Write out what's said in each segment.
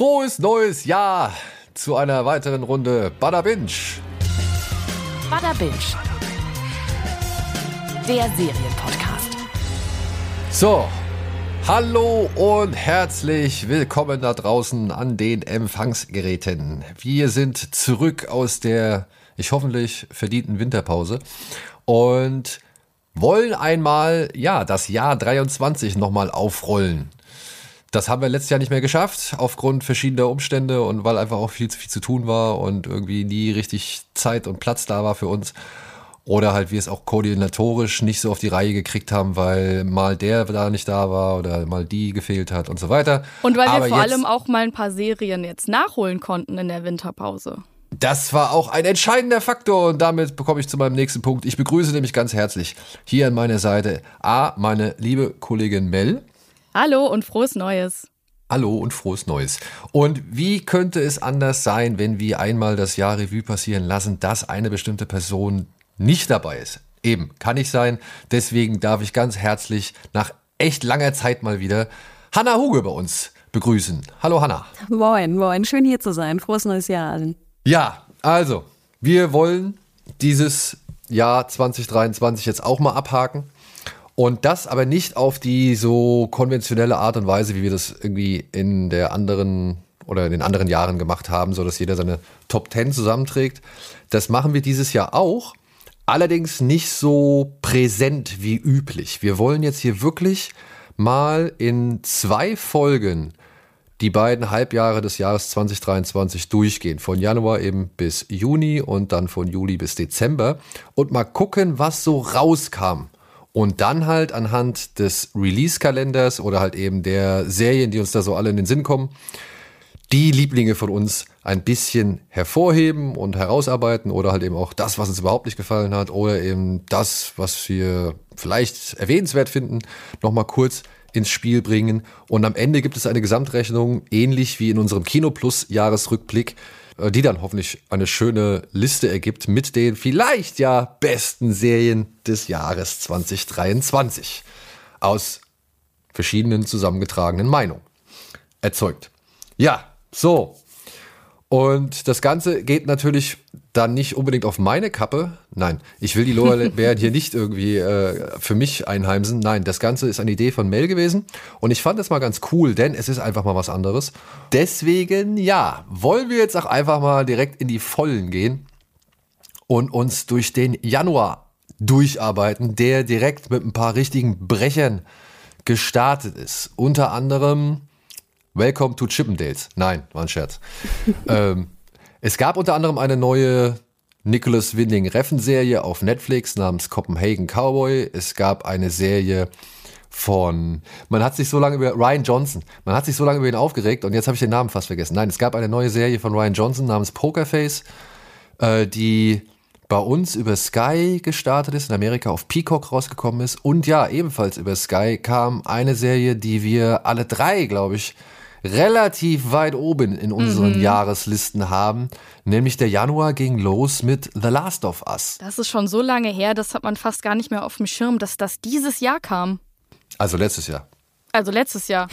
Frohes neues Jahr zu einer weiteren Runde Bada Binge. Bada Binge. Der Serienpodcast. So, hallo und herzlich willkommen da draußen an den Empfangsgeräten. Wir sind zurück aus der, ich hoffentlich verdienten Winterpause und wollen einmal, ja, das Jahr 23 nochmal aufrollen. Das haben wir letztes Jahr nicht mehr geschafft, aufgrund verschiedener Umstände und weil einfach auch viel zu viel zu tun war und irgendwie nie richtig Zeit und Platz da war für uns. Oder halt wir es auch koordinatorisch nicht so auf die Reihe gekriegt haben, weil mal der da nicht da war oder mal die gefehlt hat und so weiter. Und weil Aber wir vor allem auch mal ein paar Serien jetzt nachholen konnten in der Winterpause. Das war auch ein entscheidender Faktor und damit bekomme ich zu meinem nächsten Punkt. Ich begrüße nämlich ganz herzlich hier an meiner Seite A, meine liebe Kollegin Mel. Hallo und frohes Neues. Hallo und frohes Neues. Und wie könnte es anders sein, wenn wir einmal das Jahr Revue passieren lassen, dass eine bestimmte Person nicht dabei ist? Eben, kann nicht sein. Deswegen darf ich ganz herzlich nach echt langer Zeit mal wieder Hanna Huge bei uns begrüßen. Hallo Hanna. Moin, moin, schön hier zu sein. Frohes neues Jahr allen. Ja, also, wir wollen dieses Jahr 2023 jetzt auch mal abhaken. Und das aber nicht auf die so konventionelle Art und Weise, wie wir das irgendwie in der anderen oder in den anderen Jahren gemacht haben, so dass jeder seine Top 10 zusammenträgt. Das machen wir dieses Jahr auch, allerdings nicht so präsent wie üblich. Wir wollen jetzt hier wirklich mal in zwei Folgen die beiden Halbjahre des Jahres 2023 durchgehen. Von Januar eben bis Juni und dann von Juli bis Dezember. Und mal gucken, was so rauskam. Und dann halt anhand des Release-Kalenders oder halt eben der Serien, die uns da so alle in den Sinn kommen, die Lieblinge von uns ein bisschen hervorheben und herausarbeiten oder halt eben auch das, was uns überhaupt nicht gefallen hat oder eben das, was wir vielleicht erwähnenswert finden, nochmal kurz ins Spiel bringen. Und am Ende gibt es eine Gesamtrechnung, ähnlich wie in unserem Kino Plus Jahresrückblick, die dann hoffentlich eine schöne Liste ergibt mit den vielleicht ja besten Serien des Jahres 2023 aus verschiedenen zusammengetragenen Meinungen erzeugt. Ja, so. Und das Ganze geht natürlich dann nicht unbedingt auf meine Kappe. Nein, ich will die Lorbeeren hier nicht irgendwie äh, für mich einheimsen. Nein, das Ganze ist eine Idee von Mel gewesen. Und ich fand es mal ganz cool, denn es ist einfach mal was anderes. Deswegen, ja, wollen wir jetzt auch einfach mal direkt in die Vollen gehen und uns durch den Januar durcharbeiten, der direkt mit ein paar richtigen Brechern gestartet ist. Unter anderem Welcome to Chippendales. Nein, war ein Scherz. ähm, es gab unter anderem eine neue Nicholas Winding Reffen-Serie auf Netflix namens Copenhagen Cowboy. Es gab eine Serie von, man hat sich so lange über Ryan Johnson, man hat sich so lange über ihn aufgeregt und jetzt habe ich den Namen fast vergessen. Nein, es gab eine neue Serie von Ryan Johnson namens Pokerface, äh, die bei uns über Sky gestartet ist, in Amerika auf Peacock rausgekommen ist. Und ja, ebenfalls über Sky kam eine Serie, die wir alle drei, glaube ich, relativ weit oben in unseren Jahreslisten haben. Nämlich der Januar ging los mit The Last of Us. Das ist schon so lange her, das hat man fast gar nicht mehr auf dem Schirm, dass das dieses Jahr kam. Also letztes Jahr. Also letztes Jahr.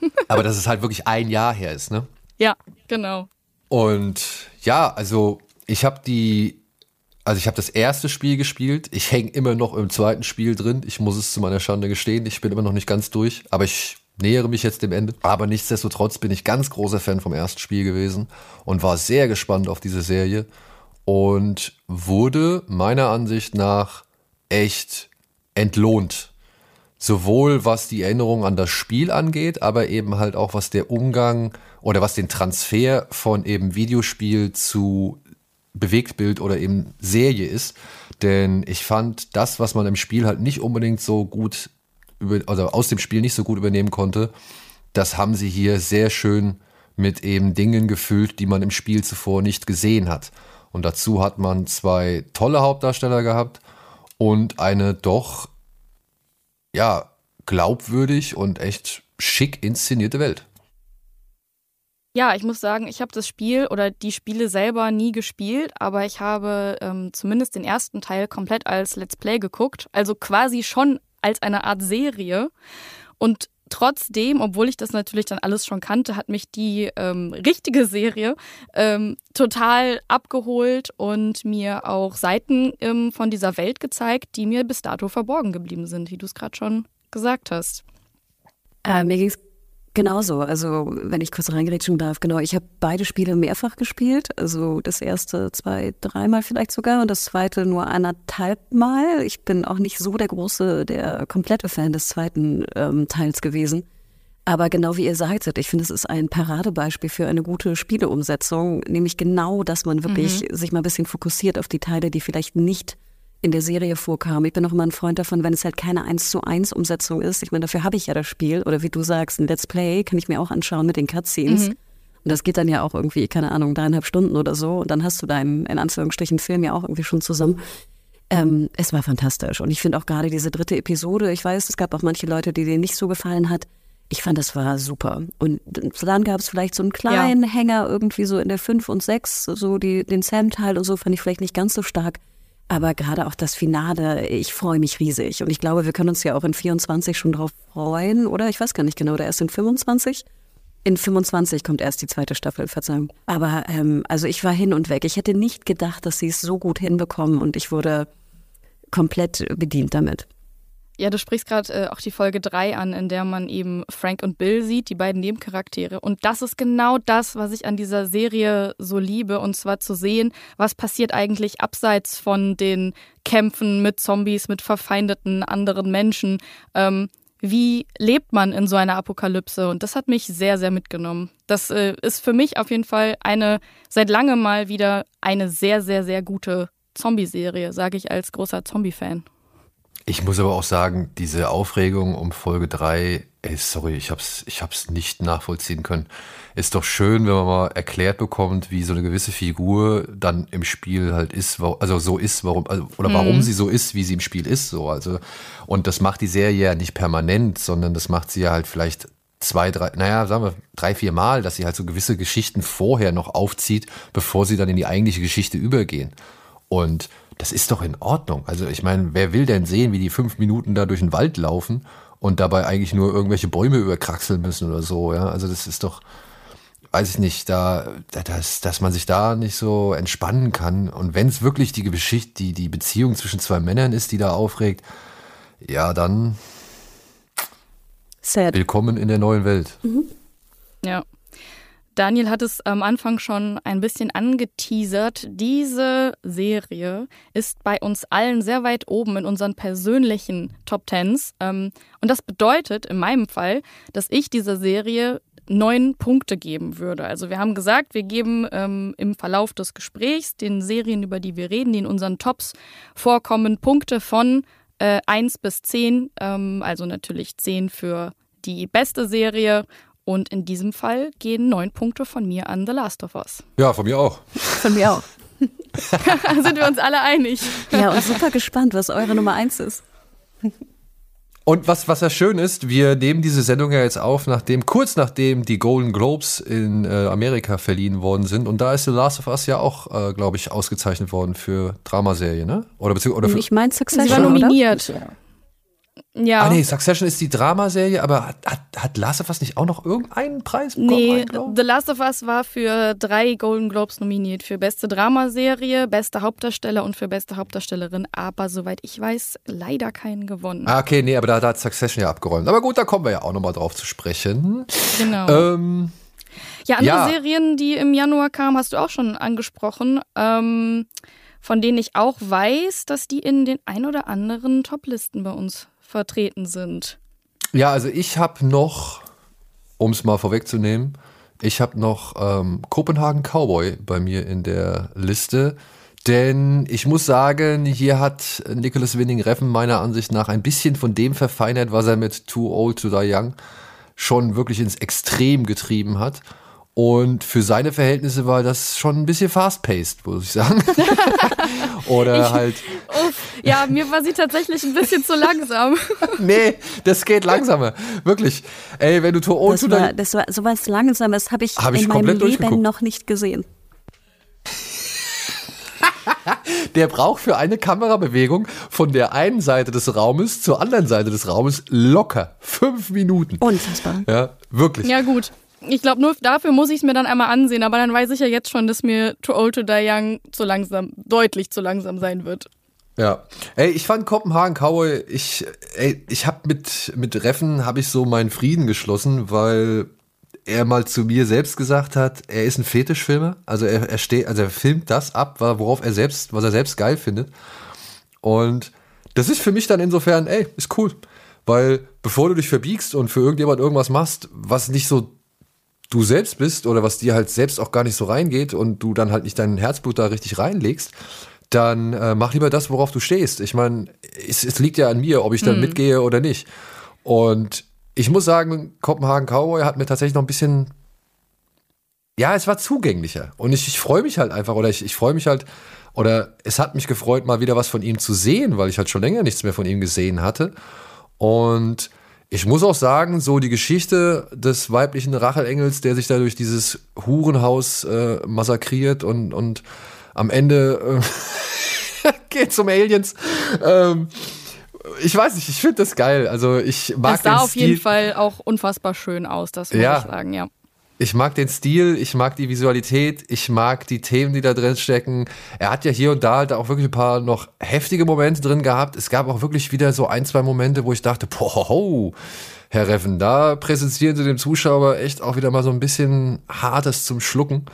Aber dass es halt wirklich ein Jahr her ist, ne? Ja, genau. Und ja, also ich habe die, also ich habe das erste Spiel gespielt. Ich hänge immer noch im zweiten Spiel drin. Ich muss es zu meiner Schande gestehen. Ich bin immer noch nicht ganz durch, aber ich nähere mich jetzt dem Ende. Aber nichtsdestotrotz bin ich ganz großer Fan vom ersten Spiel gewesen und war sehr gespannt auf diese Serie und wurde meiner Ansicht nach echt entlohnt. Sowohl was die Erinnerung an das Spiel angeht, aber eben halt auch was der Umgang oder was den Transfer von eben Videospiel zu Bewegtbild oder eben Serie ist. Denn ich fand das, was man im Spiel halt nicht unbedingt so gut über, also aus dem Spiel nicht so gut übernehmen konnte, das haben sie hier sehr schön mit eben Dingen gefüllt, die man im Spiel zuvor nicht gesehen hat. Und dazu hat man zwei tolle Hauptdarsteller gehabt und eine doch, ja, glaubwürdig und echt schick inszenierte Welt. Ja, ich muss sagen, ich habe das Spiel oder die Spiele selber nie gespielt, aber ich habe ähm, zumindest den ersten Teil komplett als Let's Play geguckt, also quasi schon als eine Art Serie. Und trotzdem, obwohl ich das natürlich dann alles schon kannte, hat mich die ähm, richtige Serie ähm, total abgeholt und mir auch Seiten ähm, von dieser Welt gezeigt, die mir bis dato verborgen geblieben sind, wie du es gerade schon gesagt hast. Äh, mir ging es genauso. Also, wenn ich kurz reingerätschen darf, genau. Ich habe beide Spiele mehrfach gespielt. Also das erste zwei, dreimal vielleicht sogar und das zweite nur anderthalb Mal. Ich bin auch nicht so der große, der komplette Fan des zweiten ähm, Teils gewesen. Aber genau wie ihr sagtet, ich finde, es ist ein Paradebeispiel für eine gute Spieleumsetzung, nämlich genau, dass man wirklich mhm. sich mal ein bisschen fokussiert auf die Teile, die vielleicht nicht in der Serie vorkam. Ich bin auch immer ein Freund davon, wenn es halt keine 1 zu 1 Umsetzung ist. Ich meine, dafür habe ich ja das Spiel. Oder wie du sagst, ein Let's Play kann ich mir auch anschauen mit den Cutscenes. Mhm. Und das geht dann ja auch irgendwie, keine Ahnung, dreieinhalb Stunden oder so. Und dann hast du deinen, in Anführungsstrichen, Film ja auch irgendwie schon zusammen. Ähm, es war fantastisch. Und ich finde auch gerade diese dritte Episode, ich weiß, es gab auch manche Leute, die denen nicht so gefallen hat. Ich fand, das war super. Und dann gab es vielleicht so einen kleinen ja. Hänger irgendwie so in der 5 und 6, so die, den Sam-Teil und so fand ich vielleicht nicht ganz so stark. Aber gerade auch das Finale, ich freue mich riesig. Und ich glaube, wir können uns ja auch in 24 schon drauf freuen, oder? Ich weiß gar nicht genau, oder erst in 25? In 25 kommt erst die zweite Staffel, Verzeihung. Aber ähm, also ich war hin und weg. Ich hätte nicht gedacht, dass sie es so gut hinbekommen und ich wurde komplett bedient damit. Ja, du sprichst gerade äh, auch die Folge 3 an, in der man eben Frank und Bill sieht, die beiden Nebencharaktere. Und das ist genau das, was ich an dieser Serie so liebe. Und zwar zu sehen, was passiert eigentlich abseits von den Kämpfen mit Zombies, mit verfeindeten anderen Menschen. Ähm, wie lebt man in so einer Apokalypse? Und das hat mich sehr, sehr mitgenommen. Das äh, ist für mich auf jeden Fall eine, seit langem mal wieder eine sehr, sehr, sehr gute Zombie-Serie, sage ich als großer Zombie-Fan. Ich muss aber auch sagen, diese Aufregung um Folge 3, ey, sorry, ich hab's, ich hab's nicht nachvollziehen können. Ist doch schön, wenn man mal erklärt bekommt, wie so eine gewisse Figur dann im Spiel halt ist, also so ist, warum, also, oder warum mhm. sie so ist, wie sie im Spiel ist, so, also, und das macht die Serie ja nicht permanent, sondern das macht sie ja halt vielleicht zwei, drei, naja, sagen wir drei, vier Mal, dass sie halt so gewisse Geschichten vorher noch aufzieht, bevor sie dann in die eigentliche Geschichte übergehen. Und das ist doch in Ordnung. Also ich meine, wer will denn sehen, wie die fünf Minuten da durch den Wald laufen und dabei eigentlich nur irgendwelche Bäume überkraxeln müssen oder so, ja? Also das ist doch, weiß ich nicht, da, dass, dass man sich da nicht so entspannen kann. Und wenn es wirklich die Geschichte, die, die Beziehung zwischen zwei Männern ist, die da aufregt, ja, dann Sad. willkommen in der neuen Welt. Mhm. Ja. Daniel hat es am Anfang schon ein bisschen angeteasert. Diese Serie ist bei uns allen sehr weit oben in unseren persönlichen Top Tens. Ähm, und das bedeutet in meinem Fall, dass ich dieser Serie neun Punkte geben würde. Also wir haben gesagt, wir geben ähm, im Verlauf des Gesprächs den Serien, über die wir reden, die in unseren Tops vorkommen, Punkte von äh, 1 bis 10. Ähm, also natürlich 10 für die beste Serie und in diesem Fall gehen neun Punkte von mir an The Last of Us. Ja, von mir auch. Von mir auch. Sind wir uns alle einig. Ja, und super gespannt, was eure Nummer eins ist. Und was, was ja schön ist, wir nehmen diese Sendung ja jetzt auf, nachdem, kurz nachdem die Golden Globes in äh, Amerika verliehen worden sind. Und da ist The Last of Us ja auch, äh, glaube ich, ausgezeichnet worden für Dramaserie, ne? Oder. Oder für, ich meine Succession. Sie war nominiert. Oder? Ja. Ah nee, Succession ist die Dramaserie, aber hat, hat, hat Last of Us nicht auch noch irgendeinen Preis bekommen? Nee, The Last of Us war für drei Golden Globes nominiert. Für beste Dramaserie, beste Hauptdarsteller und für beste Hauptdarstellerin. Aber soweit ich weiß, leider keinen gewonnen. Ah, okay, nee, aber da, da hat Succession ja abgeräumt. Aber gut, da kommen wir ja auch nochmal drauf zu sprechen. Genau. Ähm, ja, andere ja. Serien, die im Januar kamen, hast du auch schon angesprochen. Ähm, von denen ich auch weiß, dass die in den ein oder anderen Toplisten bei uns vertreten sind. Ja, also ich habe noch, um es mal vorwegzunehmen, ich habe noch ähm, Kopenhagen Cowboy bei mir in der Liste. Denn ich muss sagen, hier hat Nicholas Winning Reffen meiner Ansicht nach ein bisschen von dem verfeinert, was er mit Too Old to Die Young schon wirklich ins Extrem getrieben hat. Und für seine Verhältnisse war das schon ein bisschen fast-paced, muss ich sagen. Oder ich, halt. Uff, ja, mir war sie tatsächlich ein bisschen zu langsam. nee, das geht langsamer. Wirklich. Ey, wenn du Tor das, war, das war sowas Langsames, habe ich, hab ich in meinem Leben noch nicht gesehen. der braucht für eine Kamerabewegung von der einen Seite des Raumes zur anderen Seite des Raumes locker fünf Minuten. Unfassbar. Ja, wirklich. Ja, gut. Ich glaube, nur dafür muss ich es mir dann einmal ansehen, aber dann weiß ich ja jetzt schon, dass mir Too Old to Die Young zu langsam, deutlich zu langsam sein wird. Ja. Ey, ich fand Kopenhagen Cowboy, ich, ey, ich hab mit, mit Reffen habe ich so meinen Frieden geschlossen, weil er mal zu mir selbst gesagt hat, er ist ein Fetischfilmer. Also er, er steht, also er filmt das ab, worauf er selbst, was er selbst geil findet. Und das ist für mich dann insofern, ey, ist cool. Weil bevor du dich verbiegst und für irgendjemand irgendwas machst, was nicht so du selbst bist oder was dir halt selbst auch gar nicht so reingeht und du dann halt nicht dein Herzblut da richtig reinlegst, dann äh, mach lieber das, worauf du stehst. Ich meine, es, es, liegt ja an mir, ob ich dann mhm. mitgehe oder nicht. Und ich muss sagen, Kopenhagen Cowboy hat mir tatsächlich noch ein bisschen, ja, es war zugänglicher. Und ich, ich freue mich halt einfach, oder ich, ich freue mich halt, oder es hat mich gefreut, mal wieder was von ihm zu sehen, weil ich halt schon länger nichts mehr von ihm gesehen hatte. Und ich muss auch sagen, so die Geschichte des weiblichen Rachelengels, der sich da durch dieses Hurenhaus äh, massakriert und, und am Ende äh, geht zum Aliens. Ähm, ich weiß nicht, ich finde das geil. Also ich mag Es sah auf Stil. jeden Fall auch unfassbar schön aus, das muss ja. ich sagen, ja. Ich mag den Stil, ich mag die Visualität, ich mag die Themen, die da drin stecken. Er hat ja hier und da halt auch wirklich ein paar noch heftige Momente drin gehabt. Es gab auch wirklich wieder so ein, zwei Momente, wo ich dachte, boah, Herr Reffen, da präsentieren Sie dem Zuschauer echt auch wieder mal so ein bisschen Hartes zum Schlucken.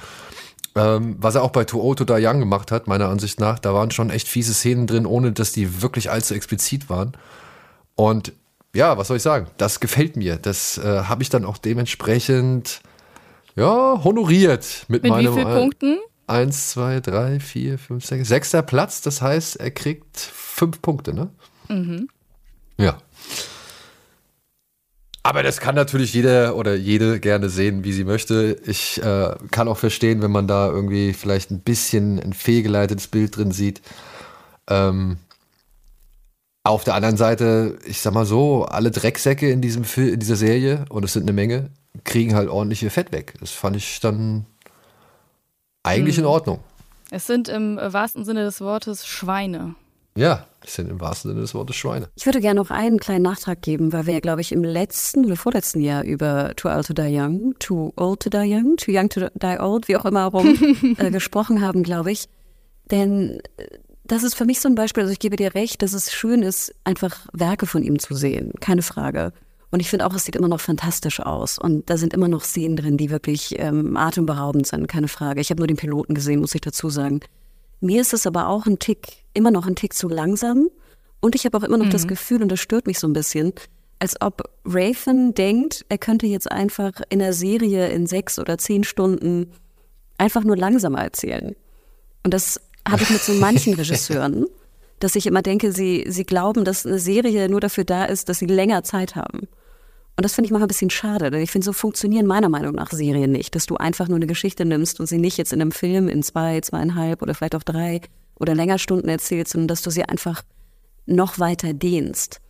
Ähm, was er auch bei Too Old to Young gemacht hat, meiner Ansicht nach. Da waren schon echt fiese Szenen drin, ohne dass die wirklich allzu explizit waren. Und ja, was soll ich sagen? Das gefällt mir. Das äh, habe ich dann auch dementsprechend ja, honoriert mit, mit meinem. Wie vielen Punkten? Eins, zwei, drei, vier, fünf, sechs. Sechster Platz, das heißt, er kriegt fünf Punkte, ne? Mhm. Ja. Aber das kann natürlich jeder oder jede gerne sehen, wie sie möchte. Ich äh, kann auch verstehen, wenn man da irgendwie vielleicht ein bisschen ein fehlgeleitetes Bild drin sieht. Ähm, auf der anderen Seite, ich sag mal so, alle Drecksäcke in, diesem Film, in dieser Serie, und es sind eine Menge, kriegen halt ordentliche Fett weg. Das fand ich dann eigentlich hm. in Ordnung. Es sind im wahrsten Sinne des Wortes Schweine. Ja, das sind im wahrsten Sinne des Wortes Schweine. Ich würde gerne noch einen kleinen Nachtrag geben, weil wir glaube ich, im letzten oder vorletzten Jahr über Too Old to Die Young, Too Old to Die Young, Too Young to Die Old, wie auch immer rum, äh, gesprochen haben, glaube ich. Denn äh, das ist für mich so ein Beispiel, also ich gebe dir recht, dass es schön ist, einfach Werke von ihm zu sehen, keine Frage. Und ich finde auch, es sieht immer noch fantastisch aus. Und da sind immer noch Szenen drin, die wirklich ähm, atemberaubend sind, keine Frage. Ich habe nur den Piloten gesehen, muss ich dazu sagen. Mir ist es aber auch ein Tick, immer noch ein Tick zu langsam. Und ich habe auch immer noch mhm. das Gefühl, und das stört mich so ein bisschen, als ob Raven denkt, er könnte jetzt einfach in der Serie in sechs oder zehn Stunden einfach nur langsamer erzählen. Und das habe ich mit so manchen Regisseuren, dass ich immer denke, sie, sie glauben, dass eine Serie nur dafür da ist, dass sie länger Zeit haben. Und das finde ich manchmal ein bisschen schade, denn ich finde, so funktionieren meiner Meinung nach Serien nicht, dass du einfach nur eine Geschichte nimmst und sie nicht jetzt in einem Film in zwei, zweieinhalb oder vielleicht auch drei oder länger Stunden erzählst, sondern dass du sie einfach noch weiter dehnst.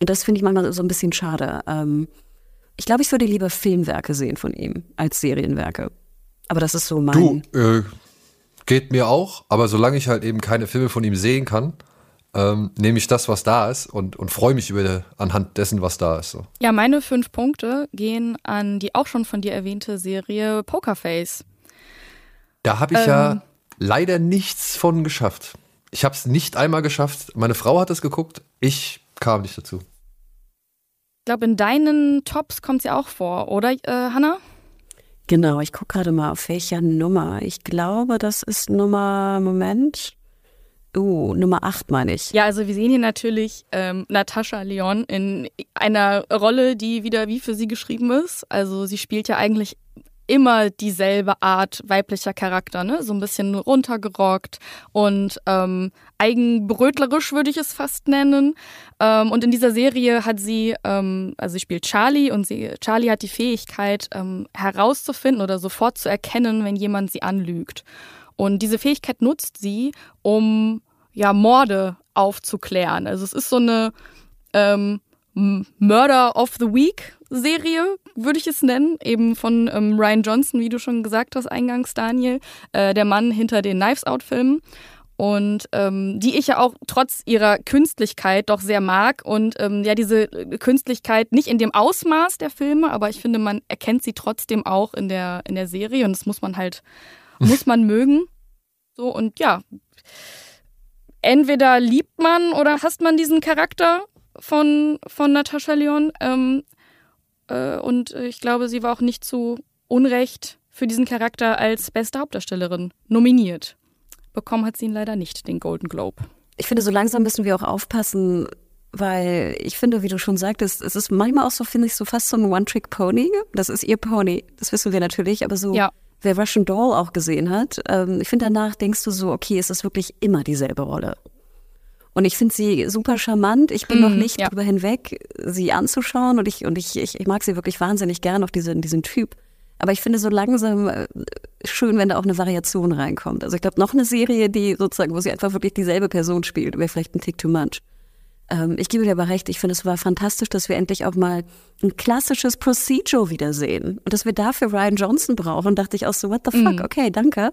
Und das finde ich manchmal so ein bisschen schade. Ähm, ich glaube, ich würde lieber Filmwerke sehen von ihm als Serienwerke. Aber das ist so mein. Du, äh, geht mir auch, aber solange ich halt eben keine Filme von ihm sehen kann, ähm, nehme ich das, was da ist und, und freue mich über anhand dessen, was da ist. So. Ja, meine fünf Punkte gehen an die auch schon von dir erwähnte Serie Pokerface. Da habe ich ähm, ja leider nichts von geschafft. Ich habe es nicht einmal geschafft. Meine Frau hat es geguckt, ich kam nicht dazu. Ich glaube, in deinen Tops kommt sie auch vor, oder, äh, Hanna? Genau, ich gucke gerade mal, auf welcher Nummer. Ich glaube, das ist Nummer, Moment, Uh, Nummer 8 meine ich. Ja, also wir sehen hier natürlich ähm, Natascha Leon in einer Rolle, die wieder wie für sie geschrieben ist. Also sie spielt ja eigentlich immer dieselbe Art weiblicher Charakter, ne? So ein bisschen runtergerockt und ähm, eigenbrötlerisch würde ich es fast nennen. Ähm, und in dieser Serie hat sie, ähm, also sie spielt Charlie und sie, Charlie hat die Fähigkeit ähm, herauszufinden oder sofort zu erkennen, wenn jemand sie anlügt. Und diese Fähigkeit nutzt sie, um ja Morde aufzuklären. Also es ist so eine ähm, Murder of the Week Serie, würde ich es nennen, eben von ähm, Ryan Johnson, wie du schon gesagt hast eingangs, Daniel, äh, der Mann hinter den Knives Out Filmen. und ähm, die ich ja auch trotz ihrer Künstlichkeit doch sehr mag und ähm, ja diese Künstlichkeit nicht in dem Ausmaß der Filme, aber ich finde man erkennt sie trotzdem auch in der in der Serie und das muss man halt muss man mögen so und ja entweder liebt man oder hasst man diesen Charakter von von Natascha Leon ähm, äh, und ich glaube sie war auch nicht zu Unrecht für diesen Charakter als beste Hauptdarstellerin nominiert. Bekommen hat sie ihn leider nicht, den Golden Globe. Ich finde, so langsam müssen wir auch aufpassen, weil ich finde, wie du schon sagtest, es ist manchmal auch so, finde ich, so fast so ein One-Trick-Pony. Das ist ihr Pony, das wissen wir natürlich, aber so, ja. Wer Russian Doll auch gesehen hat, ähm, ich finde, danach denkst du so, okay, es ist wirklich immer dieselbe Rolle. Und ich finde sie super charmant. Ich bin mm, noch nicht ja. darüber hinweg, sie anzuschauen. Und ich, und ich, ich, ich mag sie wirklich wahnsinnig gern, auch diesen, diesen Typ. Aber ich finde so langsam äh, schön, wenn da auch eine Variation reinkommt. Also ich glaube, noch eine Serie, die sozusagen, wo sie einfach wirklich dieselbe Person spielt, wäre vielleicht ein Tick too much. Ähm, ich gebe dir aber recht, ich finde es war fantastisch, dass wir endlich auch mal ein klassisches Procedure wiedersehen. Und dass wir dafür Ryan Johnson brauchen, dachte ich auch so, what the fuck, mhm. okay, danke.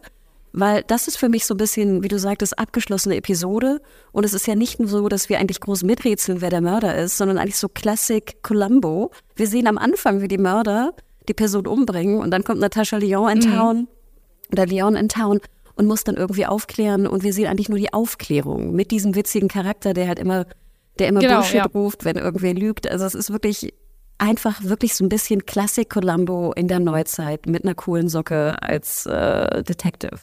Weil das ist für mich so ein bisschen, wie du sagtest, abgeschlossene Episode. Und es ist ja nicht nur so, dass wir eigentlich groß miträtseln, wer der Mörder ist, sondern eigentlich so Classic Columbo. Wir sehen am Anfang, wie die Mörder die Person umbringen und dann kommt Natascha Lyon in mhm. Town mhm. oder Leon in Town und muss dann irgendwie aufklären und wir sehen eigentlich nur die Aufklärung mit diesem witzigen Charakter, der halt immer, der immer genau, Bullshit ja. ruft, wenn irgendwer lügt. Also es ist wirklich einfach wirklich so ein bisschen Klassik Columbo in der Neuzeit mit einer coolen Socke als äh, Detective.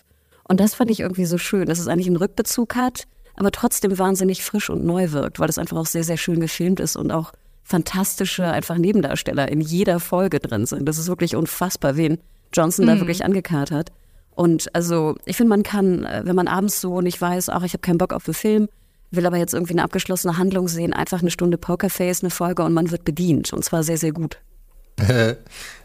Und das fand ich irgendwie so schön, dass es eigentlich einen Rückbezug hat, aber trotzdem wahnsinnig frisch und neu wirkt, weil es einfach auch sehr, sehr schön gefilmt ist und auch fantastische einfach Nebendarsteller in jeder Folge drin sind. Das ist wirklich unfassbar, wen Johnson mhm. da wirklich angekarrt hat. Und also ich finde, man kann, äh, wenn man abends so nicht weiß, ach, ich habe keinen Bock auf den Film, will aber jetzt irgendwie eine abgeschlossene Handlung sehen, einfach eine Stunde Pokerface, eine Folge und man wird bedient. Und zwar sehr, sehr gut.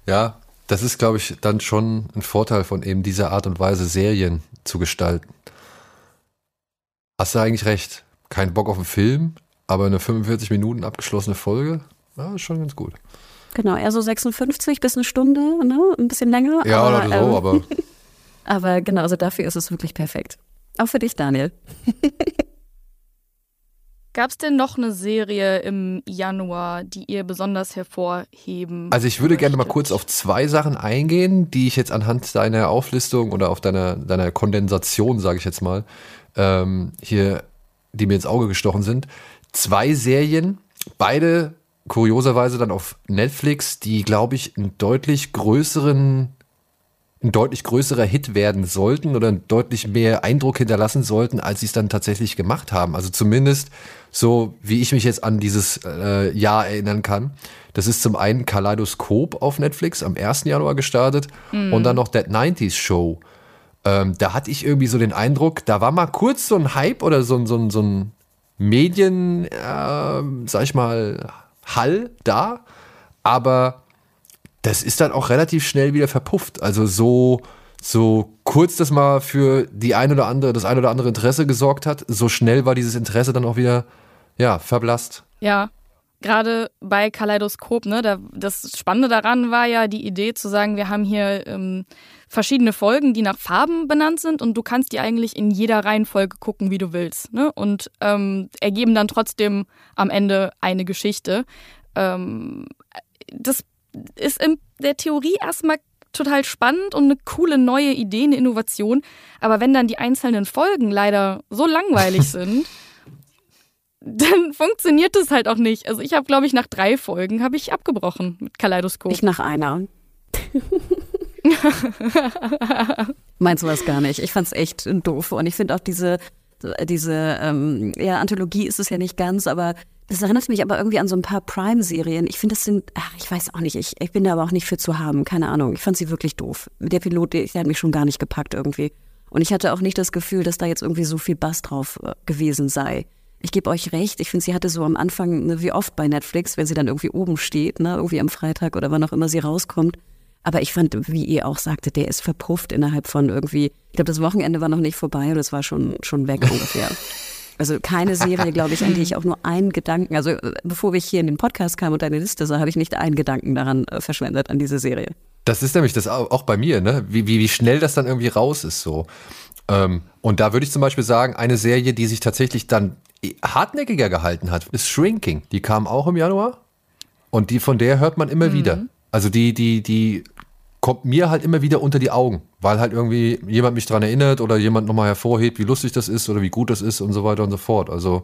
ja, das ist, glaube ich, dann schon ein Vorteil von eben dieser Art und Weise, Serien zu gestalten. Hast du eigentlich recht. Kein Bock auf einen Film, aber eine 45 Minuten abgeschlossene Folge, ja, ist schon ganz gut. Genau, eher so 56 bis eine Stunde, ne? Ein bisschen länger. Ja, aber, oder so, ähm, aber. aber genau, also dafür ist es wirklich perfekt. Auch für dich, Daniel. Gab es denn noch eine Serie im Januar, die ihr besonders hervorheben? Also ich würde möchtet? gerne mal kurz auf zwei Sachen eingehen, die ich jetzt anhand deiner Auflistung oder auf deiner, deiner Kondensation, sage ich jetzt mal, ähm, hier, die mir ins Auge gestochen sind zwei Serien, beide kurioserweise dann auf Netflix, die, glaube ich, einen deutlich größeren, ein deutlich größerer Hit werden sollten oder deutlich mehr Eindruck hinterlassen sollten, als sie es dann tatsächlich gemacht haben. Also zumindest so, wie ich mich jetzt an dieses äh, Jahr erinnern kann. Das ist zum einen Kaleidoskop auf Netflix am 1. Januar gestartet mm. und dann noch That 90s Show. Ähm, da hatte ich irgendwie so den Eindruck, da war mal kurz so ein Hype oder so, so, so ein Medien, äh, sag ich mal, Hall da, aber das ist dann auch relativ schnell wieder verpufft. Also so, so kurz das mal für die ein oder andere, das ein oder andere Interesse gesorgt hat, so schnell war dieses Interesse dann auch wieder, ja, verblasst. Ja, gerade bei Kaleidoskop, ne, da, das Spannende daran war ja die Idee zu sagen, wir haben hier ähm, verschiedene Folgen, die nach Farben benannt sind und du kannst die eigentlich in jeder Reihenfolge gucken, wie du willst. Ne? Und ähm, ergeben dann trotzdem am Ende eine Geschichte. Ähm, das ist in der Theorie erstmal total spannend und eine coole neue Idee, eine Innovation. Aber wenn dann die einzelnen Folgen leider so langweilig sind, dann funktioniert das halt auch nicht. Also ich habe, glaube ich, nach drei Folgen habe ich abgebrochen mit Kaleidoskop. Ich nach einer. Meinst du was gar nicht? Ich fand's echt doof. Und ich finde auch diese, diese, ähm, ja, Anthologie ist es ja nicht ganz, aber das erinnert mich aber irgendwie an so ein paar Prime-Serien. Ich finde, das sind, ach, ich weiß auch nicht, ich, ich bin da aber auch nicht für zu haben, keine Ahnung. Ich fand sie wirklich doof. Der Pilot, der, der hat mich schon gar nicht gepackt irgendwie. Und ich hatte auch nicht das Gefühl, dass da jetzt irgendwie so viel Bass drauf äh, gewesen sei. Ich gebe euch recht, ich finde, sie hatte so am Anfang, ne, wie oft bei Netflix, wenn sie dann irgendwie oben steht, ne, irgendwie am Freitag oder wann auch immer sie rauskommt, aber ich fand, wie ihr auch sagte, der ist verpufft innerhalb von irgendwie, ich glaube, das Wochenende war noch nicht vorbei und es war schon, schon weg ungefähr. Also keine Serie, glaube ich, an die ich auch nur einen Gedanken, also äh, bevor ich hier in den Podcast kam und deine Liste sah, habe ich nicht einen Gedanken daran äh, verschwendet, an diese Serie. Das ist nämlich das auch bei mir, ne? Wie, wie, wie schnell das dann irgendwie raus ist so. Ähm, und da würde ich zum Beispiel sagen, eine Serie, die sich tatsächlich dann hartnäckiger gehalten hat, ist Shrinking. Die kam auch im Januar und die von der hört man immer mhm. wieder. Also die, die, die kommt mir halt immer wieder unter die Augen, weil halt irgendwie jemand mich daran erinnert oder jemand nochmal hervorhebt, wie lustig das ist oder wie gut das ist und so weiter und so fort. Also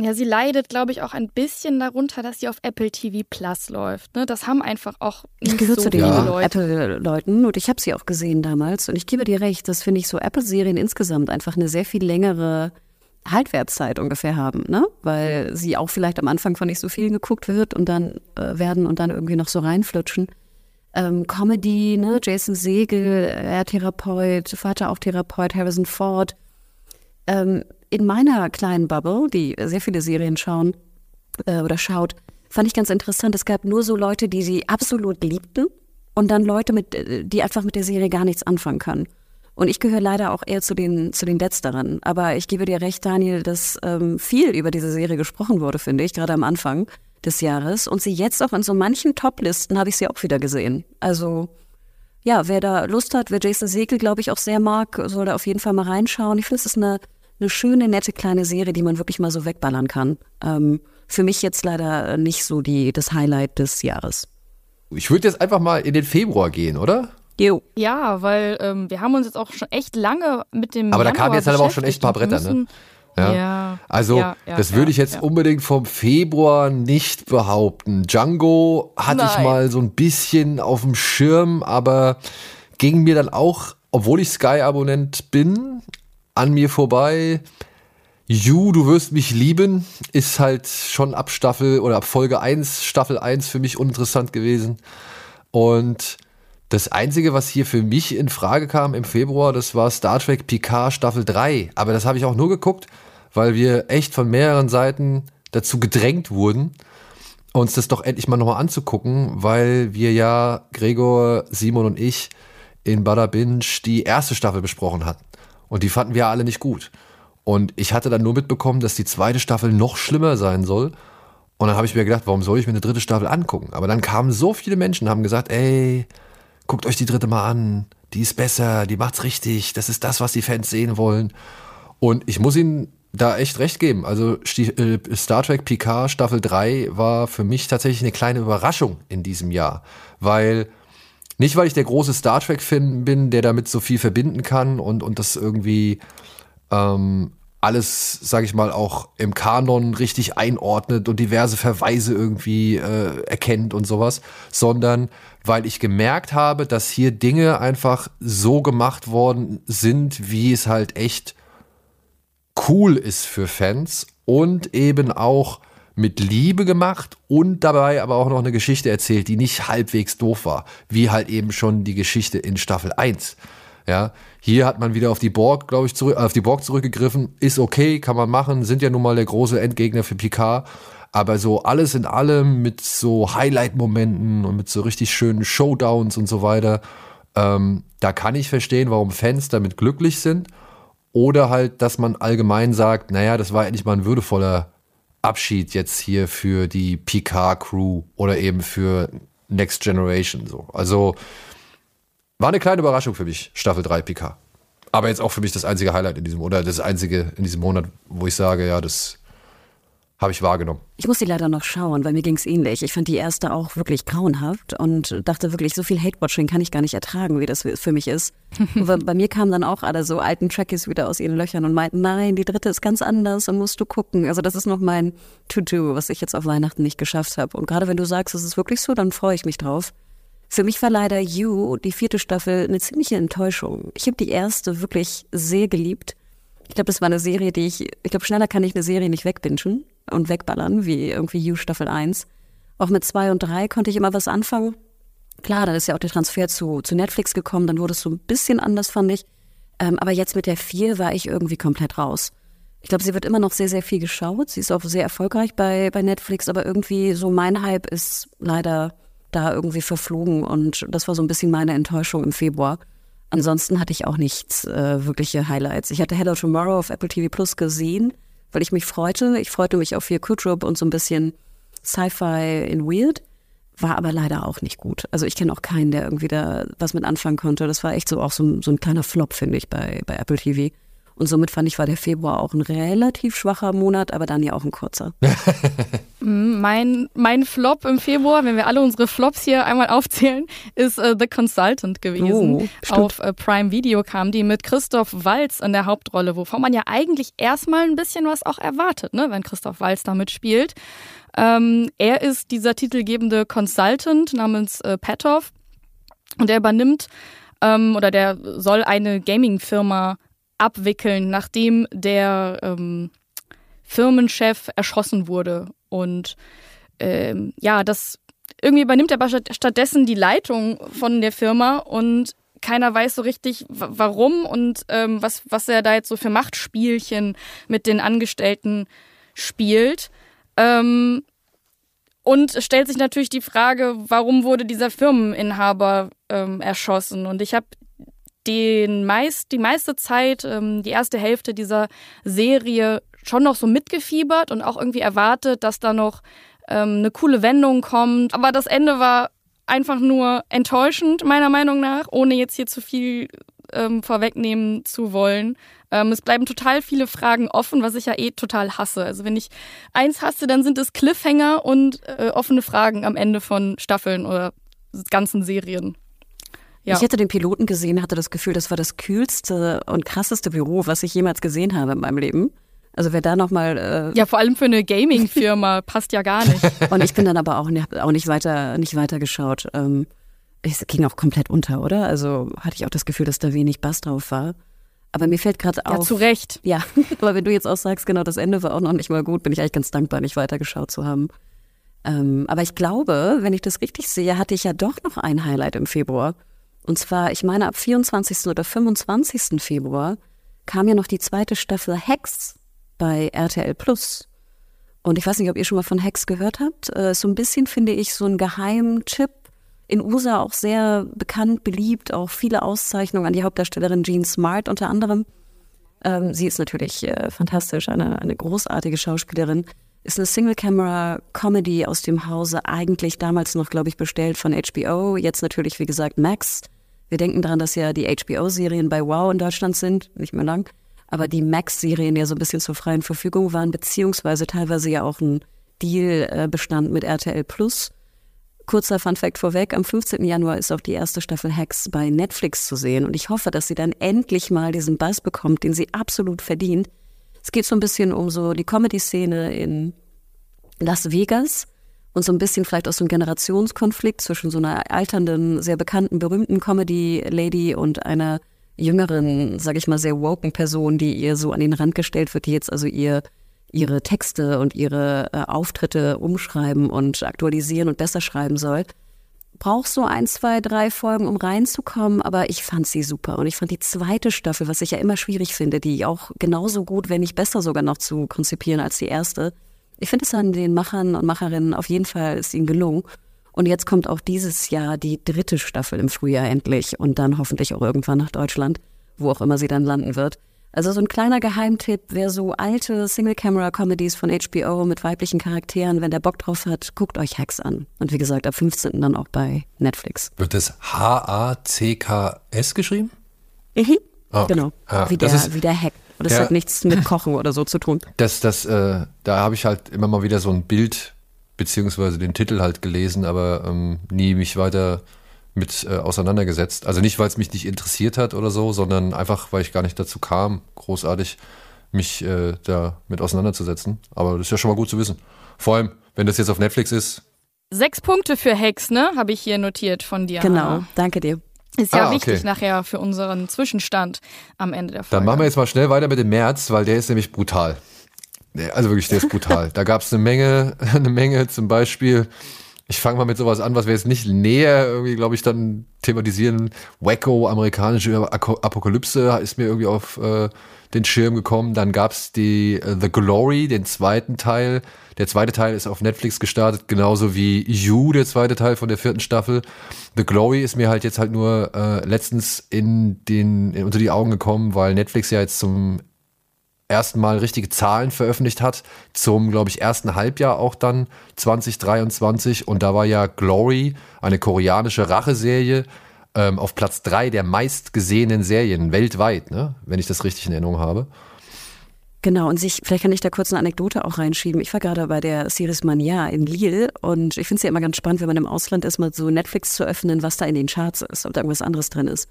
ja, sie leidet, glaube ich, auch ein bisschen darunter, dass sie auf Apple TV Plus läuft. Ne? Das haben einfach auch nicht ich gehöre so zu den ja. Apple-Leuten und ich habe sie auch gesehen damals. Und ich gebe dir recht, das finde ich so Apple-Serien insgesamt einfach eine sehr viel längere Haltwertszeit ungefähr haben, ne? Weil sie auch vielleicht am Anfang von nicht so viel geguckt wird und dann äh, werden und dann irgendwie noch so reinflutschen. Ähm, Comedy, ne? Jason Segel, er Therapeut, Vater auch Therapeut, Harrison Ford. Ähm, in meiner kleinen Bubble, die sehr viele Serien schauen äh, oder schaut, fand ich ganz interessant. Es gab nur so Leute, die sie absolut liebten und dann Leute, mit, äh, die einfach mit der Serie gar nichts anfangen können. Und ich gehöre leider auch eher zu den, zu den Letzteren. Aber ich gebe dir recht, Daniel, dass ähm, viel über diese Serie gesprochen wurde, finde ich, gerade am Anfang des Jahres. Und sie jetzt auch in so manchen Top-Listen habe ich sie auch wieder gesehen. Also ja, wer da Lust hat, wer Jason Segel, glaube ich, auch sehr mag, soll da auf jeden Fall mal reinschauen. Ich finde, es ist eine, eine schöne, nette kleine Serie, die man wirklich mal so wegballern kann. Ähm, für mich jetzt leider nicht so die, das Highlight des Jahres. Ich würde jetzt einfach mal in den Februar gehen, oder? Jo. Ja, weil ähm, wir haben uns jetzt auch schon echt lange mit dem. Aber da kamen jetzt halt aber auch schon echt ein paar Bretter, ne? Ja. ja. Also, ja, ja, das würde ich jetzt unbedingt vom Februar nicht behaupten. Django hatte Nein. ich mal so ein bisschen auf dem Schirm, aber ging mir dann auch, obwohl ich Sky-Abonnent bin, an mir vorbei. You, du wirst mich lieben, ist halt schon ab Staffel oder ab Folge 1, Staffel 1 für mich uninteressant gewesen. Und das Einzige, was hier für mich in Frage kam im Februar, das war Star Trek Picard Staffel 3. Aber das habe ich auch nur geguckt, weil wir echt von mehreren Seiten dazu gedrängt wurden, uns das doch endlich mal nochmal anzugucken, weil wir ja, Gregor, Simon und ich, in Bada Binge die erste Staffel besprochen hatten. Und die fanden wir alle nicht gut. Und ich hatte dann nur mitbekommen, dass die zweite Staffel noch schlimmer sein soll. Und dann habe ich mir gedacht, warum soll ich mir eine dritte Staffel angucken? Aber dann kamen so viele Menschen, haben gesagt, ey, guckt euch die dritte mal an, die ist besser, die macht's richtig, das ist das, was die Fans sehen wollen. Und ich muss ihnen da echt recht geben. Also äh, Star Trek Picard Staffel 3 war für mich tatsächlich eine kleine Überraschung in diesem Jahr, weil nicht, weil ich der große Star Trek-Fan bin, der damit so viel verbinden kann und, und das irgendwie ähm, alles, sag ich mal, auch im Kanon richtig einordnet und diverse Verweise irgendwie äh, erkennt und sowas, sondern weil ich gemerkt habe, dass hier Dinge einfach so gemacht worden sind, wie es halt echt cool ist für Fans und eben auch mit Liebe gemacht und dabei aber auch noch eine Geschichte erzählt, die nicht halbwegs doof war, wie halt eben schon die Geschichte in Staffel 1. Ja, hier hat man wieder auf die Borg, glaube ich, zurück, auf die Borg zurückgegriffen. Ist okay, kann man machen, sind ja nun mal der große Endgegner für Picard. Aber so alles in allem mit so Highlight-Momenten und mit so richtig schönen Showdowns und so weiter, ähm, da kann ich verstehen, warum Fans damit glücklich sind. Oder halt, dass man allgemein sagt, naja, das war endlich mal ein würdevoller Abschied jetzt hier für die Picard-Crew oder eben für Next Generation. So. Also war eine kleine Überraschung für mich, Staffel 3 Picard. Aber jetzt auch für mich das einzige Highlight in diesem, oder das einzige in diesem Monat, wo ich sage, ja, das habe ich wahrgenommen. Ich muss die leider noch schauen, weil mir ging es ähnlich. Ich fand die erste auch wirklich grauenhaft und dachte wirklich, so viel Hate-Watching kann ich gar nicht ertragen, wie das für mich ist. bei mir kamen dann auch alle so alten Trekkies wieder aus ihren Löchern und meinten, nein, die dritte ist ganz anders und musst du gucken. Also das ist noch mein To-Do, was ich jetzt auf Weihnachten nicht geschafft habe. Und gerade wenn du sagst, es ist wirklich so, dann freue ich mich drauf. Für mich war leider You, die vierte Staffel, eine ziemliche Enttäuschung. Ich habe die erste wirklich sehr geliebt. Ich glaube, das war eine Serie, die ich, ich glaube, schneller kann ich eine Serie nicht wegbingen und wegballern, wie irgendwie You Staffel 1. Auch mit 2 und 3 konnte ich immer was anfangen. Klar, dann ist ja auch der Transfer zu, zu Netflix gekommen, dann wurde es so ein bisschen anders, fand ich. Ähm, aber jetzt mit der 4 war ich irgendwie komplett raus. Ich glaube, sie wird immer noch sehr, sehr viel geschaut. Sie ist auch sehr erfolgreich bei, bei Netflix, aber irgendwie so mein Hype ist leider da irgendwie verflogen und das war so ein bisschen meine Enttäuschung im Februar. Ansonsten hatte ich auch nichts äh, wirkliche Highlights. Ich hatte Hello Tomorrow auf Apple TV Plus gesehen weil ich mich freute. Ich freute mich auf viel Kudrup und so ein bisschen Sci-Fi in Weird. war aber leider auch nicht gut. Also ich kenne auch keinen, der irgendwie da was mit anfangen konnte. Das war echt so auch so, so ein kleiner Flop, finde ich, bei, bei Apple TV. Und somit fand ich, war der Februar auch ein relativ schwacher Monat, aber dann ja auch ein kurzer. Mm, mein, mein Flop im Februar, wenn wir alle unsere Flops hier einmal aufzählen, ist äh, The Consultant gewesen. Oh, Auf äh, Prime Video kam die mit Christoph Walz in der Hauptrolle, wovon man ja eigentlich erstmal ein bisschen was auch erwartet, ne, wenn Christoph Walz da mitspielt. Ähm, er ist dieser titelgebende Consultant namens äh, Petoff und der übernimmt ähm, oder der soll eine Gaming-Firma abwickeln, nachdem der ähm, Firmenchef erschossen wurde. Und ähm, ja, das irgendwie übernimmt er stattdessen die Leitung von der Firma und keiner weiß so richtig, warum und ähm, was, was er da jetzt so für Machtspielchen mit den Angestellten spielt. Ähm, und es stellt sich natürlich die Frage, warum wurde dieser Firmeninhaber ähm, erschossen? Und ich habe den meist, die meiste Zeit, ähm, die erste Hälfte dieser Serie schon noch so mitgefiebert und auch irgendwie erwartet, dass da noch ähm, eine coole Wendung kommt. Aber das Ende war einfach nur enttäuschend, meiner Meinung nach, ohne jetzt hier zu viel ähm, vorwegnehmen zu wollen. Ähm, es bleiben total viele Fragen offen, was ich ja eh total hasse. Also wenn ich eins hasse, dann sind es Cliffhanger und äh, offene Fragen am Ende von Staffeln oder ganzen Serien. Ja. Ich hätte den Piloten gesehen, hatte das Gefühl, das war das kühlste und krasseste Büro, was ich jemals gesehen habe in meinem Leben. Also wer da nochmal. Äh ja, vor allem für eine Gaming-Firma passt ja gar nicht. Und ich bin dann aber auch nicht, auch nicht weiter, nicht weiter geschaut. Ähm, es ging auch komplett unter, oder? Also hatte ich auch das Gefühl, dass da wenig Bass drauf war. Aber mir fällt gerade auf. Ja, zu Recht. Ja, aber wenn du jetzt auch sagst, genau, das Ende war auch noch nicht mal gut, bin ich eigentlich ganz dankbar, nicht weitergeschaut zu haben. Ähm, aber ich glaube, wenn ich das richtig sehe, hatte ich ja doch noch ein Highlight im Februar. Und zwar, ich meine, ab 24. oder 25. Februar kam ja noch die zweite Staffel Hex bei RTL Plus. Und ich weiß nicht, ob ihr schon mal von Hex gehört habt. Äh, so ein bisschen finde ich so ein Geheimchip. In USA auch sehr bekannt, beliebt, auch viele Auszeichnungen an die Hauptdarstellerin Jean Smart unter anderem. Ähm, sie ist natürlich äh, fantastisch, eine, eine großartige Schauspielerin. Ist eine Single-Camera-Comedy aus dem Hause, eigentlich damals noch, glaube ich, bestellt von HBO. Jetzt natürlich, wie gesagt, Max. Wir denken daran, dass ja die HBO-Serien bei Wow in Deutschland sind, nicht mehr lang, aber die Max-Serien ja so ein bisschen zur freien Verfügung waren, beziehungsweise teilweise ja auch ein Deal äh, bestand mit RTL Plus. Kurzer Fun-Fact vorweg, am 15. Januar ist auch die erste Staffel Hacks bei Netflix zu sehen und ich hoffe, dass sie dann endlich mal diesen Buzz bekommt, den sie absolut verdient. Es geht so ein bisschen um so die Comedy-Szene in Las Vegas und so ein bisschen vielleicht auch so ein Generationskonflikt zwischen so einer alternden, sehr bekannten, berühmten Comedy-Lady und einer jüngeren, sage ich mal, sehr woken Person, die ihr so an den Rand gestellt wird, die jetzt also ihr ihre Texte und ihre äh, Auftritte umschreiben und aktualisieren und besser schreiben soll. Braucht so ein, zwei, drei Folgen, um reinzukommen, aber ich fand sie super. Und ich fand die zweite Staffel, was ich ja immer schwierig finde, die auch genauso gut, wenn nicht besser sogar noch zu konzipieren als die erste, ich finde es an den Machern und Macherinnen auf jeden Fall ist ihnen gelungen. Und jetzt kommt auch dieses Jahr die dritte Staffel im Frühjahr endlich und dann hoffentlich auch irgendwann nach Deutschland, wo auch immer sie dann landen wird. Also so ein kleiner Geheimtipp, wer so alte Single-Camera-Comedies von HBO mit weiblichen Charakteren, wenn der Bock drauf hat, guckt euch Hacks an. Und wie gesagt, ab 15. dann auch bei Netflix. Wird das H-A-C-K-S geschrieben? Mhm. Oh, okay. Genau, ja, wie, der, ist, wie der Hack. Und das ja, hat nichts mit Kochen oder so zu tun. Das, das, äh, da habe ich halt immer mal wieder so ein Bild beziehungsweise den Titel halt gelesen, aber ähm, nie mich weiter mit äh, auseinandergesetzt. Also nicht, weil es mich nicht interessiert hat oder so, sondern einfach, weil ich gar nicht dazu kam, großartig mich äh, da mit auseinanderzusetzen. Aber das ist ja schon mal gut zu wissen. Vor allem, wenn das jetzt auf Netflix ist. Sechs Punkte für Hex, ne? Habe ich hier notiert von dir. Genau, danke dir. Ist ja ah, wichtig okay. nachher für unseren Zwischenstand am Ende der Folge. Dann machen wir jetzt mal schnell weiter mit dem März, weil der ist nämlich brutal. Also wirklich, der ist brutal. da gab es eine Menge, eine Menge zum Beispiel. Ich fange mal mit sowas an, was wir jetzt nicht näher irgendwie, glaube ich, dann thematisieren. Wacko, amerikanische Apokalypse ist mir irgendwie auf äh, den Schirm gekommen. Dann gab's die uh, The Glory, den zweiten Teil. Der zweite Teil ist auf Netflix gestartet, genauso wie You, der zweite Teil von der vierten Staffel. The Glory ist mir halt jetzt halt nur äh, letztens in den in, unter die Augen gekommen, weil Netflix ja jetzt zum erstmal richtige Zahlen veröffentlicht hat zum, glaube ich, ersten Halbjahr auch dann 2023. Und da war ja Glory, eine koreanische Racheserie, ähm, auf Platz drei der meistgesehenen Serien weltweit, ne? wenn ich das richtig in Erinnerung habe. Genau, und sich, vielleicht kann ich da kurz eine Anekdote auch reinschieben. Ich war gerade bei der Series Mania in Lille und ich finde es ja immer ganz spannend, wenn man im Ausland ist, mal so Netflix zu öffnen, was da in den Charts ist, ob da irgendwas anderes drin ist.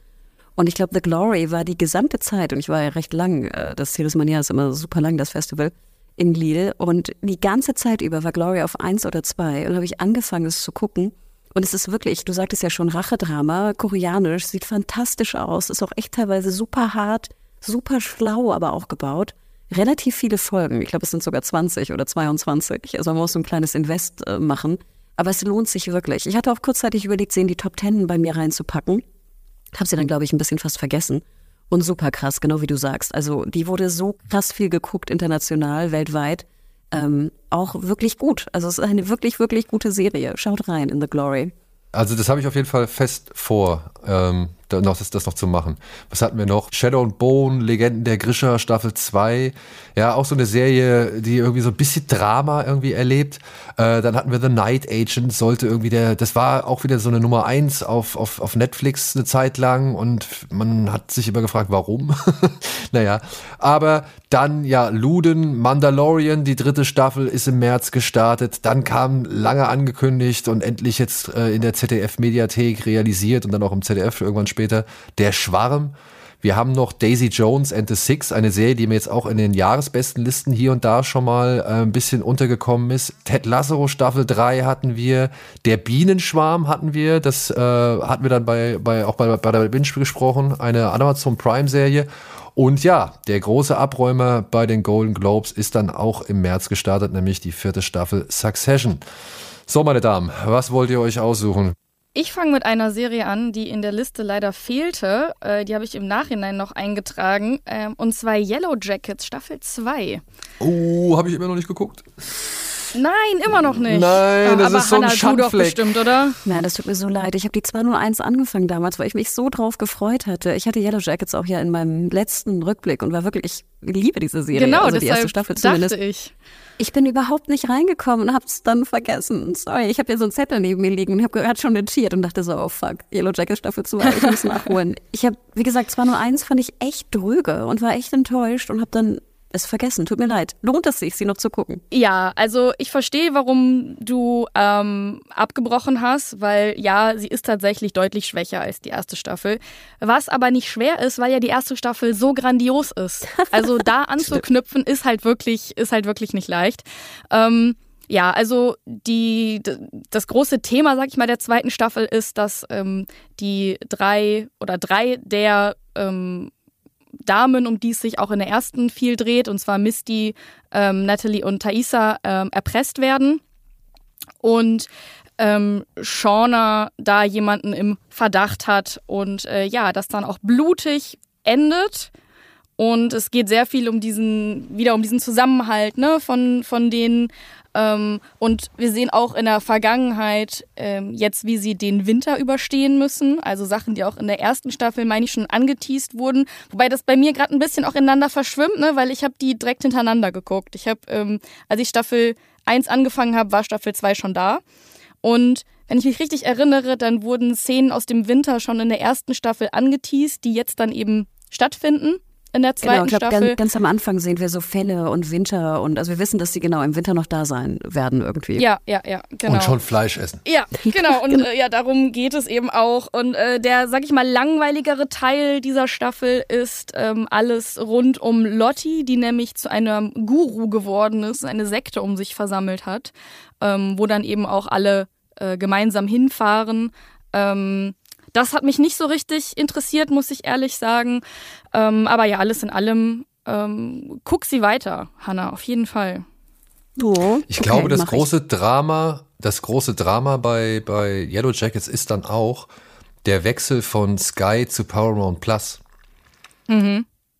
Und ich glaube, The Glory war die gesamte Zeit, und ich war ja recht lang, äh, das Series Mania ist immer super lang, das Festival, in Lille. Und die ganze Zeit über war Glory auf eins oder zwei. Und habe ich angefangen, es zu gucken. Und es ist wirklich, du sagtest ja schon, Rachedrama, koreanisch, sieht fantastisch aus, ist auch echt teilweise super hart, super schlau, aber auch gebaut relativ viele Folgen. Ich glaube, es sind sogar 20 oder 22. Also man muss so ein kleines Invest äh, machen. Aber es lohnt sich wirklich. Ich hatte auch kurzzeitig überlegt, sie in die Top Ten bei mir reinzupacken. Habe sie dann, glaube ich, ein bisschen fast vergessen. Und super krass, genau wie du sagst. Also die wurde so krass viel geguckt, international, weltweit. Ähm, auch wirklich gut. Also es ist eine wirklich, wirklich gute Serie. Schaut rein in The Glory. Also das habe ich auf jeden Fall fest vor, ähm, noch, das, das noch zu machen. Was hatten wir noch? Shadow and Bone, Legenden der Grisha, Staffel 2. Ja, auch so eine Serie, die irgendwie so ein bisschen Drama irgendwie erlebt. Äh, dann hatten wir The Night Agent, sollte irgendwie der, das war auch wieder so eine Nummer 1 auf, auf, auf Netflix eine Zeit lang und man hat sich immer gefragt, warum. naja, aber dann ja Luden, Mandalorian, die dritte Staffel ist im März gestartet. Dann kam lange angekündigt und endlich jetzt äh, in der ZDF-Mediathek realisiert und dann auch im ZDF irgendwann später der Schwarm. Wir haben noch Daisy Jones and the Six, eine Serie, die mir jetzt auch in den Jahresbestenlisten hier und da schon mal äh, ein bisschen untergekommen ist. Ted Lasso Staffel 3 hatten wir, Der Bienenschwarm hatten wir, das äh, hatten wir dann bei, bei auch bei, bei der Binge gesprochen, eine Amazon Prime Serie. Und ja, der große Abräumer bei den Golden Globes ist dann auch im März gestartet, nämlich die vierte Staffel Succession. So, meine Damen, was wollt ihr euch aussuchen? Ich fange mit einer Serie an, die in der Liste leider fehlte. Äh, die habe ich im Nachhinein noch eingetragen. Ähm, und zwar Yellow Jackets Staffel 2. Oh, habe ich immer noch nicht geguckt. Nein, immer noch nicht. Nein, Ja, das aber ist so ein Hannah, du doch Schandfleck. bestimmt, oder? Nein, das tut mir so leid. Ich habe die 201 angefangen damals, weil ich mich so drauf gefreut hatte. Ich hatte Yellow Jackets auch ja in meinem letzten Rückblick und war wirklich, ich liebe diese Serie. Genau, also die erste Staffel dachte zumindest. ich. Ich bin überhaupt nicht reingekommen und hab's dann vergessen. Sorry, ich habe hier so einen Zettel neben mir liegen und habe gerade schon notiert und dachte so, oh fuck, Yellow Jacket Staffel 2, ich muss nachholen. Ich habe, wie gesagt, 201 fand ich echt dröge und war echt enttäuscht und habe dann es vergessen. Tut mir leid. Lohnt es sich, sie noch zu gucken? Ja, also ich verstehe, warum du ähm, abgebrochen hast, weil ja, sie ist tatsächlich deutlich schwächer als die erste Staffel. Was aber nicht schwer ist, weil ja die erste Staffel so grandios ist. Also da anzuknüpfen ist halt wirklich, ist halt wirklich nicht leicht. Ähm, ja, also die, das große Thema, sag ich mal, der zweiten Staffel ist, dass ähm, die drei oder drei der ähm, Damen, um die es sich auch in der ersten viel dreht, und zwar Misty, ähm, Natalie und Thaisa, ähm, erpresst werden. Und ähm, Shauna da jemanden im Verdacht hat und äh, ja, das dann auch blutig endet. Und es geht sehr viel um diesen, wieder um diesen Zusammenhalt ne, von, von denen. Ähm, und wir sehen auch in der Vergangenheit ähm, jetzt, wie sie den Winter überstehen müssen. Also Sachen, die auch in der ersten Staffel, meine ich, schon angeteased wurden. Wobei das bei mir gerade ein bisschen auch ineinander verschwimmt, ne, weil ich habe die direkt hintereinander geguckt. Ich habe, ähm, als ich Staffel 1 angefangen habe, war Staffel 2 schon da. Und wenn ich mich richtig erinnere, dann wurden Szenen aus dem Winter schon in der ersten Staffel angeteased, die jetzt dann eben stattfinden in der Genau, zweiten ich glaube, Staffel. ganz, ganz am Anfang sehen wir so Fälle und Winter und also wir wissen, dass sie genau im Winter noch da sein werden irgendwie. ja, ja, ja, genau. Und schon Fleisch essen. Ja, genau. Und äh, ja, darum geht es eben auch. Und äh, der, sag ich mal, langweiligere Teil dieser Staffel ist ähm, alles rund um Lotti, die nämlich zu einem Guru geworden ist, eine Sekte um sich versammelt hat, ähm, wo dann eben auch alle äh, gemeinsam hinfahren. Ähm, das hat mich nicht so richtig interessiert, muss ich ehrlich sagen. Ähm, aber ja, alles in allem, ähm, guck sie weiter, Hanna, auf jeden Fall. Oh, Ich okay, glaube, das große Drama, das große Drama bei, bei Yellow Jackets ist dann auch der Wechsel von Sky zu Paramount Plus.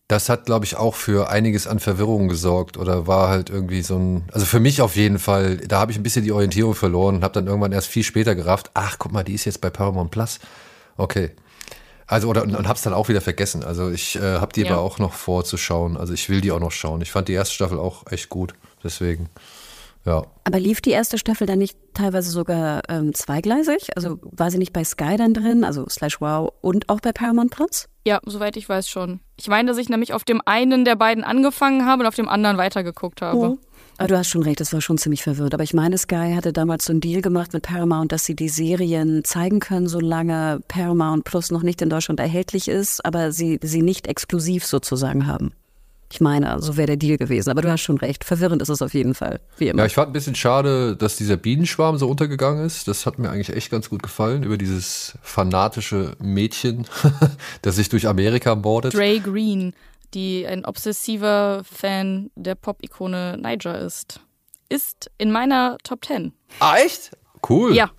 Das hat, glaube ich, auch für einiges an Verwirrung gesorgt oder war halt irgendwie so ein, also für mich auf jeden Fall, da habe ich ein bisschen die Orientierung verloren und habe dann irgendwann erst viel später gerafft, ach, guck mal, die ist jetzt bei Paramount Plus. Okay. Also oder und, und hab's dann auch wieder vergessen. Also ich äh, habe die Ja. aber auch noch vorzuschauen. Also ich will die auch noch schauen. Ich fand die erste Staffel auch echt gut. Deswegen, ja. Aber lief die erste Staffel dann nicht teilweise sogar ähm, zweigleisig? Also war sie nicht bei Sky dann drin, also Slash Wow und auch bei Paramount Plus? Ja, soweit ich weiß schon. Ich meine, dass ich nämlich auf dem einen der beiden angefangen habe und auf dem anderen weitergeguckt habe. Aber du hast schon recht, das war schon ziemlich verwirrt. Aber ich meine, Sky hatte damals so einen Deal gemacht mit Paramount, dass sie die Serien zeigen können, solange Paramount Plus noch nicht in Deutschland erhältlich ist, aber sie sie nicht exklusiv sozusagen haben. Ich meine, so wäre der Deal gewesen. Aber du hast schon recht. Verwirrend ist es auf jeden Fall. Wie immer. Ja, ich fand ein bisschen schade, dass dieser Bienenschwarm so untergegangen ist. Das hat mir eigentlich echt ganz gut gefallen, über dieses fanatische Mädchen, das sich durch Amerika mordet. Dre Green, die ein obsessiver Fan der Pop-Ikone Niger ist, ist in meiner Top 10. Ah, echt? Cool. Ja,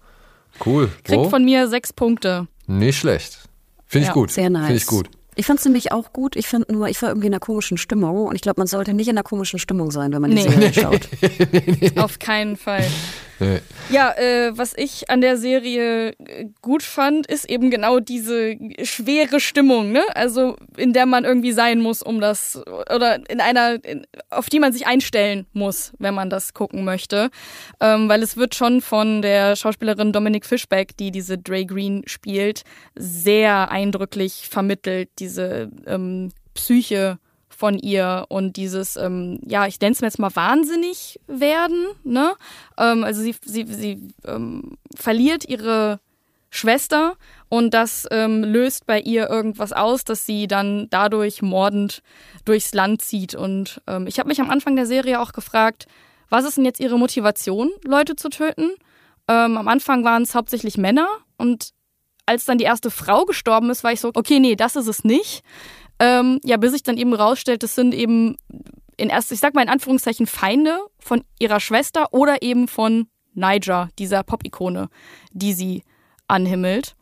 Cool. kriegt Wo? von mir sechs Punkte. Nicht schlecht. Finde ich Ja, gut. Sehr nice. Finde ich gut. Ich fand es nämlich auch gut. Ich fand nur, ich war irgendwie in einer komischen Stimmung und ich glaube, man sollte nicht in einer komischen Stimmung sein, wenn man die Nee. Serie schaut. Auf keinen Fall. Nee. Ja, äh, was ich an der Serie äh, gut fand, ist eben genau diese schwere Stimmung, ne? Also in der man irgendwie sein muss, um das oder in einer, in, auf die man sich einstellen muss, wenn man das gucken möchte, ähm, weil es wird schon von der Schauspielerin Dominic Fishback, die diese Dre Green spielt, sehr eindrücklich vermittelt, diese ähm, Psyche von ihr und dieses, ähm, ja, ich nenne es mir jetzt mal wahnsinnig werden, ne? Ähm, also sie, sie, sie ähm, verliert ihre Schwester und das ähm, löst bei ihr irgendwas aus, dass sie dann dadurch mordend durchs Land zieht. Und ähm, ich habe mich am Anfang der Serie auch gefragt, was ist denn jetzt ihre Motivation, Leute zu töten? Ähm, am Anfang waren es hauptsächlich Männer und als dann die erste Frau gestorben ist, war ich so, okay, nee, das ist es nicht. Ähm, ja, bis sich dann eben rausstellt, das sind eben in erst, ich sag mal in Anführungszeichen Feinde von ihrer Schwester oder eben von Niger, dieser Pop-Ikone, die sie anhimmelt.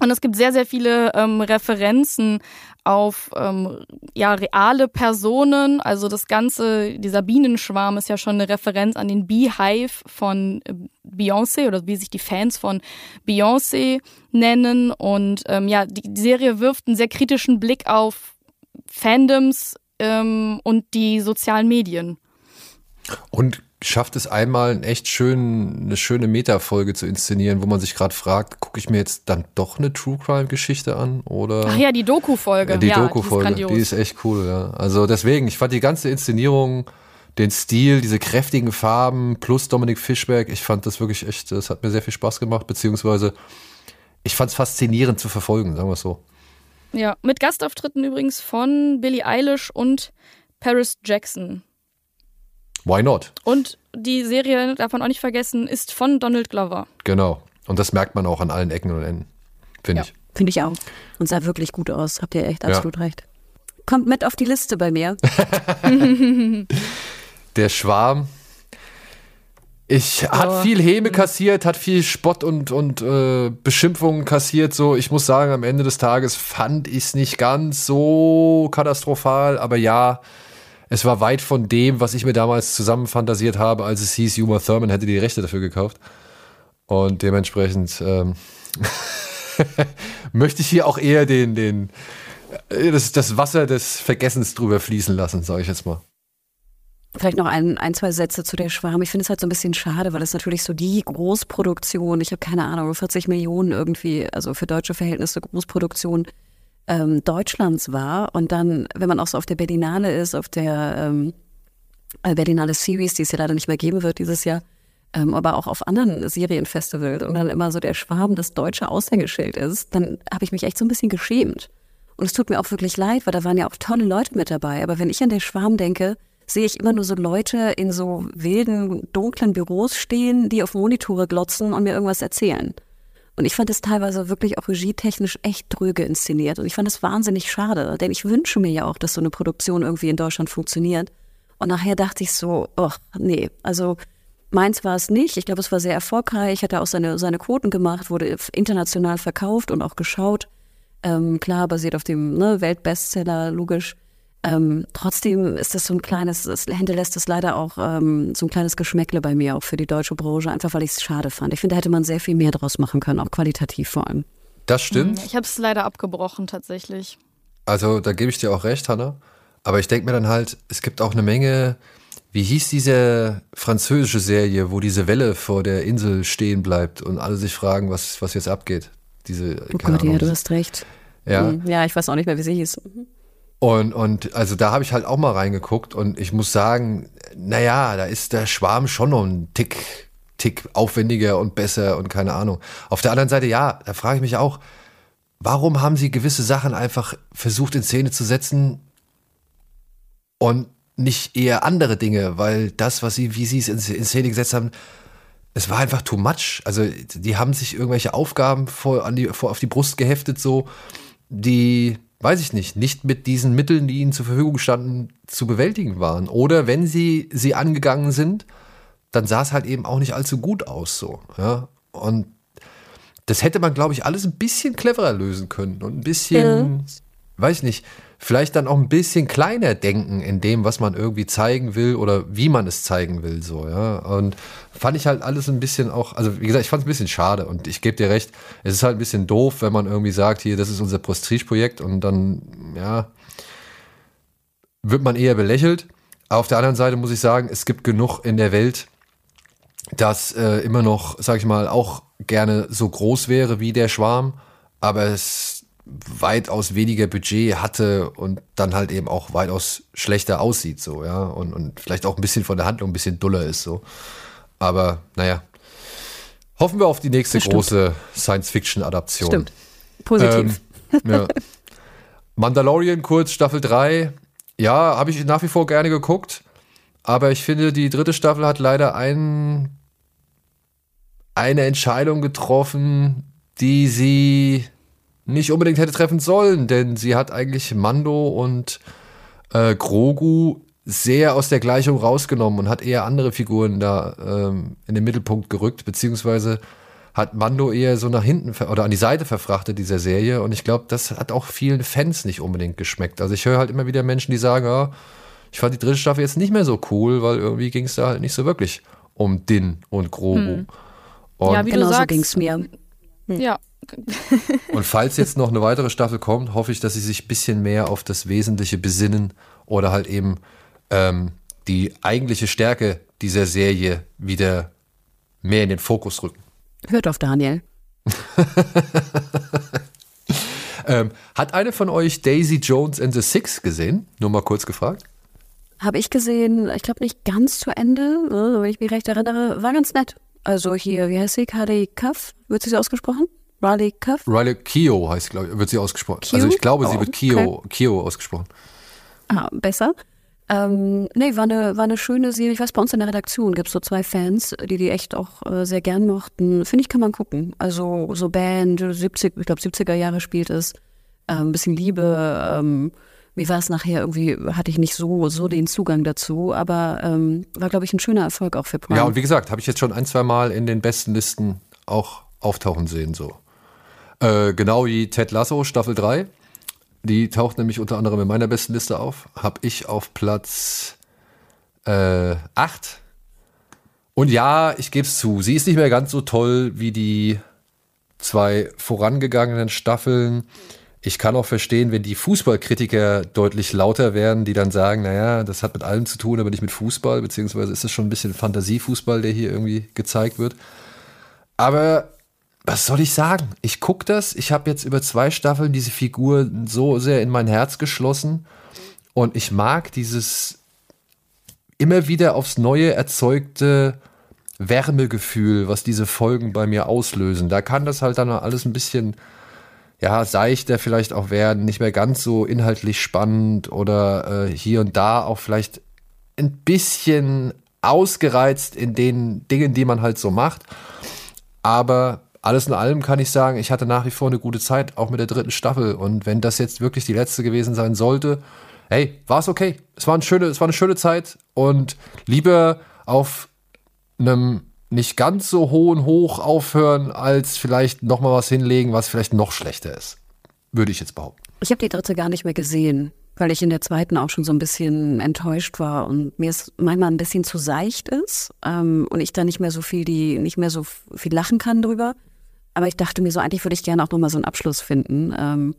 Und es gibt sehr, sehr viele ähm, Referenzen auf ähm, ja, reale Personen. Also das Ganze, dieser Bienenschwarm ist ja schon eine Referenz an den Beehive von äh, Beyoncé oder wie sich die Fans von Beyoncé nennen. Und ähm, ja, die Serie wirft einen sehr kritischen Blick auf Fandoms ähm, und die sozialen Medien. Und schafft es einmal einen echt schön, eine schöne Meta-Folge zu inszenieren, wo man sich gerade fragt, gucke ich mir jetzt dann doch eine True Crime-Geschichte an oder Ach ja, die Doku-Folge. die ja, Doku-Folge, Die ist die, ist echt cool, ja. Also deswegen, ich fand die ganze Inszenierung, den Stil, diese kräftigen Farben plus Dominik Fischberg, ich fand das wirklich echt, das hat mir sehr viel Spaß gemacht, beziehungsweise ich fand es faszinierend zu verfolgen, sagen wir es so. Ja, mit Gastauftritten übrigens von Billie Eilish und Paris Jackson. Why not? Und die Serie, darf man auch nicht vergessen, ist von Donald Glover. Genau. Und das merkt man auch an allen Ecken und Enden, finde Ja. ich. Finde ich auch. Und sah wirklich gut aus. Habt ihr echt Ja. absolut recht. Kommt mit auf die Liste bei mir. Der Schwarm. Ich hat viel Häme kassiert, hat viel Spott und, und äh, Beschimpfungen kassiert. So, ich muss sagen, am Ende des Tages fand ich es nicht ganz so katastrophal, aber ja, es war weit von dem, was ich mir damals zusammen fantasiert habe, als es hieß, Uma Thurman hätte die Rechte dafür gekauft. Und dementsprechend ähm, möchte ich hier auch eher den, den, äh, das, das Wasser des Vergessens drüber fließen lassen, sage ich jetzt mal. Vielleicht noch ein, ein, zwei Sätze zu der Schwarm. Ich finde es halt so ein bisschen schade, weil es natürlich so die Großproduktion, ich habe keine Ahnung, 40 Millionen irgendwie, also für deutsche Verhältnisse Großproduktion ähm, Deutschlands war. Und dann, wenn man auch so auf der Berlinale ist, auf der ähm, äh, Berlinale Series, die es ja leider nicht mehr geben wird dieses Jahr, ähm, aber auch auf anderen Serienfestivals und dann immer so der Schwarm das deutsche Aushängeschild ist, dann habe ich mich echt so ein bisschen geschämt. Und es tut mir auch wirklich leid, weil da waren ja auch tolle Leute mit dabei. Aber wenn ich an den Schwarm denke, sehe ich immer nur so Leute in so wilden, dunklen Büros stehen, die auf Monitore glotzen und mir irgendwas erzählen. Und ich fand es teilweise wirklich auch regietechnisch echt dröge inszeniert. Und ich fand es wahnsinnig schade, denn ich wünsche mir ja auch, dass so eine Produktion irgendwie in Deutschland funktioniert. Und nachher dachte ich so, ach, nee, also meins war es nicht. Ich glaube, es war sehr erfolgreich, hat er auch seine, seine Quoten gemacht, wurde international verkauft und auch geschaut. Ähm, klar, basiert auf dem ne, Weltbestseller, logisch. Ähm, trotzdem ist das so ein kleines, es hinterlässt es leider auch ähm, so ein kleines Geschmäckle bei mir, auch für die deutsche Branche, einfach weil ich es schade fand. Ich finde, da hätte man sehr viel mehr draus machen können, auch qualitativ vor allem. Das stimmt. Ich habe es leider abgebrochen tatsächlich. Also da gebe ich dir auch recht, Hanna. Aber ich denke mir dann halt, es gibt auch eine Menge, wie hieß diese französische Serie, wo diese Welle vor der Insel stehen bleibt und alle sich fragen, was, was jetzt abgeht. Diese, Oh Gott, ja, du hast recht. ja. Hm, Ja, ich weiß auch nicht mehr, wie sie hieß. Und, und also da habe ich halt auch mal reingeguckt und ich muss sagen, naja, da ist der Schwarm schon noch ein Tick, Tick aufwendiger und besser und keine Ahnung. Auf der anderen Seite, ja, da frage ich mich auch, warum haben sie gewisse Sachen einfach versucht in Szene zu setzen und nicht eher andere Dinge, weil das, was sie, wie sie es in, in Szene gesetzt haben, es war einfach too much. Also die haben sich irgendwelche Aufgaben vor, an die, vor, auf die Brust geheftet, so, die, weiß ich nicht, nicht mit diesen Mitteln, die ihnen zur Verfügung standen, zu bewältigen waren. Oder wenn sie sie angegangen sind, dann sah es halt eben auch nicht allzu gut aus, so, ja. Und das hätte man, glaube ich, alles ein bisschen cleverer lösen können und ein bisschen, weiß ich nicht, vielleicht dann auch ein bisschen kleiner denken in dem, was man irgendwie zeigen will oder wie man es zeigen will, so, ja. Und fand ich halt alles ein bisschen auch, also wie gesagt, ich fand es ein bisschen schade und ich gebe dir recht, es ist halt ein bisschen doof, wenn man irgendwie sagt, hier, das ist unser Prestige-Projekt und dann, ja, wird man eher belächelt. Auf der anderen Seite muss ich sagen, es gibt genug in der Welt, das äh, immer noch, sag ich mal, auch gerne so groß wäre wie der Schwarm, aber es weitaus weniger Budget hatte und dann halt eben auch weitaus schlechter aussieht, so, ja, und, und vielleicht auch ein bisschen von der Handlung ein bisschen duller ist, so. Aber, naja. Hoffen wir auf die nächste große Science-Fiction-Adaption. Stimmt. Positiv. Ähm, ja. Mandalorian kurz, Staffel 3. Ja, habe ich nach wie vor gerne geguckt. Aber ich finde, die dritte Staffel hat leider ein, eine Entscheidung getroffen, die sie nicht unbedingt hätte treffen sollen. Denn sie hat eigentlich Mando und äh, Grogu sehr aus der Gleichung rausgenommen und hat eher andere Figuren da ähm, in den Mittelpunkt gerückt, beziehungsweise hat Mando eher so nach hinten oder an die Seite verfrachtet dieser Serie und ich glaube, das hat auch vielen Fans nicht unbedingt geschmeckt. Also ich höre halt immer wieder Menschen, die sagen, ja, ich fand die dritte Staffel jetzt nicht mehr so cool, weil irgendwie ging es da halt nicht so wirklich um Din und Grogu. Und, Ja, wie du Genau so sagst. ging es mir. Ja, und falls jetzt noch eine weitere Staffel kommt, hoffe ich, dass sie sich ein bisschen mehr auf das Wesentliche besinnen oder halt eben ähm, die eigentliche Stärke dieser Serie wieder mehr in den Fokus rücken. Hört auf Daniel. Ähm, hat eine von euch Daisy Jones and the Six gesehen? Nur mal kurz gefragt. Habe ich gesehen, ich glaube nicht ganz zu Ende, äh, wenn ich mich recht erinnere, war ganz nett. Also hier, wie heißt sie? Kari Kaff, wird sie so ausgesprochen? Riley Kaff? Riley Keo heißt, glaube ich, wird sie ausgesprochen. Keo? Also ich glaube, sie Oh, wird Keo, Keo ausgesprochen. Ah, besser. Ähm, nee, war eine, war eine schöne Serie. Ich weiß, bei uns in der Redaktion gibt es so zwei Fans, die die echt auch äh, sehr gern mochten. Finde ich, kann man gucken. Also so Band, 70, ich glaube 70er Jahre spielt es. Ähm, ein bisschen Liebe. Ähm, wie war es nachher? Irgendwie hatte ich nicht so, so den Zugang dazu, aber ähm, war, glaube ich, ein schöner Erfolg auch für Prime. Ja, und wie gesagt, habe ich jetzt schon ein, zwei Mal in den besten Listen auch auftauchen sehen. So. Äh, genau wie Ted Lasso, Staffel 3. Die taucht nämlich unter anderem in meiner besten Liste auf. Habe ich auf Platz äh, 8. Und ja, ich gebe es zu, sie ist nicht mehr ganz so toll wie die zwei vorangegangenen Staffeln. Ich kann auch verstehen, wenn die Fußballkritiker deutlich lauter werden, die dann sagen, naja, das hat mit allem zu tun, aber nicht mit Fußball, beziehungsweise ist es schon ein bisschen Fantasiefußball, der hier irgendwie gezeigt wird. Aber was soll ich sagen? Ich gucke das, ich habe jetzt über zwei Staffeln diese Figur so sehr in mein Herz geschlossen und ich mag dieses immer wieder aufs Neue erzeugte Wärmegefühl, was diese Folgen bei mir auslösen. Da kann das halt dann alles ein bisschen ja, seichter vielleicht auch werden, nicht mehr ganz so inhaltlich spannend oder äh, hier und da auch vielleicht ein bisschen ausgereizt in den Dingen, die man halt so macht. Aber alles in allem kann ich sagen, ich hatte nach wie vor eine gute Zeit, auch mit der dritten Staffel. Und wenn das jetzt wirklich die letzte gewesen sein sollte, hey, war es okay. Es war, eine schöne, es war eine schöne Zeit und lieber auf einem nicht ganz so hohen Hoch aufhören, als vielleicht noch mal was hinlegen, was vielleicht noch schlechter ist. Würde ich jetzt behaupten. Ich habe die dritte gar nicht mehr gesehen, weil ich in der zweiten auch schon so ein bisschen enttäuscht war und mir es manchmal ein bisschen zu seicht ist ähm, und ich da nicht mehr so viel die nicht mehr so viel lachen kann drüber. Aber ich dachte mir so, eigentlich würde ich gerne auch nochmal so einen Abschluss finden. Ähm,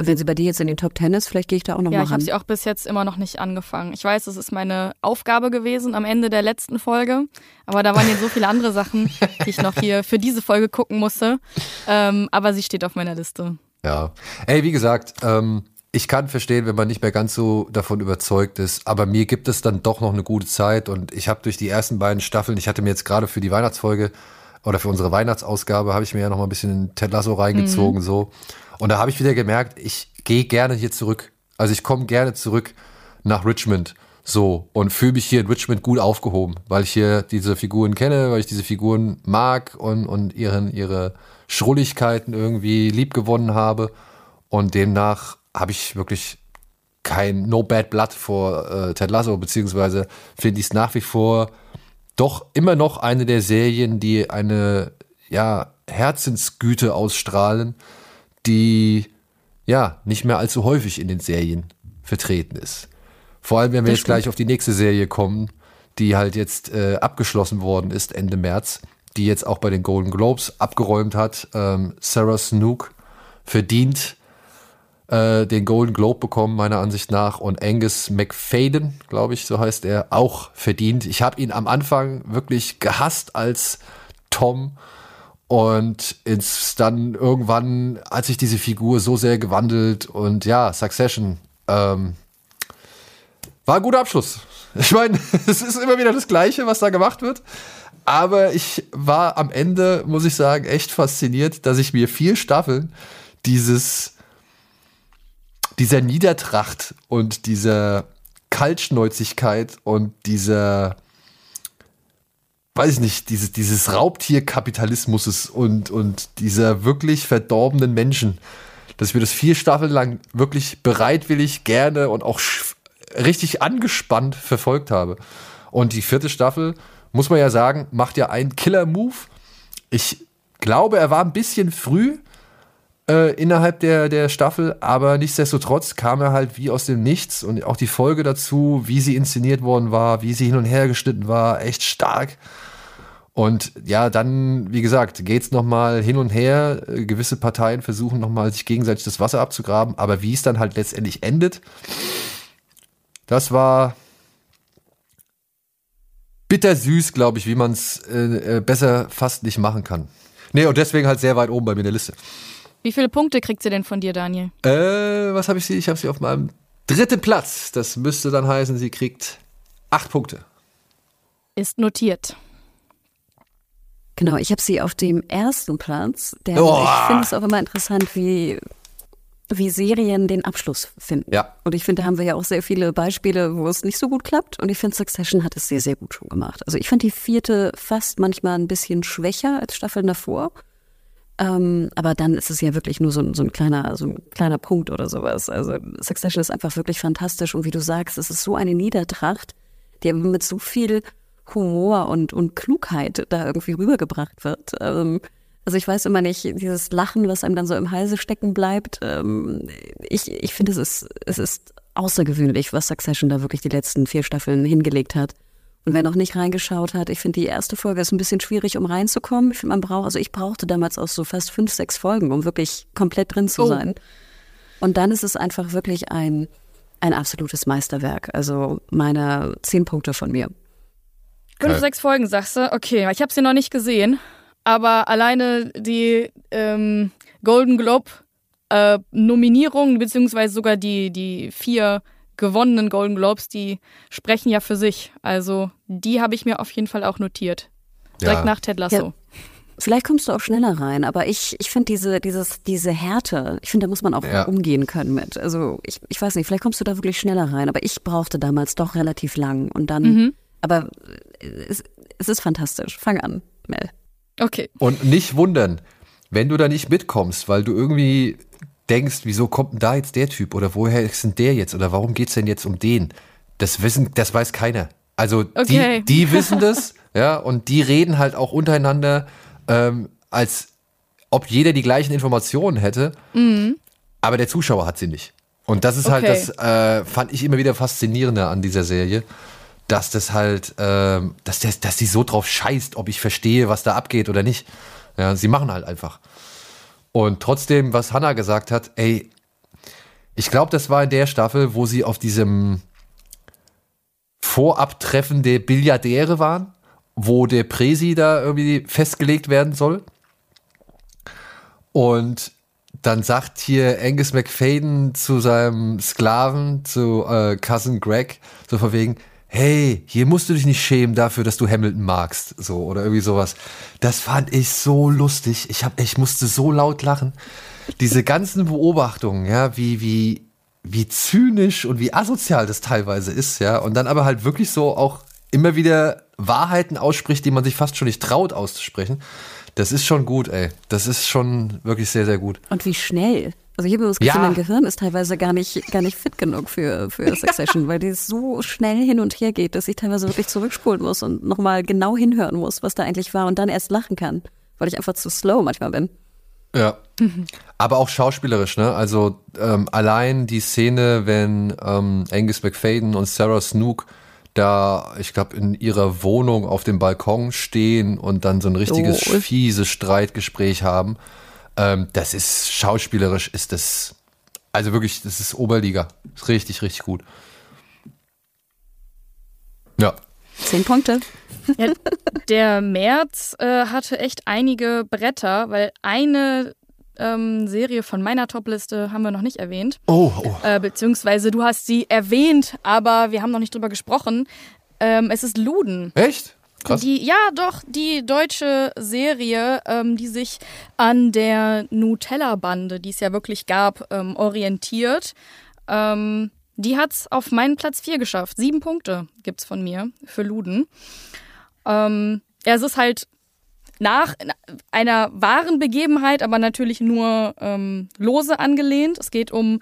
wenn sie bei dir jetzt in den Top Ten ist, vielleicht gehe ich da auch nochmal Ja, ran. ich habe sie auch bis jetzt immer noch nicht angefangen. Ich weiß, es ist meine Aufgabe gewesen am Ende der letzten Folge, aber da waren jetzt so viele andere Sachen, die ich noch hier für diese Folge gucken musste. Ähm, aber sie steht auf meiner Liste. Ja. Ey, wie gesagt, ähm, ich kann verstehen, wenn man nicht mehr ganz so davon überzeugt ist, aber mir gibt es dann doch noch eine gute Zeit und ich habe durch die ersten beiden Staffeln, ich hatte mir jetzt gerade für die Weihnachtsfolge oder für unsere Weihnachtsausgabe, habe ich mir ja noch mal ein bisschen Ted Lasso reingezogen so und da habe ich wieder gemerkt, ich gehe gerne hier zurück. Also ich komme gerne zurück nach Richmond so und fühle mich hier in Richmond gut aufgehoben, weil ich hier diese Figuren kenne, weil ich diese Figuren mag und, und ihren, ihre Schrulligkeiten irgendwie lieb gewonnen habe. Und demnach habe ich wirklich kein No Bad Blood vor äh, Ted Lasso, beziehungsweise finde ich es nach wie vor doch immer noch eine der Serien, die eine ja, Herzensgüte ausstrahlen, die ja nicht mehr allzu häufig in den Serien vertreten ist. Vor allem, wenn wir Das jetzt gleich auf die nächste Serie kommen, die halt jetzt äh, abgeschlossen worden ist Ende März, die jetzt auch bei den Golden Globes abgeräumt hat. Ähm, Sarah Snook verdient äh, den Golden Globe bekommen, meiner Ansicht nach. Und Angus McFadden, glaube ich, so heißt er, auch verdient. Ich habe ihn am Anfang wirklich gehasst als Tom. Und ins dann irgendwann hat sich diese Figur so sehr gewandelt. Und ja, Succession ähm, war ein guter Abschluss. Ich meine, es ist immer wieder das Gleiche, was da gemacht wird. Aber ich war am Ende, muss ich sagen, echt fasziniert, dass ich mir vier Staffeln dieses dieser Niedertracht und dieser Kaltschnäuzigkeit und dieser, weiß ich nicht, dieses, dieses Raubtierkapitalismus und, und dieser wirklich verdorbenen Menschen, dass mir das vier Staffeln lang wirklich bereitwillig, gerne und auch richtig angespannt verfolgt habe. Und die vierte Staffel, muss man ja sagen, macht ja einen Killer-Move. Ich glaube, er war ein bisschen früh, äh, innerhalb der, der Staffel, aber nichtsdestotrotz kam er halt wie aus dem Nichts und auch die Folge dazu, wie sie inszeniert worden war, wie sie hin und her geschnitten war, echt stark. Und ja, dann, wie gesagt, geht's noch mal hin und her. Äh, Gewisse Parteien versuchen noch mal sich gegenseitig das Wasser abzugraben, aber wie es dann halt letztendlich endet, das war bittersüß, glaube ich, wie man es äh, äh, besser fast nicht machen kann. Nee, und deswegen halt sehr weit oben bei mir in der Liste. Wie viele Punkte kriegt sie denn von dir, Daniel? Äh, was habe ich sie? Ich habe sie auf meinem dritten Platz. Das müsste dann heißen, sie kriegt acht Punkte. Ist notiert. Genau, ich habe sie auf dem ersten Platz. Der, Oh. Ich finde es auch immer interessant, wie, wie Serien den Abschluss finden. Ja. Und ich finde, da haben wir ja auch sehr viele Beispiele, wo es nicht so gut klappt. Und ich finde, Succession hat es sehr, sehr gut schon gemacht. Also ich fand die vierte fast manchmal ein bisschen schwächer als Staffeln davor. Ähm, aber dann ist es ja wirklich nur so, ein- so ein kleiner, so ein kleiner Punkt oder sowas. Also Succession ist einfach wirklich fantastisch und wie du sagst, es ist so eine Niedertracht, die mit so viel Humor und, und Klugheit da irgendwie rübergebracht wird. Ähm, also ich weiß immer nicht, dieses Lachen, was einem dann so im Halse stecken bleibt. Ähm, ich ich finde, es ist, es ist außergewöhnlich, was Succession da wirklich die letzten vier Staffeln hingelegt hat. Und wer noch nicht reingeschaut hat, ich finde, die erste Folge ist ein bisschen schwierig, um reinzukommen. Ich finde, man braucht, also ich brauchte damals auch so fast fünf, sechs Folgen, um wirklich komplett drin zu Oh. sein. Und dann ist es einfach wirklich ein, ein absolutes Meisterwerk. Also meine zehn Punkte von mir. Fünf, Geil. sechs Folgen, sagst du? Okay, ich habe sie noch nicht gesehen. Aber alleine die ähm, Golden Globe äh, Nominierung, beziehungsweise sogar die, die vier gewonnenen Golden Globes, die sprechen ja für sich. Also die habe ich mir auf jeden Fall auch notiert. Direkt Ja. nach Ted Lasso. Ja. Vielleicht kommst du auch schneller rein, aber ich, ich finde diese, dieses, diese Härte, ich finde, da muss man auch Ja. umgehen können mit. Also ich, ich weiß nicht, vielleicht kommst du da wirklich schneller rein, aber ich brauchte damals doch relativ lang und dann, Mhm. aber es, es ist fantastisch. Fang an, Mel. Okay. Und nicht wundern, wenn du da nicht mitkommst, weil du irgendwie denkst, wieso kommt denn da jetzt der Typ oder woher ist denn der jetzt oder warum geht's denn jetzt um den? Das wissen, das weiß keiner. Also Okay. die, die wissen das, ja, und die reden halt auch untereinander, ähm, als ob jeder die gleichen Informationen hätte, aber der Zuschauer hat sie nicht. Und das ist halt Okay. das, äh, fand ich immer wieder faszinierender an dieser Serie, dass das halt, ähm, dass, der, dass die so drauf scheißt, ob ich verstehe, was da abgeht oder nicht. Ja, sie machen halt einfach. Und trotzdem, was Hannah gesagt hat, ey, ich glaube, das war in der Staffel, wo sie auf diesem Vorabtreffen der Billiardäre waren, wo der Präsi da irgendwie festgelegt werden soll. Und dann sagt hier Angus McFadden zu seinem Sklaven, zu äh, Cousin Greg, so von wegen, hey, hier musst du dich nicht schämen dafür, dass du Hamilton magst, so oder irgendwie sowas. Das fand ich so lustig. Ich hab, ich musste so laut lachen. Diese ganzen Beobachtungen, ja, wie wie wie zynisch und wie asozial das teilweise ist, ja, und dann aber halt wirklich so auch immer wieder Wahrheiten ausspricht, die man sich fast schon nicht traut auszusprechen. Das ist schon gut, ey. Das ist schon wirklich sehr, sehr gut. Und wie schnell. Also ich habe das Gefühl, Ja. mein Gehirn ist teilweise gar nicht, gar nicht fit genug für, für Succession, weil die so schnell hin und her geht, dass ich teilweise wirklich zurückspulen muss und nochmal genau hinhören muss, was da eigentlich war und dann erst lachen kann, weil ich einfach zu slow manchmal bin. Ja. Aber auch schauspielerisch, ne? Also ähm, allein die Szene, wenn ähm, Angus McFadden und Sarah Snook da, ich glaube, in ihrer Wohnung auf dem Balkon stehen und dann so ein richtiges Oh. fieses Streitgespräch haben. Ähm, das ist schauspielerisch, ist das, also wirklich, das ist Oberliga. Ist richtig, richtig gut. Ja. Zehn Punkte. Ja, der März äh, hatte echt einige Bretter, weil eine ähm, Serie von meiner Topliste haben wir noch nicht erwähnt. Oh, oh. Äh, beziehungsweise du hast sie erwähnt, aber wir haben noch nicht drüber gesprochen. Ähm, es ist Luden. Echt? Krass. Die, ja, doch, die deutsche Serie, ähm, die sich an der Nutella-Bande, die es ja wirklich gab, ähm, orientiert. Ähm, die hat's auf meinen Platz 4 geschafft. Sieben Punkte gibt's von mir für Luden. Ähm, ja, es ist halt nach einer wahren Begebenheit, aber natürlich nur ähm, lose angelehnt. Es geht um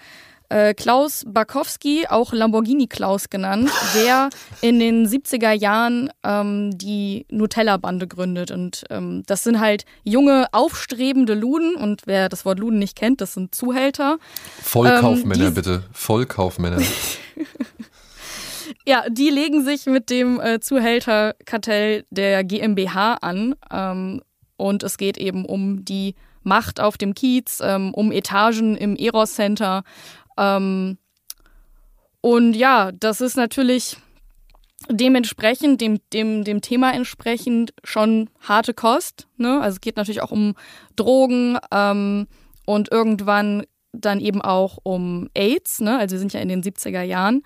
äh, Klaus Bakowski, auch Lamborghini Klaus genannt, der in den 70er Jahren ähm, die Nutella-Bande gründet. Und ähm, das sind halt junge, aufstrebende Luden. Und wer das Wort Luden nicht kennt, das sind Zuhälter. Vollkaufmänner, ähm, bitte. Vollkaufmänner. Ja, die legen sich mit dem äh, Zuhälterkartell der GmbH an. Ähm, und es geht eben um die Macht auf dem Kiez, ähm, um Etagen im Eros Center. Ähm, und ja, das ist natürlich dementsprechend, dem, dem, dem Thema entsprechend schon harte Kost. Ne? Also es geht natürlich auch um Drogen ähm, und irgendwann dann eben auch um AIDS. Ne? Also wir sind ja in den 70er Jahren.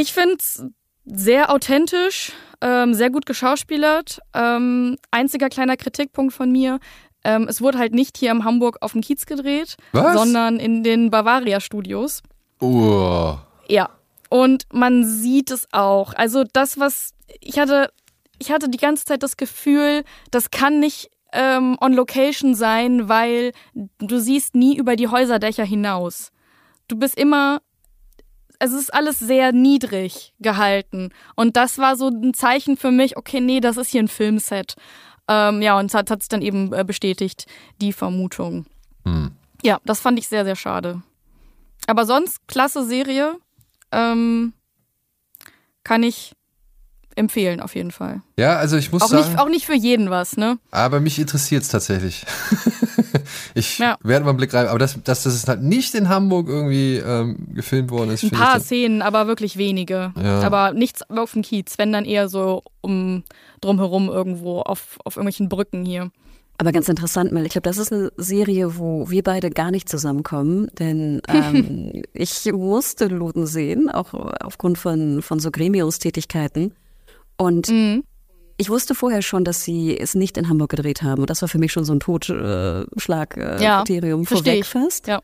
Ich finde es sehr authentisch, ähm, sehr gut geschauspielert. Ähm, einziger kleiner Kritikpunkt von mir. Ähm, es wurde halt nicht hier in Hamburg auf dem Kiez gedreht, Was? sondern in den Bavaria-Studios. Oh. Ja. Und man sieht es auch. Also das, was ich hatte, ich hatte die ganze Zeit das Gefühl, das kann nicht ähm, on Location sein, weil du siehst nie über die Häuserdächer hinaus. Du bist immer, es ist alles sehr niedrig gehalten. Und das war so ein Zeichen für mich, okay, nee, das ist hier ein Filmset. Ähm, ja, und es hat, hat sich dann eben äh, bestätigt, die Vermutung. Hm. Ja, das fand ich sehr, sehr schade. Aber sonst, klasse Serie. Ähm, kann ich empfehlen, auf jeden Fall. Ja, also ich muss Auch sagen, nicht, auch nicht für jeden was, ne? aber mich interessiert es tatsächlich. ich Ja. werde mal einen Blick rein, aber dass, dass das halt nicht in Hamburg irgendwie ähm, gefilmt worden ist, Ein finde paar Szenen, aber wirklich wenige. Ja. Aber nichts auf dem Kiez, wenn dann eher so um drumherum irgendwo auf, auf irgendwelchen Brücken hier. Aber ganz interessant, Mel. Ich glaube, das ist eine Serie, wo wir beide gar nicht zusammenkommen, denn ähm, ich musste Luden sehen, auch aufgrund von, von so Gremiumstätigkeiten. Und Mhm. ich wusste vorher schon, dass sie es nicht in Hamburg gedreht haben. Und das war für mich schon so ein Totschlagkriterium äh, Ja, vorweg ich. fast. Ja.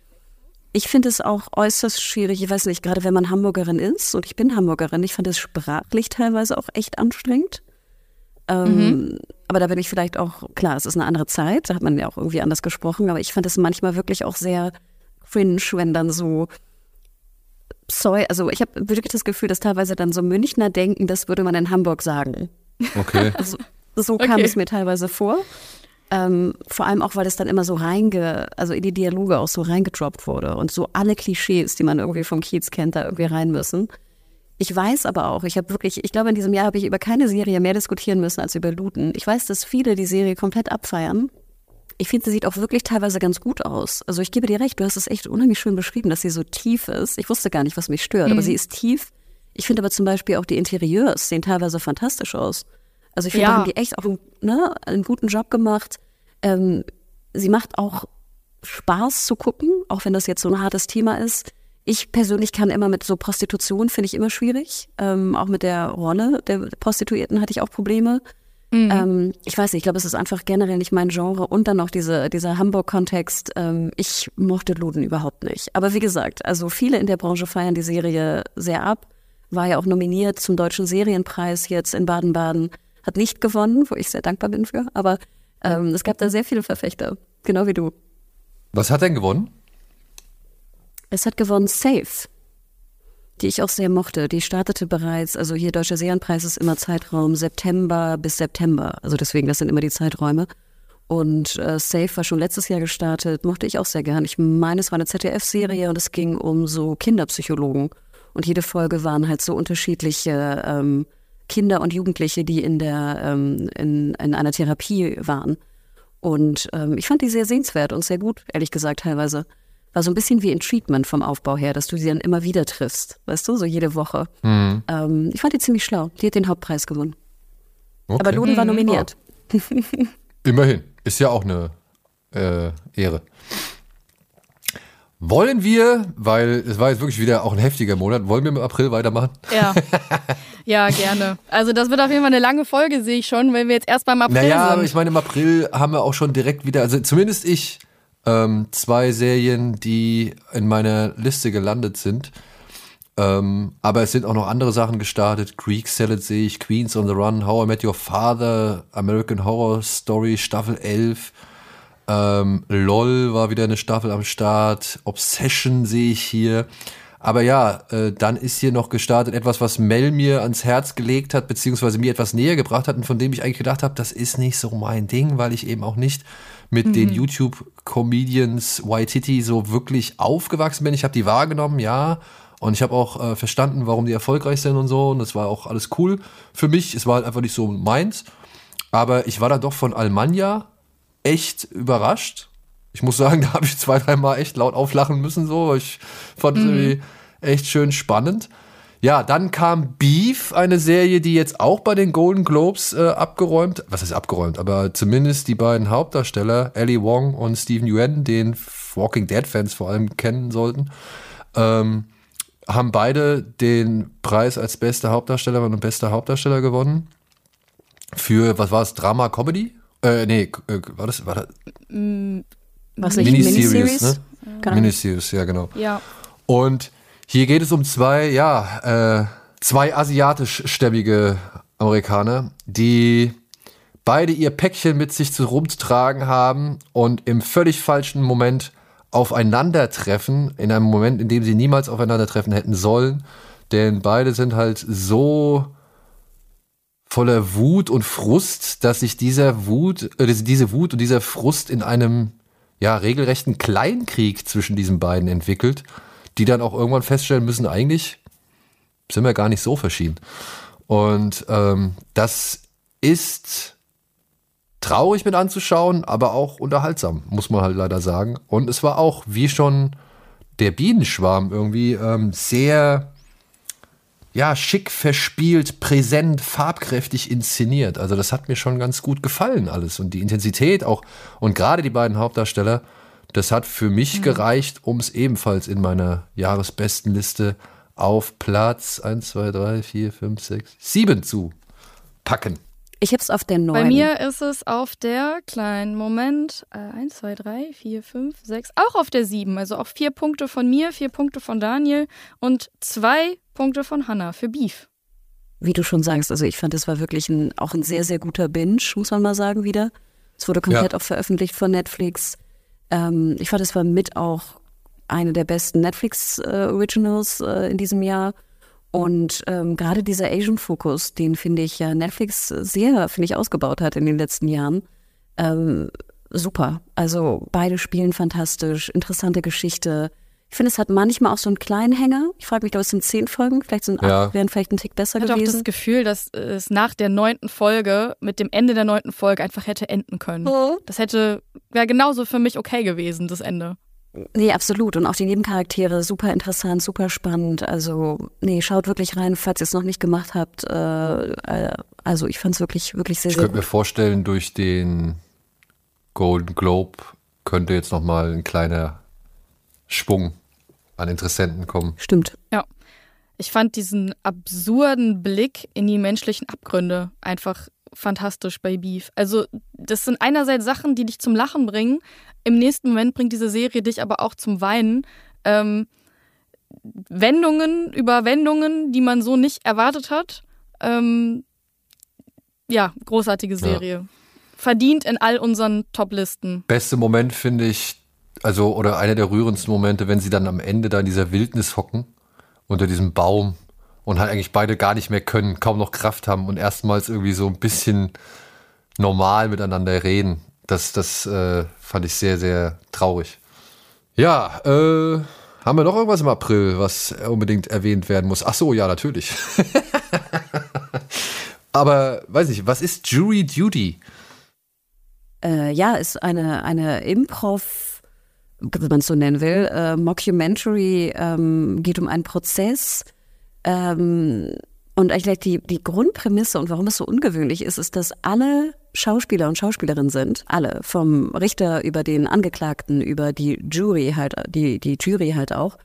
Ich finde es auch äußerst schwierig, ich weiß nicht, gerade wenn man Hamburgerin ist, und ich bin Hamburgerin, ich fand es sprachlich teilweise auch echt anstrengend. Ähm, Aber da bin ich vielleicht auch, klar, es ist eine andere Zeit, da hat man ja auch irgendwie anders gesprochen, aber ich fand es manchmal wirklich auch sehr cringe, wenn dann so Pseu, also ich habe wirklich das Gefühl, dass teilweise dann so Münchner denken, das würde man in Hamburg sagen. Okay. Also so kam Okay. es mir teilweise vor. Ähm, vor allem auch, weil es dann immer so reinge, also in die Dialoge auch so reingedroppt wurde und so alle Klischees, die man irgendwie vom Kiez kennt, da irgendwie rein müssen. Ich weiß aber auch, ich habe wirklich, ich glaube, in diesem Jahr habe ich über keine Serie mehr diskutieren müssen als über Luton. Ich weiß, dass viele die Serie komplett abfeiern. Ich finde, sie sieht auch wirklich teilweise ganz gut aus. Also ich gebe dir recht, du hast es echt unheimlich schön beschrieben, dass sie so tief ist. Ich wusste gar nicht, was mich stört, aber sie ist tief. Ich finde aber zum Beispiel auch die Interieurs sehen teilweise fantastisch aus. Also ich finde, Ja. da haben die echt auch einen, ne, einen guten Job gemacht. Ähm, sie macht auch Spaß zu gucken, auch wenn das jetzt so ein hartes Thema ist. Ich persönlich kann immer mit so Prostitution, finde ich immer schwierig. Ähm, auch mit der Rolle der Prostituierten hatte ich auch Probleme. Ähm, ich weiß nicht, ich glaube, es ist einfach generell nicht mein Genre. Und dann noch diese, dieser Hamburg-Kontext. Ähm, ich mochte Luden überhaupt nicht. Aber wie gesagt, also viele in der Branche feiern die Serie sehr ab. War ja auch nominiert zum Deutschen Serienpreis jetzt in Baden-Baden. Hat nicht gewonnen, wo ich sehr dankbar bin für. Aber ähm, es gab da sehr viele Verfechter. Genau wie du. Was hat denn gewonnen? Es hat gewonnen Safe, die ich auch sehr mochte. Die startete bereits, also hier Deutscher Serienpreis ist immer Zeitraum September bis September. Also deswegen, das sind immer die Zeiträume. Und äh, Safe war schon letztes Jahr gestartet, mochte ich auch sehr gern. Ich meine, es war eine ZDF-Serie und es ging um so Kinderpsychologen. Und jede Folge waren halt so unterschiedliche ähm, Kinder und Jugendliche, die in der ähm, in, in einer Therapie waren. Und ähm, ich fand die sehr sehenswert und sehr gut, ehrlich gesagt, teilweise. War so ein bisschen wie in Treatment vom Aufbau her, dass du sie dann immer wieder triffst, weißt du, so jede Woche. Ähm, ich fand die ziemlich schlau. Die hat den Hauptpreis gewonnen. Okay. Aber Luden war nominiert. Immerhin. Ist ja auch eine äh, Ehre. Wollen wir, weil es war jetzt wirklich wieder auch ein heftiger Monat, wollen wir im April weitermachen? Ja. ja, gerne. Also das wird auf jeden Fall eine lange Folge, sehe ich schon, wenn wir jetzt erst beim April Naja, aber sind. ich meine, im April haben wir auch schon direkt wieder, also zumindest ich, ähm, zwei Serien, die in meiner Liste gelandet sind. Ähm, aber es sind auch noch andere Sachen gestartet. Greek Salad sehe ich, Queens on the Run, How I Met Your Father, American Horror Story, Staffel 11. Ähm, LOL war wieder eine Staffel am Start. Obsession sehe ich hier. Aber ja, äh, dann ist hier noch gestartet etwas, was Mel mir ans Herz gelegt hat, beziehungsweise mir etwas näher gebracht hat und von dem ich eigentlich gedacht habe, das ist nicht so mein Ding, weil ich eben auch nicht mit den YouTube-Comedians Waititi so wirklich aufgewachsen bin. Ich habe die wahrgenommen, ja. Und ich habe auch äh, verstanden, warum die erfolgreich sind und so. Und das war auch alles cool für mich. Es war halt einfach nicht so meins. Aber ich war da doch von Almanja echt überrascht. Ich muss sagen, da habe ich zwei, dreimal echt laut auflachen müssen. So. Ich fand es irgendwie echt schön spannend. Ja, dann kam Beef, eine Serie, die jetzt auch bei den Golden Globes äh, abgeräumt, was ist abgeräumt, aber zumindest die beiden Hauptdarsteller, Ellie Wong und Steven Yeun, den Walking Dead Fans vor allem kennen sollten, ähm, haben beide den Preis als beste Hauptdarstellerin und bester Hauptdarsteller gewonnen. Für, was war es, Drama Comedy? Äh, nee, äh, war das, war das Was nicht? Miniseries, ne? Genau. Miniseries, ja, genau. Ja. Und hier geht es um zwei, ja, äh, zwei asiatischstämmige Amerikaner, die beide ihr Päckchen mit sich zu rumzutragen haben und im völlig falschen Moment aufeinandertreffen, in einem Moment, in dem sie niemals aufeinandertreffen hätten sollen. Denn beide sind halt so voller Wut und Frust, dass sich dieser Wut, äh, diese Wut und dieser Frust in einem ja regelrechten Kleinkrieg zwischen diesen beiden entwickelt, die dann auch irgendwann feststellen müssen, eigentlich sind wir gar nicht so verschieden. Und ähm, das ist traurig mit anzuschauen, aber auch unterhaltsam, muss man halt leider sagen. Und es war auch, wie schon der Bienenschwarm, irgendwie ähm, sehr ja, schick verspielt, präsent, farbkräftig inszeniert. Also das hat mir schon ganz gut gefallen alles. Und die Intensität auch und gerade die beiden Hauptdarsteller, das hat für mich gereicht, um es ebenfalls in meiner Jahresbestenliste auf Platz 1, 2, 3, 4, 5, 6, 7 zu packen. Ich hab's auf der 9. Bei mir ist es auf der kleinen Moment. Äh, 1, 2, 3, 4, 5, 6. Auch auf der 7. Also auch vier Punkte von mir, vier Punkte von Daniel und zwei Punkte von Hannah für Beef. wie du schon sagst, also ich fand, es war wirklich ein, auch ein sehr, sehr guter Binge, muss man mal sagen wieder. Es wurde komplett Ja. auch veröffentlicht von Netflix. Ähm, ich fand, es war mit auch eine der besten Netflix-Originals äh, in diesem Jahr. Und ähm, gerade dieser Asian-Fokus, den finde ich ja Netflix sehr, finde ich, ausgebaut hat in den letzten Jahren. Ähm, super. Also beide spielen fantastisch, interessante Geschichte. Ich finde, es hat manchmal auch so einen kleinen Hänger. Ich frage mich, glaube es sind zehn Folgen, vielleicht sind Ja. acht, wären vielleicht ein Tick besser Ich hatte auch gewesen. das Gefühl, dass es nach der neunten Folge, mit dem Ende der neunten Folge einfach hätte enden können. Mhm. Das hätte, wäre genauso für mich okay gewesen, das Ende. Nee, absolut. Und auch die Nebencharaktere, super interessant, super spannend. Also, nee, schaut wirklich rein, falls ihr es noch nicht gemacht habt. Äh, äh, also, ich fand es wirklich, wirklich sehr, Ich sehr könnte mir vorstellen, durch den Golden Globe könnte jetzt nochmal ein kleiner Schwung an Interessenten kommen. Stimmt. Ja. Ich fand diesen absurden Blick in die menschlichen Abgründe einfach fantastisch bei Beef. Also, das sind einerseits Sachen, die dich zum Lachen bringen. Im nächsten Moment bringt diese Serie dich aber auch zum Weinen. Ähm, Wendungen über Wendungen, die man so nicht erwartet hat. Ähm, ja, großartige Serie. Verdient in all unseren Top-Listen. Beste Moment finde ich, also, oder einer der rührendsten Momente, wenn sie dann am Ende da in dieser Wildnis hocken, unter diesem Baum und halt eigentlich beide gar nicht mehr können, kaum noch Kraft haben und erstmals irgendwie so ein bisschen normal miteinander reden. Das, das äh, fand ich sehr, sehr traurig. Ja, äh, haben wir noch irgendwas im April, was unbedingt erwähnt werden muss? Ach so, ja, natürlich. Aber weiß ich, was ist Jury Duty? Äh, ja, ist eine, eine Improv, wenn man es so nennen will, äh, Mockumentary, ähm, geht um einen Prozess. Ähm, und eigentlich die, die Grundprämisse und warum es so ungewöhnlich ist, ist, dass alle Schauspieler und Schauspielerinnen sind, alle, vom Richter über den Angeklagten, über die Jury halt, die, die Jury halt auch.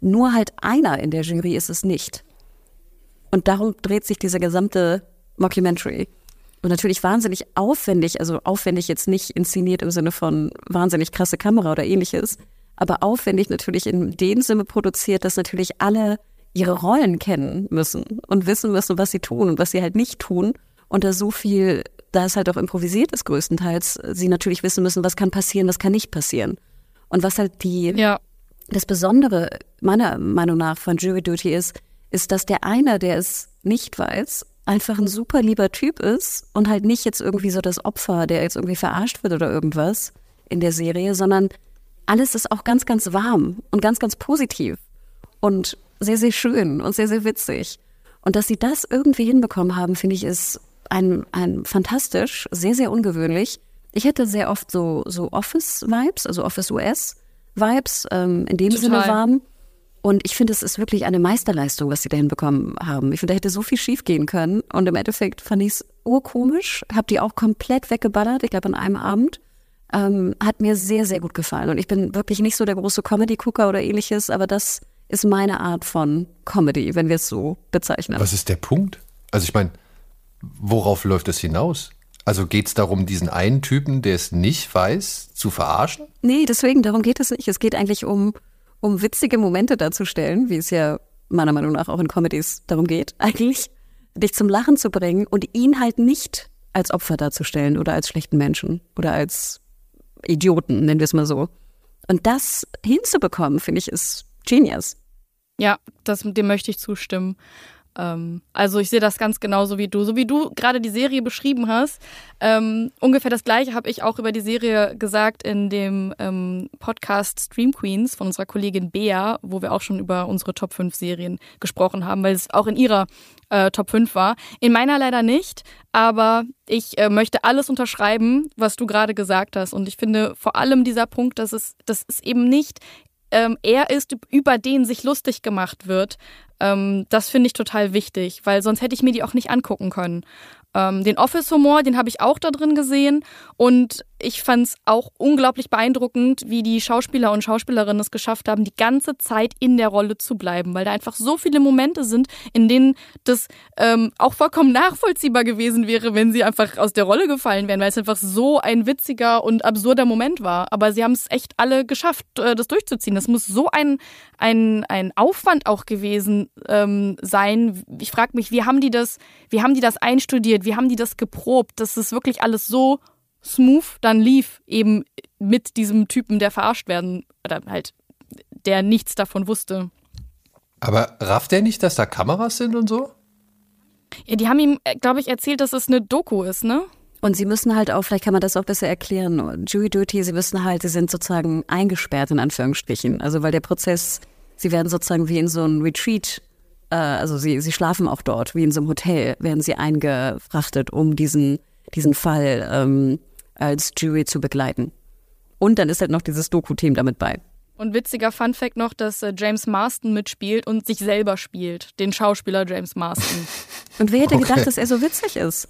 Nur halt einer in der Jury ist es nicht. Und darum dreht sich diese gesamte Mockumentary. Und natürlich wahnsinnig aufwendig, also aufwendig jetzt nicht inszeniert im Sinne von wahnsinnig krasse Kamera oder ähnliches, aber aufwendig natürlich in dem Sinne produziert, dass natürlich alle ihre Rollen kennen müssen und wissen müssen, was sie tun und was sie halt nicht tun. Und da so viel, da es halt auch improvisiert ist größtenteils, sie natürlich wissen müssen, was kann passieren, was kann nicht passieren. Und was halt die, Ja, das Besondere meiner Meinung nach von Jury Duty ist, ist, dass der eine, der es nicht weiß, einfach ein super lieber Typ ist und halt nicht jetzt irgendwie so das Opfer, der jetzt irgendwie verarscht wird oder irgendwas in der Serie, sondern alles ist auch ganz, ganz warm und ganz, ganz positiv und sehr, sehr schön und sehr, sehr witzig. Und dass sie das irgendwie hinbekommen haben, finde ich, ist ein, ein fantastisch, sehr, sehr ungewöhnlich. Ich hätte sehr oft so, so Office-Vibes, also Office US-Vibes, ähm, in dem Total. Sinne warm. Und ich finde, es ist wirklich eine Meisterleistung, was sie da hinbekommen haben. Ich finde, da hätte so viel schief gehen können. Und im Endeffekt fand ich es urkomisch, habe die auch komplett weggeballert, ich glaube an einem Abend. Ähm, hat mir sehr, sehr gut gefallen. Und ich bin wirklich nicht so der große Comedy-Gucker oder ähnliches, aber das ist meine Art von Comedy, wenn wir es so bezeichnen. Was ist der Punkt? Also ich meine, worauf läuft es hinaus? Also geht es darum, diesen einen Typen, der es nicht weiß, zu verarschen? Nee, deswegen, darum geht es nicht. Es geht eigentlich um, um witzige Momente darzustellen, wie es ja meiner Meinung nach auch in Comedies darum geht, eigentlich dich zum Lachen zu bringen und ihn halt nicht als Opfer darzustellen oder als schlechten Menschen oder als Idioten, nennen wir es mal so. Und das hinzubekommen, finde ich, ist genius. Ja, das, dem möchte ich zustimmen. Ähm, also ich sehe das ganz genauso wie du. So wie du gerade die Serie beschrieben hast, ähm, ungefähr das gleiche habe ich auch über die Serie gesagt in dem ähm, Podcast Stream Queens von unserer Kollegin Bea, wo wir auch schon über unsere Top 5 Serien gesprochen haben, weil es auch in ihrer äh, Top 5 war. In meiner leider nicht, aber ich äh, möchte alles unterschreiben, was du gerade gesagt hast. Und ich finde vor allem dieser Punkt, dass es, dass es eben nicht ähm, er ist, über den sich lustig gemacht wird, ähm, das finde ich total wichtig, weil sonst hätte ich mir die auch nicht angucken können. Ähm, den Office-Humor, den habe ich auch da drin gesehen und ich fand es auch unglaublich beeindruckend, wie die Schauspieler und Schauspielerinnen es geschafft haben, die ganze Zeit in der Rolle zu bleiben, weil da einfach so viele Momente sind, in denen das ähm, auch vollkommen nachvollziehbar gewesen wäre, wenn sie einfach aus der Rolle gefallen wären, weil es einfach so ein witziger und absurder Moment war. Aber sie haben es echt alle geschafft, äh, das durchzuziehen. Das muss so ein, ein, ein Aufwand auch gewesen ähm, sein. Ich frage mich, wie haben die das, wie haben die das einstudiert, wie haben die das geprobt, dass es wirklich alles so smooth dann lief, eben mit diesem Typen, der verarscht werden, oder halt, der nichts davon wusste. Aber rafft der nicht, dass da Kameras sind und so? Ja, die haben ihm, glaube ich, erzählt, dass es eine Doku ist, ne? Und sie müssen halt auch, vielleicht kann man das auch besser erklären, Jury Duty, sie müssen halt, sie sind sozusagen eingesperrt in Anführungsstrichen. Also weil der Prozess, sie werden sozusagen wie in so ein Retreat, äh, also sie, sie schlafen auch dort, wie in so einem Hotel, werden sie eingefrachtet, um diesen, diesen Fall ähm, als Jury zu begleiten. Und dann ist halt noch dieses Doku-Team damit bei. Und witziger Fun Fact noch, dass äh, James Marston mitspielt und sich selber spielt. Den Schauspieler James Marston. Und wer hätte Okay. gedacht, dass er so witzig ist?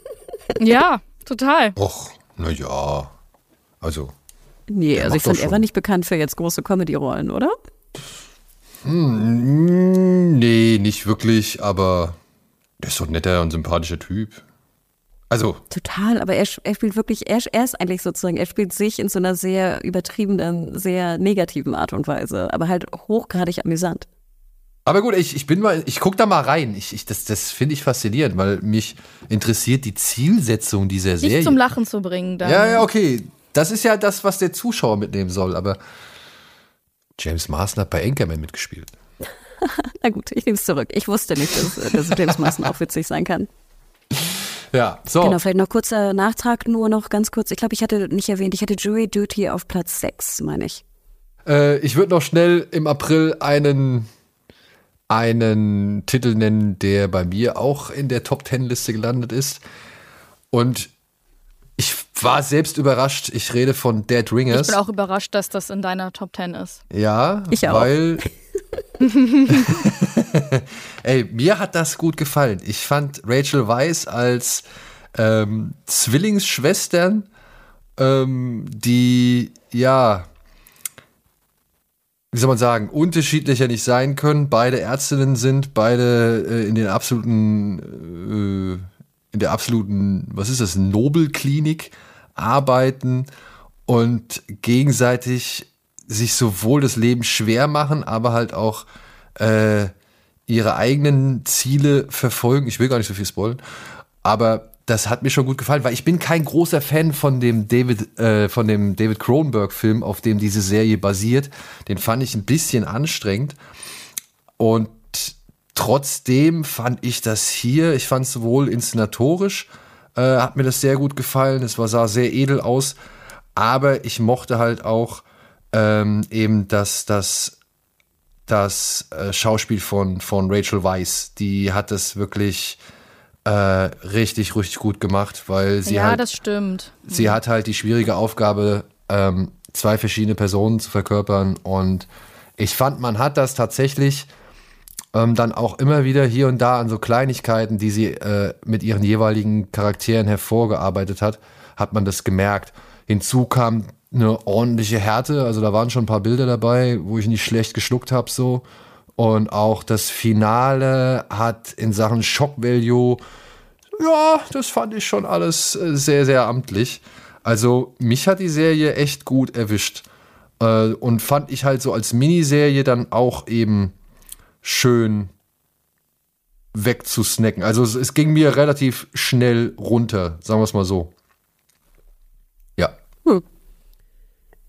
ja, total. Och, naja. Also, Nee, also ich fand, er war nicht bekannt für jetzt große Comedy-Rollen, oder? mm, nee, nicht wirklich, aber der ist so ein netter und sympathischer Typ. Also, Total, aber er, er spielt wirklich, er, er ist eigentlich sozusagen, er spielt sich in so einer sehr übertriebenen, sehr negativen Art und Weise, aber halt hochgradig amüsant. aber gut, ich, ich bin mal, ich guck da mal rein. Ich, ich, das das finde ich faszinierend, weil mich interessiert die Zielsetzung dieser Serie. zum Lachen zu bringen. Dann. Ja, ja, okay. Das ist ja das, was der Zuschauer mitnehmen soll, aber James Marsden hat bei Anchorman mitgespielt. Na gut, ich nehme es zurück. Ich wusste nicht, dass, dass James Marsden auch witzig sein kann. Ja, so. Genau, vielleicht noch kurzer Nachtrag, nur noch ganz kurz. Ich glaube, ich hatte nicht erwähnt, ich hatte Jury Duty auf Platz 6, meine ich. Äh, ich würde noch schnell im April einen, einen Titel nennen, der bei mir auch in der Top Ten Liste gelandet ist. Und ich war selbst überrascht. Ich rede von Dead Ich Ringers. bin auch überrascht, dass das in deiner Top 10 ist. Ja, Ich auch. weil. Ey, mir hat das gut gefallen. Ich fand Rachel Weisz als ähm, Zwillingsschwestern, ähm, die ja, wie soll man sagen, unterschiedlicher nicht sein können. Beide Ärztinnen sind, beide äh, in den absoluten, äh, in der absoluten, was ist das, Nobelklinik arbeiten und gegenseitig sich sowohl das Leben schwer machen, aber halt auch äh, ihre eigenen Ziele verfolgen. Ich will gar nicht so viel spoilern, aber das hat mir schon gut gefallen, weil ich bin kein großer Fan von dem David, äh, von dem David Cronenberg-Film, auf dem diese Serie basiert. Den fand ich ein bisschen anstrengend. Und trotzdem fand ich das hier, ich fand es sowohl inszenatorisch, äh, hat mir das sehr gut gefallen. Es war, sah sehr edel aus, aber ich mochte halt auch ähm, eben das, das, das äh, Schauspiel von, von Rachel Weisz. Die hat das wirklich äh, richtig, richtig gut gemacht, weil sie ja, halt das stimmt. sie hat halt die schwierige Aufgabe, ähm, zwei verschiedene Personen zu verkörpern. Und ich fand, man hat das tatsächlich ähm, dann auch immer wieder hier und da an so Kleinigkeiten, die sie äh, mit ihren jeweiligen Charakteren hervorgearbeitet hat, hat man das gemerkt. Hinzu kam eine ordentliche Härte, also da waren schon ein paar Bilder dabei, wo ich nicht schlecht geschluckt habe so. Und auch das Finale hat in Sachen Shock Value ja, das fand ich schon alles äh, sehr, sehr amtlich. Also mich hat die Serie echt gut erwischt. Äh, und fand ich halt so als Miniserie dann auch eben schön wegzusnacken. Also es, es ging mir relativ schnell runter, sagen wir es mal so. Ja.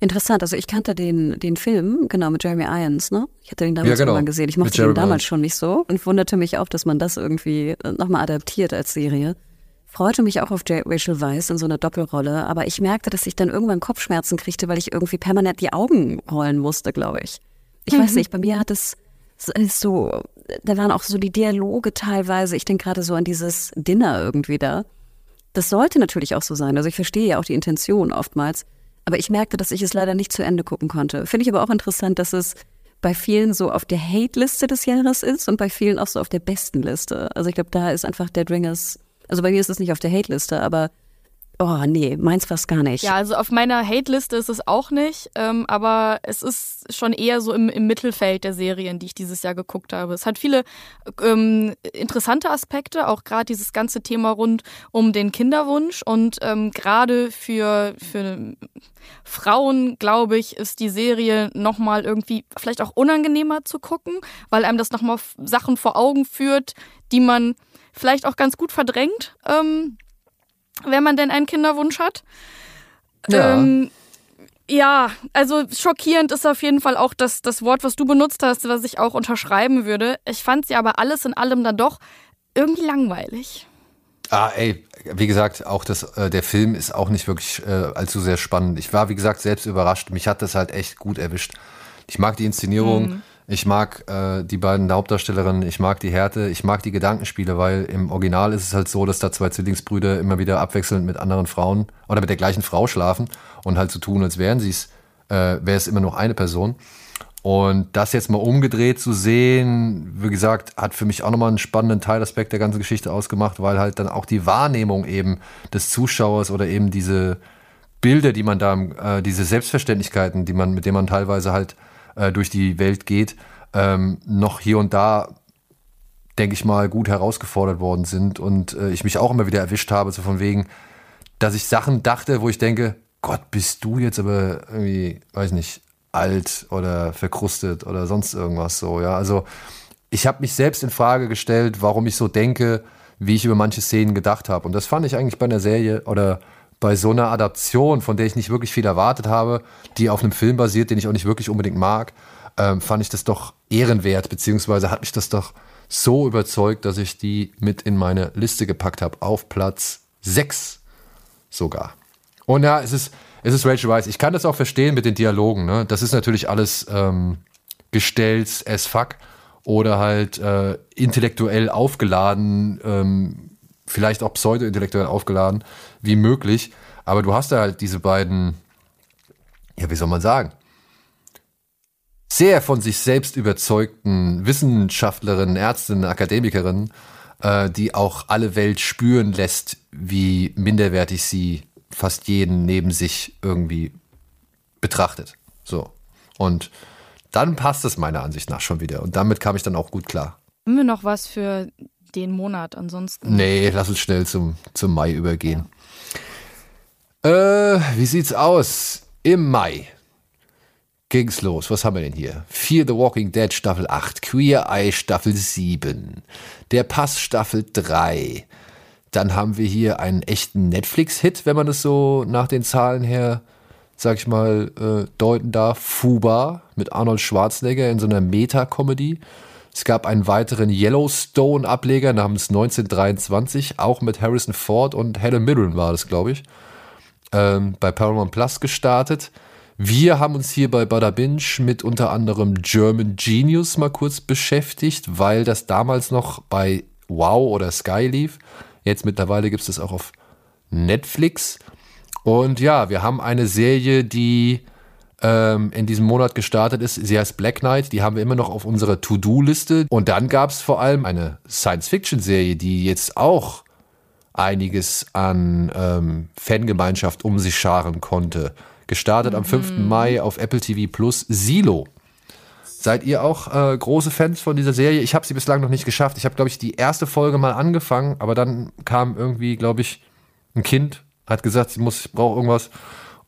Interessant, also ich kannte den, den Film, genau, mit Jeremy Irons, ne? Ich hatte den damals Ja, genau. mal gesehen. Ich mochte den damals Irons. schon nicht so und wunderte mich auch, dass man das irgendwie nochmal adaptiert als Serie. Freute mich auch auf J Rachel Weisz in so einer Doppelrolle, aber ich merkte, dass ich dann irgendwann Kopfschmerzen kriegte, weil ich irgendwie permanent die Augen rollen musste, glaube ich. Ich weiß nicht, bei mir hat es so, da waren auch so die Dialoge teilweise, ich denke gerade so an dieses Dinner irgendwie da. Das sollte natürlich auch so sein. Also ich verstehe ja auch die Intention oftmals. Aber ich merkte, dass ich es leider nicht zu Ende gucken konnte. Finde ich aber auch interessant, dass es bei vielen so auf der Hate-Liste des Jahres ist und bei vielen auch so auf der besten Liste. Also ich glaube, da ist einfach Dead Ringers, also bei mir ist es nicht auf der Hate-Liste, aber oh nee, meins fast gar nicht. Ja, also auf meiner Hate-Liste ist es auch nicht, ähm, aber es ist schon eher so im, im Mittelfeld der Serien, die ich dieses Jahr geguckt habe. Es hat viele ähm, interessante Aspekte, auch gerade dieses ganze Thema rund um den Kinderwunsch und ähm, gerade für, für Frauen, glaube ich, ist die Serie nochmal irgendwie vielleicht auch unangenehmer zu gucken, weil einem das nochmal Sachen vor Augen führt, die man vielleicht auch ganz gut verdrängt. Ähm, wenn man denn einen Kinderwunsch hat. Ja. Ähm, ja, also schockierend ist auf jeden Fall auch das, das Wort, was du benutzt hast, was ich auch unterschreiben würde. Ich fand sie aber alles in allem dann doch irgendwie langweilig. Ah, ey, wie gesagt, auch das, äh, der Film ist auch nicht wirklich äh, allzu sehr spannend. Ich war, wie gesagt, selbst überrascht. Mich hat das halt echt gut erwischt. Ich mag die Inszenierung, mhm. Ich mag äh, die beiden Hauptdarstellerinnen, ich mag die Härte, ich mag die Gedankenspiele, weil im Original ist es halt so, dass da zwei Zwillingsbrüder immer wieder abwechselnd mit anderen Frauen oder mit der gleichen Frau schlafen und halt so tun, als wären sie es, äh, wäre es immer noch eine Person. Und das jetzt mal umgedreht zu sehen, wie gesagt, hat für mich auch nochmal einen spannenden Teilaspekt der ganzen Geschichte ausgemacht, weil halt dann auch die Wahrnehmung eben des Zuschauers oder eben diese Bilder, die man da, äh, diese Selbstverständlichkeiten, die man, mit denen man teilweise halt äh, durch die Welt geht, ähm, noch hier und da, denke ich mal, gut herausgefordert worden sind und äh, ich mich auch immer wieder erwischt habe, so von wegen, dass ich Sachen dachte, wo ich denke, Gott, bist du jetzt aber irgendwie, weiß nicht, alt oder verkrustet oder sonst irgendwas so, ja. Also ich habe mich selbst in Frage gestellt, warum ich so denke, wie ich über manche Szenen gedacht habe. Und das fand ich eigentlich bei einer Serie oder bei so einer Adaption, von der ich nicht wirklich viel erwartet habe, die auf einem Film basiert, den ich auch nicht wirklich unbedingt mag, ähm, fand ich das doch ehrenwert, beziehungsweise hat mich das doch so überzeugt, dass ich die mit in meine Liste gepackt habe, auf Platz 6 sogar. Und ja, es ist, es ist Rachel Weisz. Ich kann das auch verstehen mit den Dialogen. Ne? Das ist natürlich alles ähm, gestellt as fuck oder halt äh, intellektuell aufgeladen, ähm, vielleicht auch pseudo-intellektuell aufgeladen, wie möglich. Aber du hast da halt diese beiden, ja, wie soll man sagen, sehr von sich selbst überzeugten Wissenschaftlerinnen, Ärztinnen, Akademikerinnen, äh, die auch alle Welt spüren lässt, wie minderwertig sie fast jeden neben sich irgendwie betrachtet. So. Und dann passt es meiner Ansicht nach schon wieder. Und damit kam ich dann auch gut klar. Haben wir noch was für den Monat ansonsten? Nee, lass uns schnell zum, zum Mai übergehen. Äh, wie sieht's aus? Im Mai ging's los. Was haben wir denn hier? Fear the Walking Dead Staffel 8, Queer Eye Staffel 7, Der Pass Staffel 3, dann haben wir hier einen echten Netflix-Hit, wenn man es so nach den Zahlen her, sag ich mal, äh, deuten darf. Fuba mit Arnold Schwarzenegger in so einer Meta-Comedy. Es gab einen weiteren Yellowstone-Ableger namens 1923, auch mit Harrison Ford und Helen Mirren war das, glaube ich, ähm, bei Paramount Plus gestartet. Wir haben uns hier bei Bada Binge mit unter anderem German Genius mal kurz beschäftigt, weil das damals noch bei Wow oder Sky lief. Jetzt mittlerweile gibt es das auch auf Netflix. Und ja, wir haben eine Serie, die ähm, in diesem Monat gestartet ist. Sie heißt Black Knight. Die haben wir immer noch auf unserer To-Do-Liste. Und dann gab es vor allem eine Science-Fiction-Serie, die jetzt auch einiges an ähm, Fangemeinschaft um sich scharen konnte. Gestartet mhm. am 5. Mai auf Apple TV Plus Silo. Seid ihr auch äh, große Fans von dieser Serie? Ich habe sie bislang noch nicht geschafft. Ich habe, glaube ich, die erste Folge mal angefangen, aber dann kam irgendwie, glaube ich, ein Kind, hat gesagt, sie muss, ich brauche irgendwas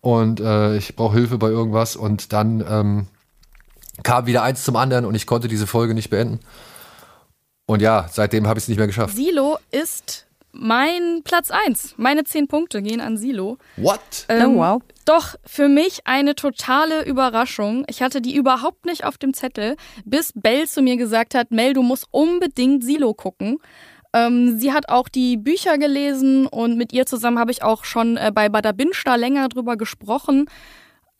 und äh, ich brauche Hilfe bei irgendwas und dann ähm, kam wieder eins zum anderen und ich konnte diese Folge nicht beenden. Und ja, seitdem habe ich es nicht mehr geschafft. Silo ist mein Platz 1. Meine 10 Punkte gehen an Silo. What? Ähm, oh, wow. Doch für mich eine totale Überraschung. Ich hatte die überhaupt nicht auf dem Zettel, bis Bell zu mir gesagt hat, Mel, du musst unbedingt Silo gucken. Ähm, sie hat auch die Bücher gelesen und mit ihr zusammen habe ich auch schon äh, bei da länger drüber gesprochen.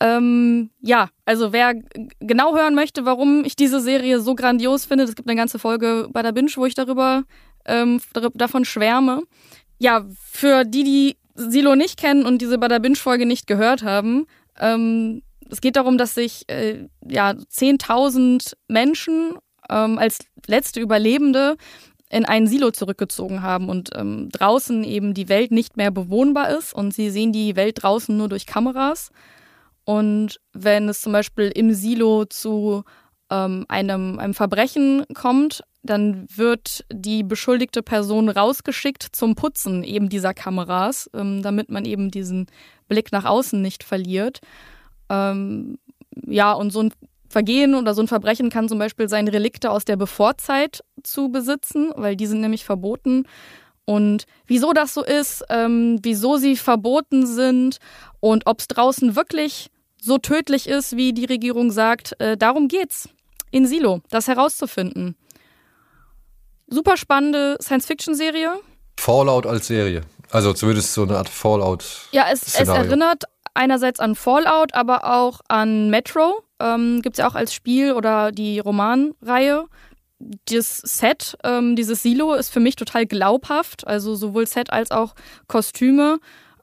Ähm, ja, also wer genau hören möchte, warum ich diese Serie so grandios finde, es gibt eine ganze Folge bei der Binge, wo ich darüber ähm, davon schwärme. Ja, für die, die Silo nicht kennen und diese Bada Binge-Folge nicht gehört haben, ähm, es geht darum, dass sich äh, ja 10.000 Menschen ähm, als letzte Überlebende in ein Silo zurückgezogen haben und ähm, draußen eben die Welt nicht mehr bewohnbar ist und sie sehen die Welt draußen nur durch Kameras. Und wenn es zum Beispiel im Silo zu ähm, einem, einem Verbrechen kommt, dann wird die beschuldigte Person rausgeschickt zum Putzen eben dieser Kameras, ähm, damit man eben diesen Blick nach außen nicht verliert. Ähm, ja, und so ein Vergehen oder so ein Verbrechen kann zum Beispiel sein, Relikte aus der Bevorzeit zu besitzen, weil die sind nämlich verboten. Und wieso das so ist, ähm, wieso sie verboten sind und ob es draußen wirklich so tödlich ist, wie die Regierung sagt, äh, darum geht's in Silo, das herauszufinden. Super spannende Science-Fiction-Serie. Fallout als Serie. Also zumindest so eine Art Fallout. Ja, es, es erinnert einerseits an Fallout, aber auch an Metro. Ähm, Gibt es ja auch als Spiel oder die Romanreihe. Das Set, ähm, dieses Silo ist für mich total glaubhaft, also sowohl Set als auch Kostüme.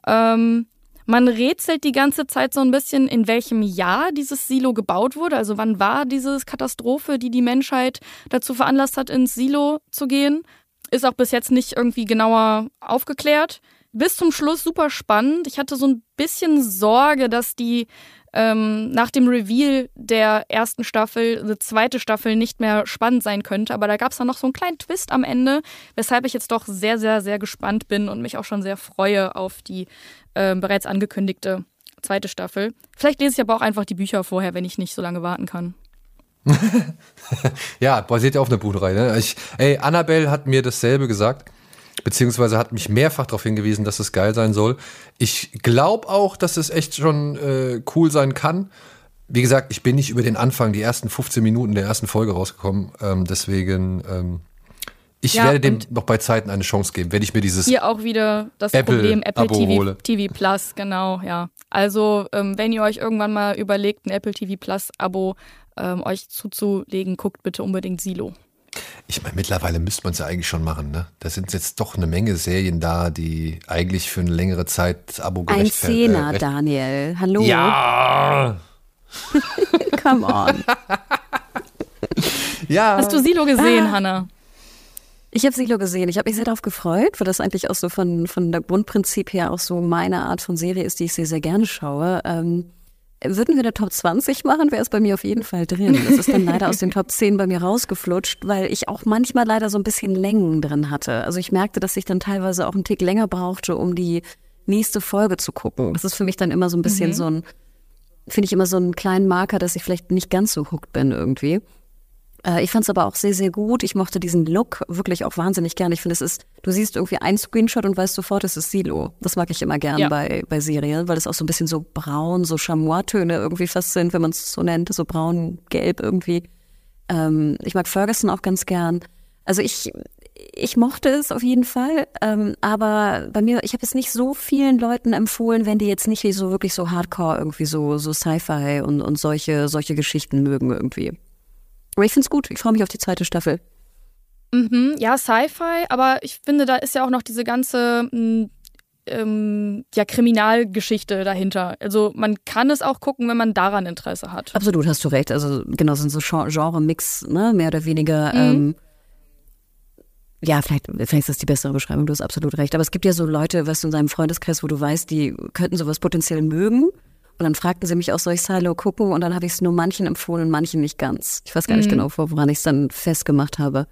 Ähm, man rätselt die ganze Zeit so ein bisschen, in welchem Jahr dieses Silo gebaut wurde. Also wann war diese Katastrophe, die die Menschheit dazu veranlasst hat, ins Silo zu gehen. Ist auch bis jetzt nicht irgendwie genauer aufgeklärt. Bis zum Schluss super spannend. Ich hatte so ein bisschen Sorge, dass die ähm, nach dem Reveal der ersten Staffel eine zweite Staffel nicht mehr spannend sein könnte. Aber da gab es dann noch so einen kleinen Twist am Ende, weshalb ich jetzt doch sehr, sehr, sehr gespannt bin und mich auch schon sehr freue auf die äh, bereits angekündigte zweite Staffel. Vielleicht lese ich aber auch einfach die Bücher vorher, wenn ich nicht so lange warten kann. ja, basiert ja auf einer Buchreihe. Ne? Ich, ey, Annabelle hat mir dasselbe gesagt beziehungsweise hat mich mehrfach darauf hingewiesen, dass es geil sein soll. Ich glaube auch, dass es echt schon äh, cool sein kann. Wie gesagt, ich bin nicht über den Anfang, die ersten 15 Minuten der ersten Folge rausgekommen. Ähm, deswegen, ähm, ich ja, werde dem noch bei Zeiten eine Chance geben, wenn ich mir dieses. Hier auch wieder das Apple Problem Apple TV, TV, Plus, genau, ja. Also, ähm, wenn ihr euch irgendwann mal überlegt, ein Apple TV Plus Abo ähm, euch zuzulegen, guckt bitte unbedingt Silo. Ich meine, mittlerweile müsste man es ja eigentlich schon machen. Ne? Da sind jetzt doch eine Menge Serien da, die eigentlich für eine längere Zeit Abo Ein Zehner, äh, Daniel. Hallo. Ja. Come on. ja. Hast du Silo gesehen, ah. Hanna? Ich habe Silo gesehen. Ich habe mich sehr darauf gefreut, weil das eigentlich auch so von, von der Grundprinzip her auch so meine Art von Serie ist, die ich sehr, sehr gerne schaue. Ähm, würden wir eine Top 20 machen, wäre es bei mir auf jeden Fall drin. Das ist dann leider aus den Top 10 bei mir rausgeflutscht, weil ich auch manchmal leider so ein bisschen Längen drin hatte. Also ich merkte, dass ich dann teilweise auch einen Tick länger brauchte, um die nächste Folge zu gucken. Das ist für mich dann immer so ein bisschen mhm. so ein, finde ich immer so einen kleinen Marker, dass ich vielleicht nicht ganz so hooked bin irgendwie. Äh, ich fand es aber auch sehr, sehr gut. Ich mochte diesen Look wirklich auch wahnsinnig gern. Ich finde, es ist, du siehst irgendwie einen Screenshot und weißt sofort, es ist Silo. Das mag ich immer gern ja. bei, bei Serien, weil es auch so ein bisschen so braun, so Chamois-Töne irgendwie fast sind, wenn man es so nennt, so braun-gelb irgendwie. Ähm, ich mag Ferguson auch ganz gern. Also ich, ich mochte es auf jeden Fall, ähm, aber bei mir, ich habe es nicht so vielen Leuten empfohlen, wenn die jetzt nicht so wirklich so Hardcore irgendwie so so Sci-Fi und und solche solche Geschichten mögen irgendwie. Aber ich finde es gut. Ich freue mich auf die zweite Staffel. Mhm, ja, Sci-Fi, aber ich finde, da ist ja auch noch diese ganze hm, ähm, ja, Kriminalgeschichte dahinter. Also man kann es auch gucken, wenn man daran Interesse hat. Absolut, hast du recht. Also genau, sind so Genre-Mix, ne, mehr oder weniger. Mhm. Ähm, ja, vielleicht, vielleicht ist das die bessere Beschreibung, du hast absolut recht. Aber es gibt ja so Leute, was du in seinem Freundeskreis, wo du weißt, die könnten sowas potenziell mögen. Und dann fragten sie mich auch, soll ich Silo gucken? Und dann habe ich es nur manchen empfohlen und manchen nicht ganz. Ich weiß gar nicht mhm. genau, woran ich es dann festgemacht habe.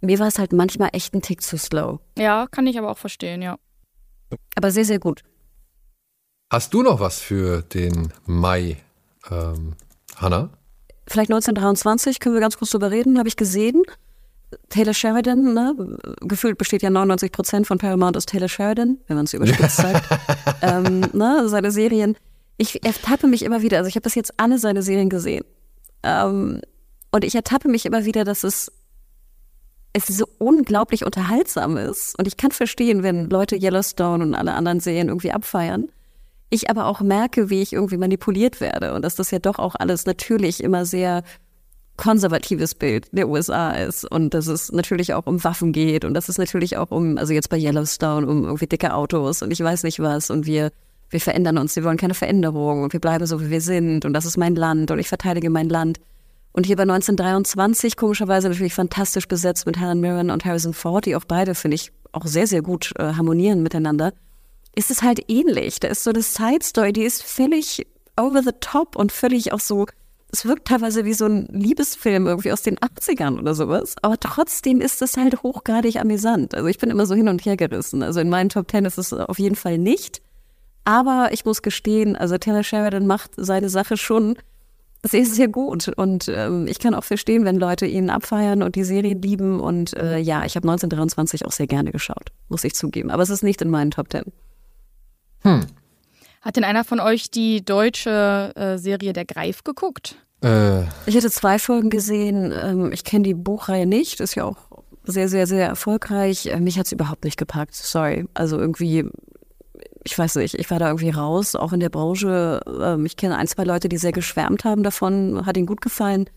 Mir war es halt manchmal echt ein Tick zu slow. Ja, kann ich aber auch verstehen, ja. Aber sehr, sehr gut. Hast du noch was für den Mai, ähm, Hannah? Vielleicht 1923, können wir ganz kurz drüber reden, habe ich gesehen. Taylor Sheridan, ne? gefühlt besteht ja 99 Prozent von Paramount aus Taylor Sheridan, wenn man es überspitzt sagt. ähm, ne? Seine Serien ich ertappe mich immer wieder, also ich habe bis jetzt alle seine Serien gesehen. Ähm, und ich ertappe mich immer wieder, dass es, es so unglaublich unterhaltsam ist. Und ich kann verstehen, wenn Leute Yellowstone und alle anderen Serien irgendwie abfeiern. Ich aber auch merke, wie ich irgendwie manipuliert werde und dass das ja doch auch alles natürlich immer sehr konservatives Bild der USA ist und dass es natürlich auch um Waffen geht und dass es natürlich auch um, also jetzt bei Yellowstone, um irgendwie dicke Autos und ich weiß nicht was und wir wir verändern uns, wir wollen keine Veränderung und wir bleiben so, wie wir sind und das ist mein Land und ich verteidige mein Land. Und hier bei 1923, komischerweise natürlich fantastisch besetzt mit Helen Mirren und Harrison Ford, die auch beide, finde ich, auch sehr, sehr gut äh, harmonieren miteinander, ist es halt ähnlich. Da ist so eine Side-Story, die ist völlig over the top und völlig auch so, es wirkt teilweise wie so ein Liebesfilm irgendwie aus den 80ern oder sowas. Aber trotzdem ist es halt hochgradig amüsant. Also ich bin immer so hin und her gerissen. Also in meinen Top Ten ist es auf jeden Fall nicht. Aber ich muss gestehen, also Taylor Sheridan macht seine Sache schon sehr, sehr gut. Und ähm, ich kann auch verstehen, wenn Leute ihn abfeiern und die Serie lieben. Und äh, ja, ich habe 1923 auch sehr gerne geschaut, muss ich zugeben. Aber es ist nicht in meinen Top Ten. Hm. Hat denn einer von euch die deutsche äh, Serie Der Greif geguckt? Äh. Ich hätte zwei Folgen gesehen. Ähm, ich kenne die Buchreihe nicht. Ist ja auch sehr, sehr, sehr erfolgreich. Äh, Mich hat's überhaupt nicht gepackt. Sorry. Also irgendwie, ich weiß nicht, ich war da irgendwie raus, auch in der Branche. Ähm, Ich kenne ein, zwei Leute, die sehr geschwärmt haben davon, hat ihnen gut gefallen.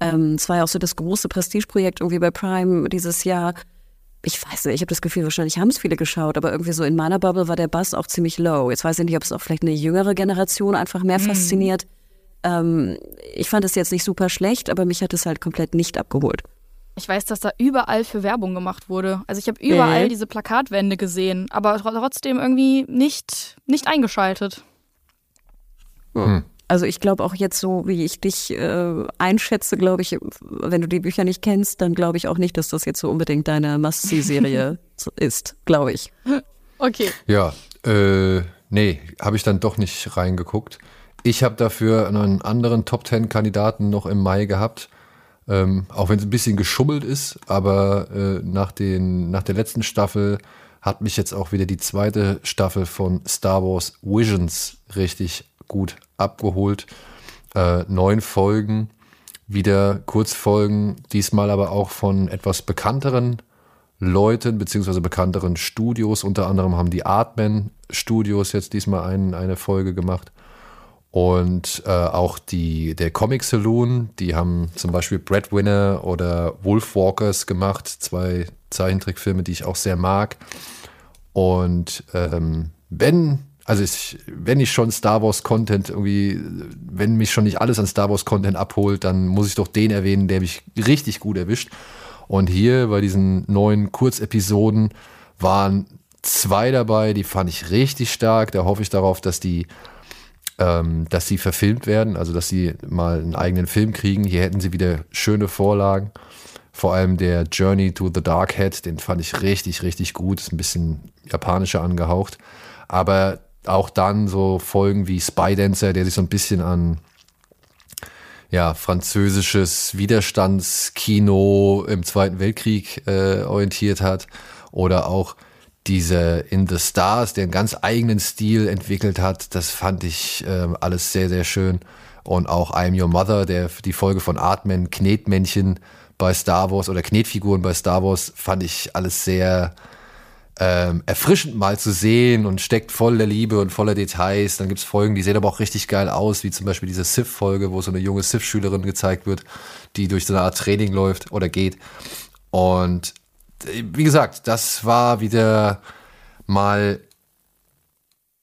Ähm, Es war ja auch so das große Prestigeprojekt irgendwie bei Prime dieses Jahr. Ich weiß nicht, ich habe das Gefühl, wahrscheinlich haben es viele geschaut, aber irgendwie so in meiner Bubble war der Bass auch ziemlich low. Jetzt weiß ich nicht, ob es auch vielleicht eine jüngere Generation einfach mehr fasziniert. Ähm, ich fand es jetzt nicht super schlecht, aber mich hat es halt komplett nicht abgeholt. Ich weiß, dass da überall für Werbung gemacht wurde. Also ich habe überall Mhm. diese Plakatwände gesehen, aber tr- trotzdem irgendwie nicht, nicht eingeschaltet. Also ich glaube auch jetzt so, wie ich dich äh, einschätze, glaube ich, wenn du die Bücher nicht kennst, dann glaube ich auch nicht, dass das jetzt so unbedingt deine Must-See-Serie ist, glaube ich. Okay. Ja, äh, nee, habe ich dann doch nicht reingeguckt. Ich habe dafür einen anderen Top Ten Kandidaten noch im Mai gehabt. Ähm, auch wenn es ein bisschen geschummelt ist, aber äh, nach, den, nach der letzten Staffel hat mich jetzt auch wieder die zweite Staffel von Star Wars Visions richtig gut abgeholt. Äh, neun Folgen, wieder Kurzfolgen, diesmal aber auch von etwas bekannteren Leuten beziehungsweise bekannteren Studios. Unter anderem haben die Artman Studios jetzt diesmal ein, eine Folge gemacht. Und äh, auch die, der Comic Saloon, die haben zum Beispiel Breadwinner oder Wolfwalkers gemacht, zwei Zeichentrickfilme, die ich auch sehr mag. Und ähm, wenn, also ich, wenn ich schon Star Wars Content irgendwie, wenn mich schon nicht alles an Star Wars Content abholt, dann muss ich doch den erwähnen, der mich richtig gut erwischt. Und hier bei diesen neuen Kurzepisoden waren zwei dabei, die fand ich richtig stark. Da hoffe ich darauf, dass die ähm, dass sie verfilmt werden, also dass sie mal einen eigenen Film kriegen. Hier hätten sie wieder schöne Vorlagen. Vor allem der Journey to the Dark Head, den fand ich richtig, richtig gut. Ist ein bisschen japanischer angehaucht. Aber auch dann so Folgen wie Spy Dancer, der sich so ein bisschen an ja, französisches Widerstandskino im Zweiten Weltkrieg äh, orientiert hat. Oder auch diese In the Stars, der einen ganz eigenen Stil entwickelt hat, das fand ich ähm, alles sehr, sehr schön. Und auch I'm Your Mother, der die Folge von Artman, Knetmännchen bei Star Wars oder Knetfiguren bei Star Wars, fand ich alles sehr ähm, erfrischend mal zu sehen und steckt voller Liebe und voller Details. Dann gibt's Folgen, die sehen aber auch richtig geil aus, wie zum Beispiel diese Sith-Folge, wo so eine junge Sith-Schülerin gezeigt wird, die durch so eine Art Training läuft oder geht. Und äh, wie gesagt, das war wieder mal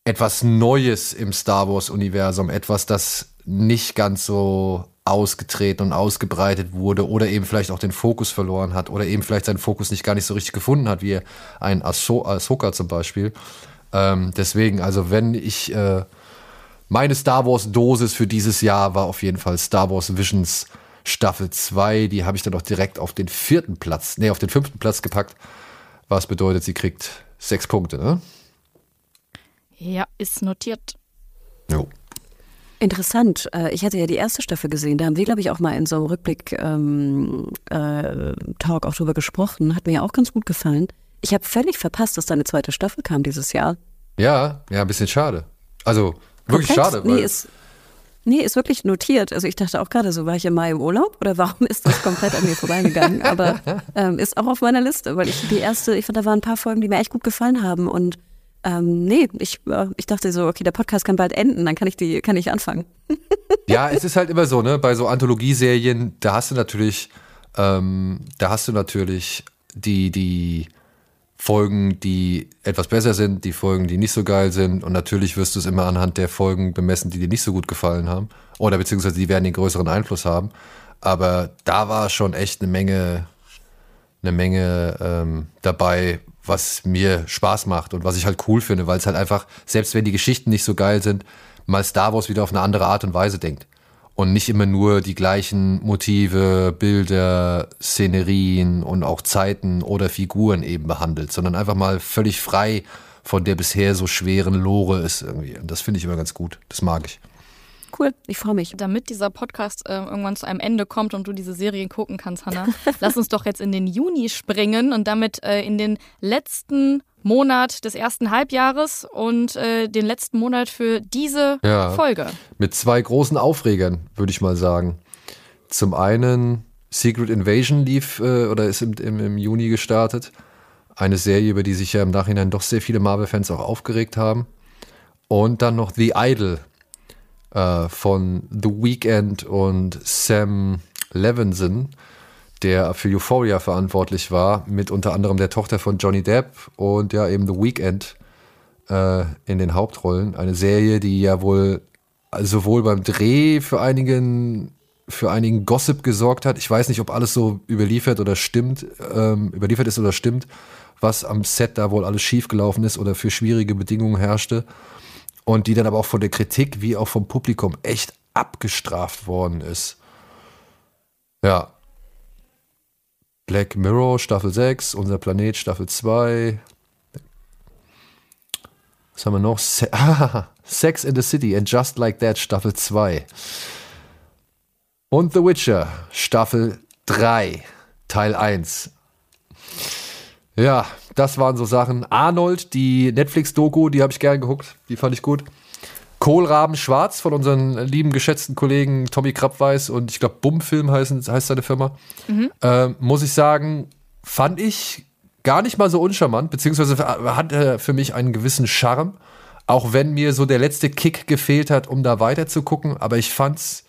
etwas Neues im Star Wars-Universum, etwas, das nicht ganz so ausgetreten und ausgebreitet wurde oder eben vielleicht auch den Fokus verloren hat oder eben vielleicht seinen Fokus nicht gar nicht so richtig gefunden hat, wie ein Ahso- Ahsoka zum Beispiel. Ähm, deswegen, also wenn ich äh, meine Star Wars Dosis für dieses Jahr war auf jeden Fall Star Wars Visions Staffel 2. Die habe ich dann auch direkt auf den vierten Platz, nee, auf den fünften Platz gepackt. Was bedeutet, sie kriegt sechs Punkte, ne? Ja, ist notiert. Jo. Interessant. Äh, Ich hatte ja die erste Staffel gesehen. Da haben wir, glaube ich, auch mal in so einem Rückblick ähm, äh, Talk auch drüber gesprochen. Hat mir ja auch ganz gut gefallen. Ich habe völlig verpasst, dass da eine zweite Staffel kam dieses Jahr. Ja, ja, ein bisschen schade. Also wirklich Komplett? schade. Weil, Nee, ist, nee, ist wirklich notiert. Also ich dachte auch gerade so, war ich im Mai im Urlaub oder warum ist das komplett an mir vorbeigegangen? Aber ähm, ist auch auf meiner Liste, weil ich die erste, ich fand, da waren ein paar Folgen, die mir echt gut gefallen haben. Und ähm, nee, ich, äh, ich dachte so, okay, der Podcast kann bald enden, dann kann ich die, kann ich anfangen. Ja, es ist halt immer so, ne? Bei so Anthologieserien, da hast du natürlich, ähm, da hast du natürlich die, die Folgen, die etwas besser sind, die Folgen, die nicht so geil sind. Und natürlich wirst du es immer anhand der Folgen bemessen, die dir nicht so gut gefallen haben. Oder beziehungsweise die werden den größeren Einfluss haben. Aber da war schon echt eine Menge, eine Menge ähm, dabei, was mir Spaß macht und was ich halt cool finde, weil es halt einfach, selbst wenn die Geschichten nicht so geil sind, mal Star Wars wieder auf eine andere Art und Weise denkt. Und nicht immer nur die gleichen Motive, Bilder, Szenerien und auch Zeiten oder Figuren eben behandelt, sondern einfach mal völlig frei von der bisher so schweren Lore ist irgendwie. Und das finde ich immer ganz gut. Das mag ich. Cool, ich freue mich. Damit dieser Podcast äh, irgendwann zu einem Ende kommt und du diese Serie gucken kannst, Hannah, lass uns doch jetzt in den Juni springen und damit äh, in den letzten Monat des ersten Halbjahres und äh, den letzten Monat für diese Ja. Folge. Mit zwei großen Aufregern, würde ich mal sagen. Zum einen Secret Invasion lief äh, oder ist im, im, im Juni gestartet. Eine Serie, über die sich ja im Nachhinein doch sehr viele Marvel-Fans auch aufgeregt haben. Und dann noch The Idol äh, von The Weeknd und Sam Levinson, der für Euphoria verantwortlich war, mit unter anderem der Tochter von Johnny Depp und ja eben The Weeknd äh, in den Hauptrollen. Eine Serie, die ja wohl sowohl beim Dreh für einigen für einigen Gossip gesorgt hat. Ich weiß nicht, ob alles so überliefert oder stimmt, ähm, überliefert ist oder stimmt, was am Set da wohl alles schiefgelaufen ist oder für schwierige Bedingungen herrschte. Und die dann aber auch von der Kritik wie auch vom Publikum echt abgestraft worden ist. Ja. Black Mirror Staffel 6, Unser Planet Staffel 2. Was haben wir noch? Se ah, Sex in the City and Just Like That Staffel 2. Und The Witcher Staffel 3 Teil 1. Ja, das waren so Sachen. Arnold, die Netflix-Doku, die habe ich gern geguckt. Die fand ich gut. Kohlraben Schwarz von unseren lieben, geschätzten Kollegen Tommy Krappweiß und ich glaube Bumfilm heißt, heißt seine Firma. Mhm. Äh, muss ich sagen, fand ich gar nicht mal so uncharmant, beziehungsweise hat er für mich einen gewissen Charme. Auch wenn mir so der letzte Kick gefehlt hat, um da weiter zu gucken. Aber ich fand's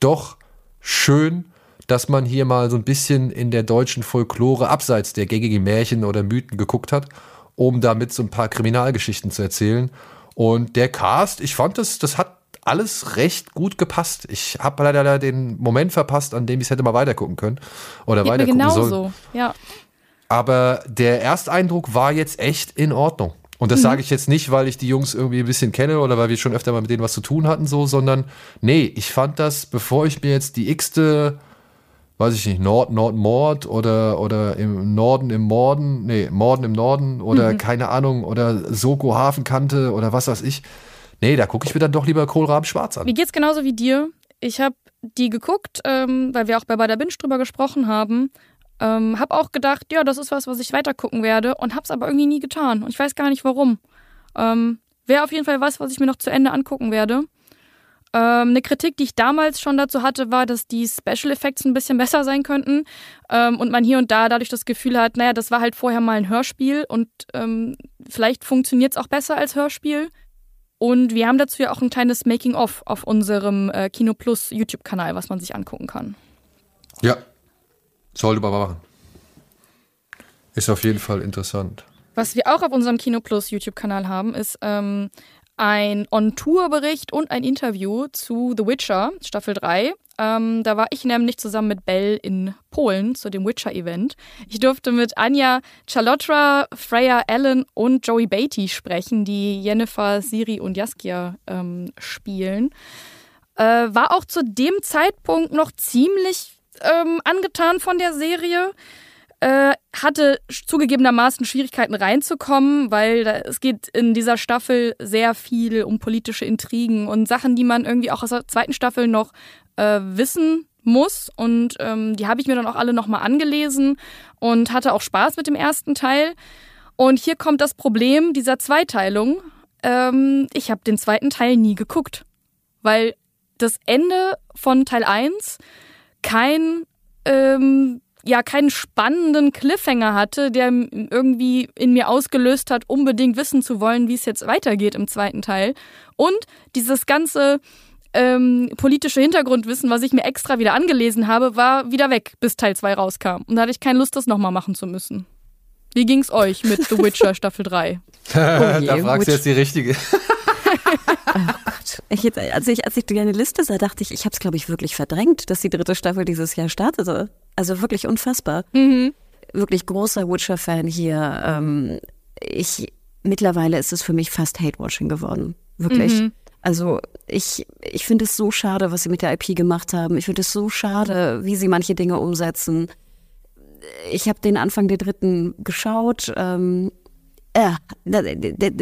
doch schön, dass man hier mal so ein bisschen in der deutschen Folklore abseits der gängigen Märchen oder Mythen geguckt hat, um damit so ein paar Kriminalgeschichten zu erzählen. Und der Cast, ich fand das, das hat alles recht gut gepasst. Ich habe leider den Moment verpasst, an dem ich es hätte mal weitergucken können oder Geht weitergucken mir sollen. genauso, ja. Aber der Ersteindruck war jetzt echt in Ordnung. Und das mhm. sage ich jetzt nicht, weil ich die Jungs irgendwie ein bisschen kenne oder weil wir schon öfter mal mit denen was zu tun hatten, so, sondern nee, ich fand das, bevor ich mir jetzt die x-te weiß ich nicht, Nord, Nordmord oder, oder im Norden im Morden, nee, Morden im Norden oder mhm. keine Ahnung, oder Soko Hafenkante oder was weiß ich. Nee, da gucke ich mir dann doch lieber Kohlraben schwarz an. Mir geht's genauso wie dir. Ich habe die geguckt, ähm, weil wir auch bei Bader Binge drüber gesprochen haben. Ähm, hab auch gedacht, ja, das ist was, was ich weiter gucken werde und hab's aber irgendwie nie getan. Und ich weiß gar nicht warum. Ähm, Wäre auf jeden Fall was, was ich mir noch zu Ende angucken werde. Ähm, eine Kritik, die ich damals schon dazu hatte, war, dass die Special Effects ein bisschen besser sein könnten ähm, und man hier und da dadurch das Gefühl hat, naja, das war halt vorher mal ein Hörspiel und ähm, vielleicht funktioniert es auch besser als Hörspiel. Und wir haben dazu ja auch ein kleines Making-of auf unserem äh, Kino Plus YouTube-Kanal, was man sich angucken kann. Ja, sollte man machen. Ist auf jeden Fall interessant. Was wir auch auf unserem Kino Plus YouTube-Kanal haben, ist ähm, ein On-Tour-Bericht und ein Interview zu The Witcher, Staffel 3. Ähm, da war ich nämlich zusammen mit Bell in Polen zu dem Witcher-Event. Ich durfte mit Anja Chalotra, Freya Allen und Joey Beatty sprechen, die Jennifer, Siri und Jaskia ähm, spielen. Äh, war auch zu dem Zeitpunkt noch ziemlich ähm, angetan von der Serie. Äh, hatte zugegebenermaßen Schwierigkeiten reinzukommen, weil da, es geht in dieser Staffel sehr viel um politische Intrigen und Sachen, die man irgendwie auch aus der zweiten Staffel noch äh, wissen muss. Und ähm, die habe ich mir dann auch alle nochmal angelesen und hatte auch Spaß mit dem ersten Teil. Und hier kommt das Problem dieser Zweiteilung. Ähm, ich habe den zweiten Teil nie geguckt, weil das Ende von Teil 1 kein ähm, ja keinen spannenden Cliffhanger hatte, der irgendwie in mir ausgelöst hat, unbedingt wissen zu wollen, wie es jetzt weitergeht im zweiten Teil. Und dieses ganze ähm, politische Hintergrundwissen, was ich mir extra wieder angelesen habe, war wieder weg, bis Teil 2 rauskam. Und da hatte ich keine Lust, das nochmal machen zu müssen. Wie ging's euch mit The Witcher Staffel 3? Oh je, da fragst du jetzt die richtige. oh Gott. Ich, als, ich, als ich deine Liste sah, dachte ich, ich habe es, glaube ich, wirklich verdrängt, dass die dritte Staffel dieses Jahr startete. Also wirklich unfassbar. Mhm. Wirklich großer Witcher-Fan hier. Ähm, ich, mittlerweile ist es für mich fast Hate-Watching geworden. Wirklich. Mhm. Also ich, ich finde es so schade, was sie mit der IP gemacht haben. Ich finde es so schade, wie sie manche Dinge umsetzen. Ich habe den Anfang der dritten geschaut. Ähm, äh,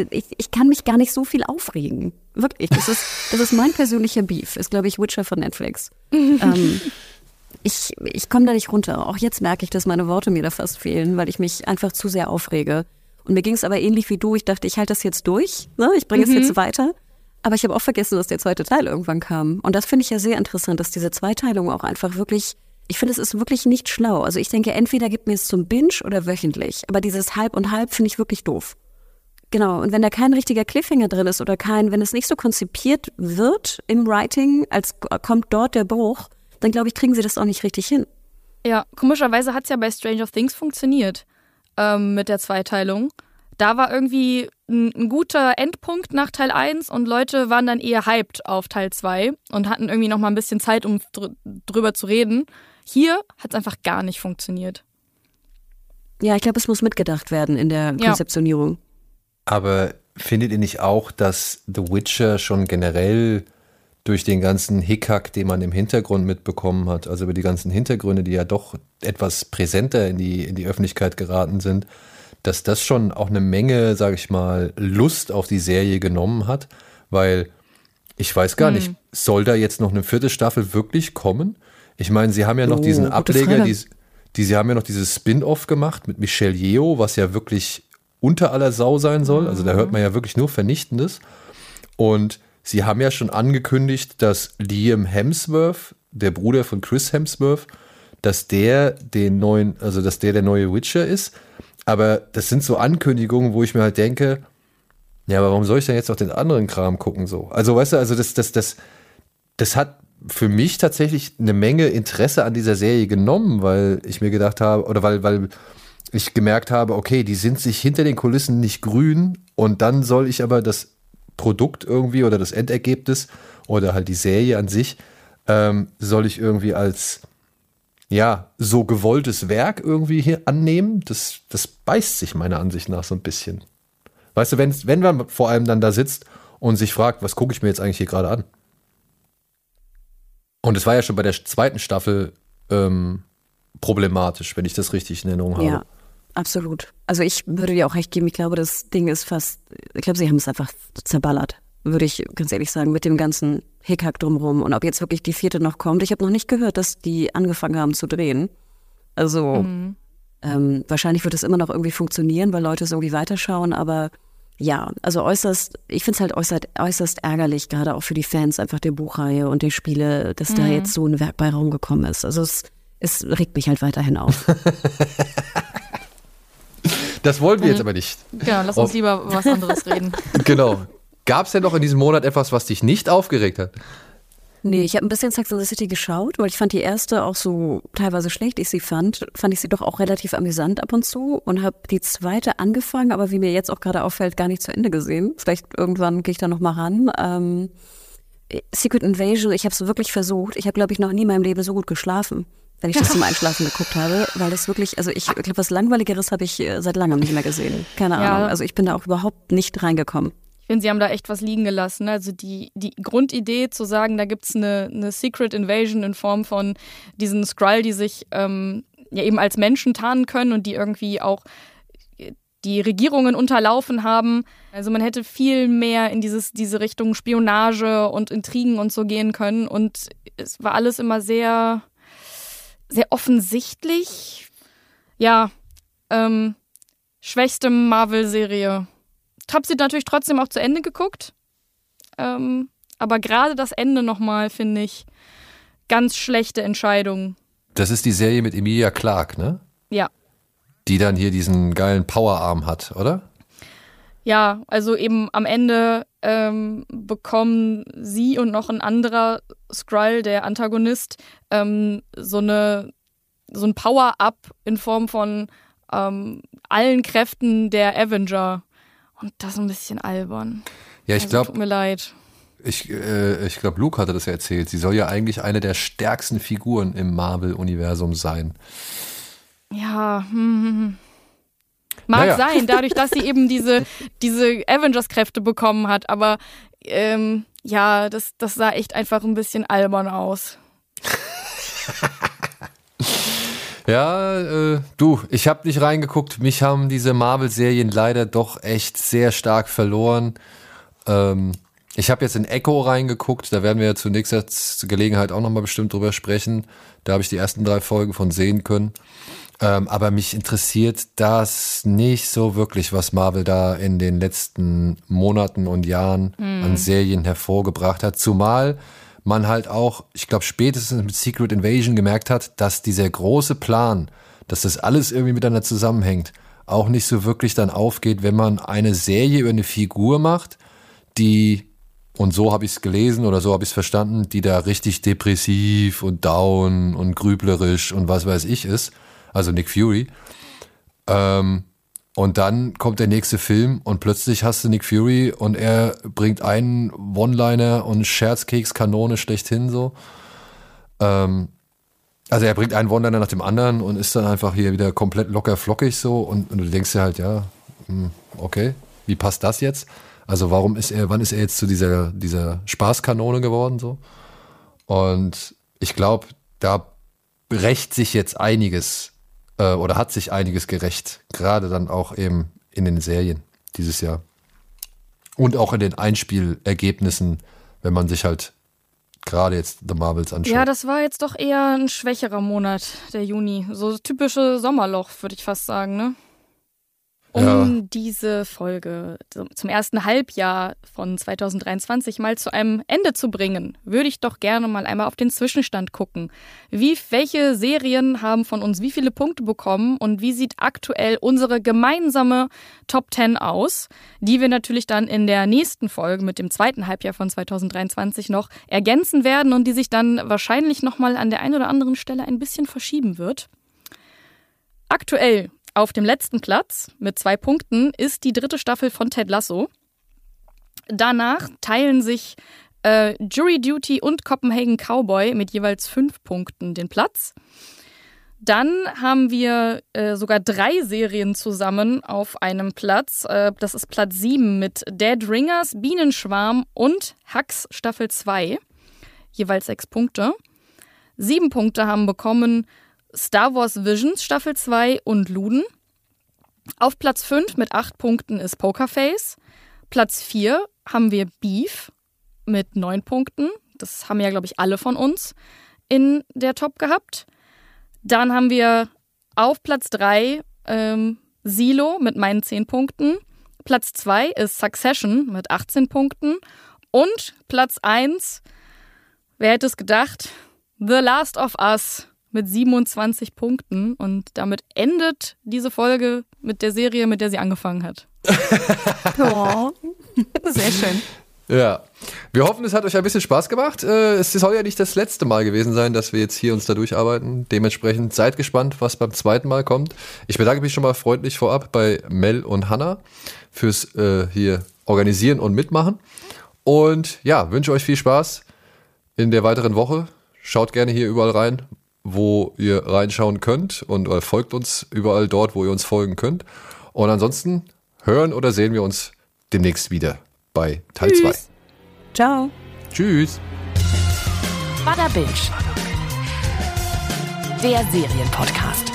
ich, ich kann mich gar nicht so viel aufregen. Wirklich. Das ist, das ist mein persönlicher Beef. Ist, glaube ich, Witcher von Netflix. ähm, ich, ich komme da nicht runter. Auch jetzt merke ich, dass meine Worte mir da fast fehlen, weil ich mich einfach zu sehr aufrege. Und mir ging es aber ähnlich wie du. Ich dachte, ich halte das jetzt durch. Ne? Ich bringe es mhm. jetzt weiter. Aber ich habe auch vergessen, dass der zweite Teil irgendwann kam. Und das finde ich ja sehr interessant, dass diese Zweiteilung auch einfach wirklich Ich finde, es ist wirklich nicht schlau. Also ich denke, entweder gibt mir es zum Binge oder wöchentlich. Aber dieses halb und halb finde ich wirklich doof. Genau, und wenn da kein richtiger Cliffhanger drin ist oder kein, wenn es nicht so konzipiert wird im Writing, als kommt dort der Bruch, dann glaube ich, kriegen sie das auch nicht richtig hin. Ja, komischerweise hat es ja bei Stranger Things funktioniert ähm, mit der Zweiteilung. Da war irgendwie ein, ein, guter Endpunkt nach Teil 1 und Leute waren dann eher hyped auf Teil 2 und hatten irgendwie noch mal ein bisschen Zeit, um dr drüber zu reden. Hier hat es einfach gar nicht funktioniert. Ja, ich glaube, es muss mitgedacht werden in der Konzeptionierung. Ja. Aber findet ihr nicht auch, dass The Witcher schon generell durch den ganzen Hickhack, den man im Hintergrund mitbekommen hat, also über die ganzen Hintergründe, die ja doch etwas präsenter in die, in die Öffentlichkeit geraten sind, dass das schon auch eine Menge, sage ich mal, Lust auf die Serie genommen hat, weil ich weiß gar hm. nicht, soll da jetzt noch eine vierte Staffel wirklich kommen? Ich meine, sie haben ja noch oh, diesen Ableger, die, die, sie haben ja noch dieses Spin-off gemacht mit Michelle Yeoh, was ja wirklich unter aller Sau sein soll. Also da hört man ja wirklich nur Vernichtendes. Und sie haben ja schon angekündigt, dass Liam Hemsworth, der Bruder von Chris Hemsworth, dass der den neuen, also dass der der neue Witcher ist. Aber das sind so Ankündigungen, wo ich mir halt denke, ja, aber warum soll ich denn jetzt noch den anderen Kram gucken so? Also weißt du, also das, das, das, das hat für mich tatsächlich eine Menge Interesse an dieser Serie genommen, weil ich mir gedacht habe, oder weil, weil ich gemerkt habe, okay, die sind sich hinter den Kulissen nicht grün und dann soll ich aber das Produkt irgendwie oder das Endergebnis oder halt die Serie an sich, ähm, soll ich irgendwie als ja, so gewolltes Werk irgendwie hier annehmen. Das, das beißt sich meiner Ansicht nach so ein bisschen. Weißt du, wenn, wenn man vor allem dann da sitzt und sich fragt, was gucke ich mir jetzt eigentlich hier gerade an? Und es war ja schon bei der zweiten Staffel ähm, problematisch, wenn ich das richtig in Erinnerung habe. Ja, absolut. Also ich würde dir auch recht geben, ich glaube, das Ding ist fast, ich glaube, sie haben es einfach zerballert, würde ich ganz ehrlich sagen, mit dem ganzen Hickhack drumherum. Und ob jetzt wirklich die vierte noch kommt, ich habe noch nicht gehört, dass die angefangen haben zu drehen. Also mhm. ähm, wahrscheinlich wird es immer noch irgendwie funktionieren, weil Leute es irgendwie weiterschauen, aber ja, also äußerst, ich finde es halt äußerst, äußerst ärgerlich, gerade auch für die Fans einfach der Buchreihe und der Spiele, dass mhm. da jetzt so ein Werk bei Raum gekommen ist. Also es es regt mich halt weiterhin auf. das wollen wir jetzt aber nicht. Genau, lass uns lieber was anderes reden. Genau. Gab es denn noch in diesem Monat etwas, was dich nicht aufgeregt hat? Nee, ich habe ein bisschen Sex and the City geschaut, weil ich fand die erste auch so teilweise schlecht ich sie fand, fand ich sie doch auch relativ amüsant ab und zu und habe die zweite angefangen, aber wie mir jetzt auch gerade auffällt, gar nicht zu Ende gesehen. Vielleicht irgendwann gehe ich da noch mal ran. Ähm, Secret Invasion, ich habe es wirklich versucht. Ich habe, glaube ich, noch nie in meinem Leben so gut geschlafen wenn ich das zum Einschlafen geguckt habe, weil das wirklich, also ich glaube, was Langweiligeres habe ich äh, seit langem nicht mehr gesehen. Keine ja. Ahnung. Also ich bin da auch überhaupt nicht reingekommen. Ich finde, sie haben da echt was liegen gelassen. Also die, die Grundidee zu sagen, da gibt es eine, eine Secret Invasion in Form von diesen Skrull, die sich ähm, ja eben als Menschen tarnen können und die irgendwie auch die Regierungen unterlaufen haben. Also man hätte viel mehr in dieses, diese Richtung Spionage und Intrigen und so gehen können. Und es war alles immer sehr sehr offensichtlich. Ja, ähm, schwächste Marvel-Serie. Hab sie natürlich trotzdem auch zu Ende geguckt. Ähm, aber gerade das Ende nochmal, finde ich, ganz schlechte Entscheidung. Das ist die Serie mit Emilia Clark, ne? Ja. Die dann hier diesen geilen Powerarm hat, oder? Ja, also eben am Ende ähm, bekommen sie und noch ein anderer Skrull, der Antagonist, ähm, so eine so ein Power-Up in Form von ähm, allen Kräften der Avenger. Und das ist ein bisschen albern. Ja, ich also, glaube. Tut mir leid. Ich, äh, ich glaube, Luke hatte das ja erzählt. Sie soll ja eigentlich eine der stärksten Figuren im Marvel-Universum sein. Ja, hm, hm, hm. Mag naja. sein, dadurch, dass sie eben diese, diese Avengers-Kräfte bekommen hat. Aber ähm, ja, das, das sah echt einfach ein bisschen albern aus. ja, äh, du, ich habe nicht reingeguckt. Mich haben diese Marvel-Serien leider doch echt sehr stark verloren. Ähm, ich habe jetzt in Echo reingeguckt, da werden wir ja zunächst nächster Gelegenheit auch nochmal bestimmt drüber sprechen. Da habe ich die ersten drei Folgen von sehen können. Ähm, aber mich interessiert das nicht so wirklich, was Marvel da in den letzten Monaten und Jahren mhm. an Serien hervorgebracht hat. Zumal man halt auch, ich glaube, spätestens mit Secret Invasion gemerkt hat, dass dieser große Plan, dass das alles irgendwie miteinander zusammenhängt, auch nicht so wirklich dann aufgeht, wenn man eine Serie über eine Figur macht, die, und so habe ich es gelesen oder so habe ich es verstanden, die da richtig depressiv und down und grüblerisch und was weiß ich ist, also Nick Fury. Ähm, und dann kommt der nächste Film und plötzlich hast du Nick Fury und er bringt einen One-Liner und Scherzkeks-Kanone schlechthin so. Ähm, also er bringt einen One-Liner nach dem anderen und ist dann einfach hier wieder komplett locker flockig so und, und du denkst dir halt, ja, hm, okay, wie passt das jetzt? Also warum ist er, wann ist er jetzt zu dieser, dieser Spaßkanone geworden so? Und ich glaube, da rächt sich jetzt einiges äh, oder hat sich einiges gerecht. Gerade dann auch eben in den Serien dieses Jahr. Und auch in den Einspielergebnissen, wenn man sich halt gerade jetzt The Marvels anschaut. Ja, das war jetzt doch eher ein schwächerer Monat, der Juni. So typische Sommerloch, würde ich fast sagen, ne? Um ja. diese Folge zum ersten Halbjahr von 2023 mal zu einem Ende zu bringen, würde ich doch gerne mal einmal auf den Zwischenstand gucken. Wie, welche Serien haben von uns wie viele Punkte bekommen und wie sieht aktuell unsere gemeinsame Top 10 aus, die wir natürlich dann in der nächsten Folge mit dem zweiten Halbjahr von 2023 noch ergänzen werden und die sich dann wahrscheinlich nochmal an der einen oder anderen Stelle ein bisschen verschieben wird. Aktuell auf dem letzten Platz mit zwei Punkten ist die dritte Staffel von Ted Lasso. Danach teilen sich äh, Jury Duty und Copenhagen Cowboy mit jeweils fünf Punkten den Platz. Dann haben wir äh, sogar drei Serien zusammen auf einem Platz. Äh, das ist Platz 7 mit Dead Ringers, Bienenschwarm und Hacks Staffel 2. Jeweils sechs Punkte. Sieben Punkte haben bekommen Star Wars Visions Staffel 2 und Luden. Auf Platz 5 mit 8 Punkten ist Pokerface. Platz 4 haben wir Beef mit 9 Punkten. Das haben ja, glaube ich, alle von uns in der Top gehabt. Dann haben wir auf Platz 3 ähm, Silo mit meinen 10 Punkten. Platz 2 ist Succession mit 18 Punkten. Und Platz 1, wer hätte es gedacht? The Last of Us mit 27 Punkten und damit endet diese Folge mit der Serie, mit der sie angefangen hat. oh, sehr schön. Ja, wir hoffen, es hat euch ein bisschen Spaß gemacht. Äh, es soll ja nicht das letzte Mal gewesen sein, dass wir jetzt hier uns da durcharbeiten. Dementsprechend seid gespannt, was beim zweiten Mal kommt. Ich bedanke mich schon mal freundlich vorab bei Mel und Hanna fürs äh, hier organisieren und mitmachen. Und ja, wünsche euch viel Spaß in der weiteren Woche. Schaut gerne hier überall rein, wo ihr reinschauen könnt und folgt uns überall dort, wo ihr uns folgen könnt. Und ansonsten hören oder sehen wir uns demnächst wieder bei Teil 2. Ciao. Tschüss. Bada Binge. Der Serienpodcast.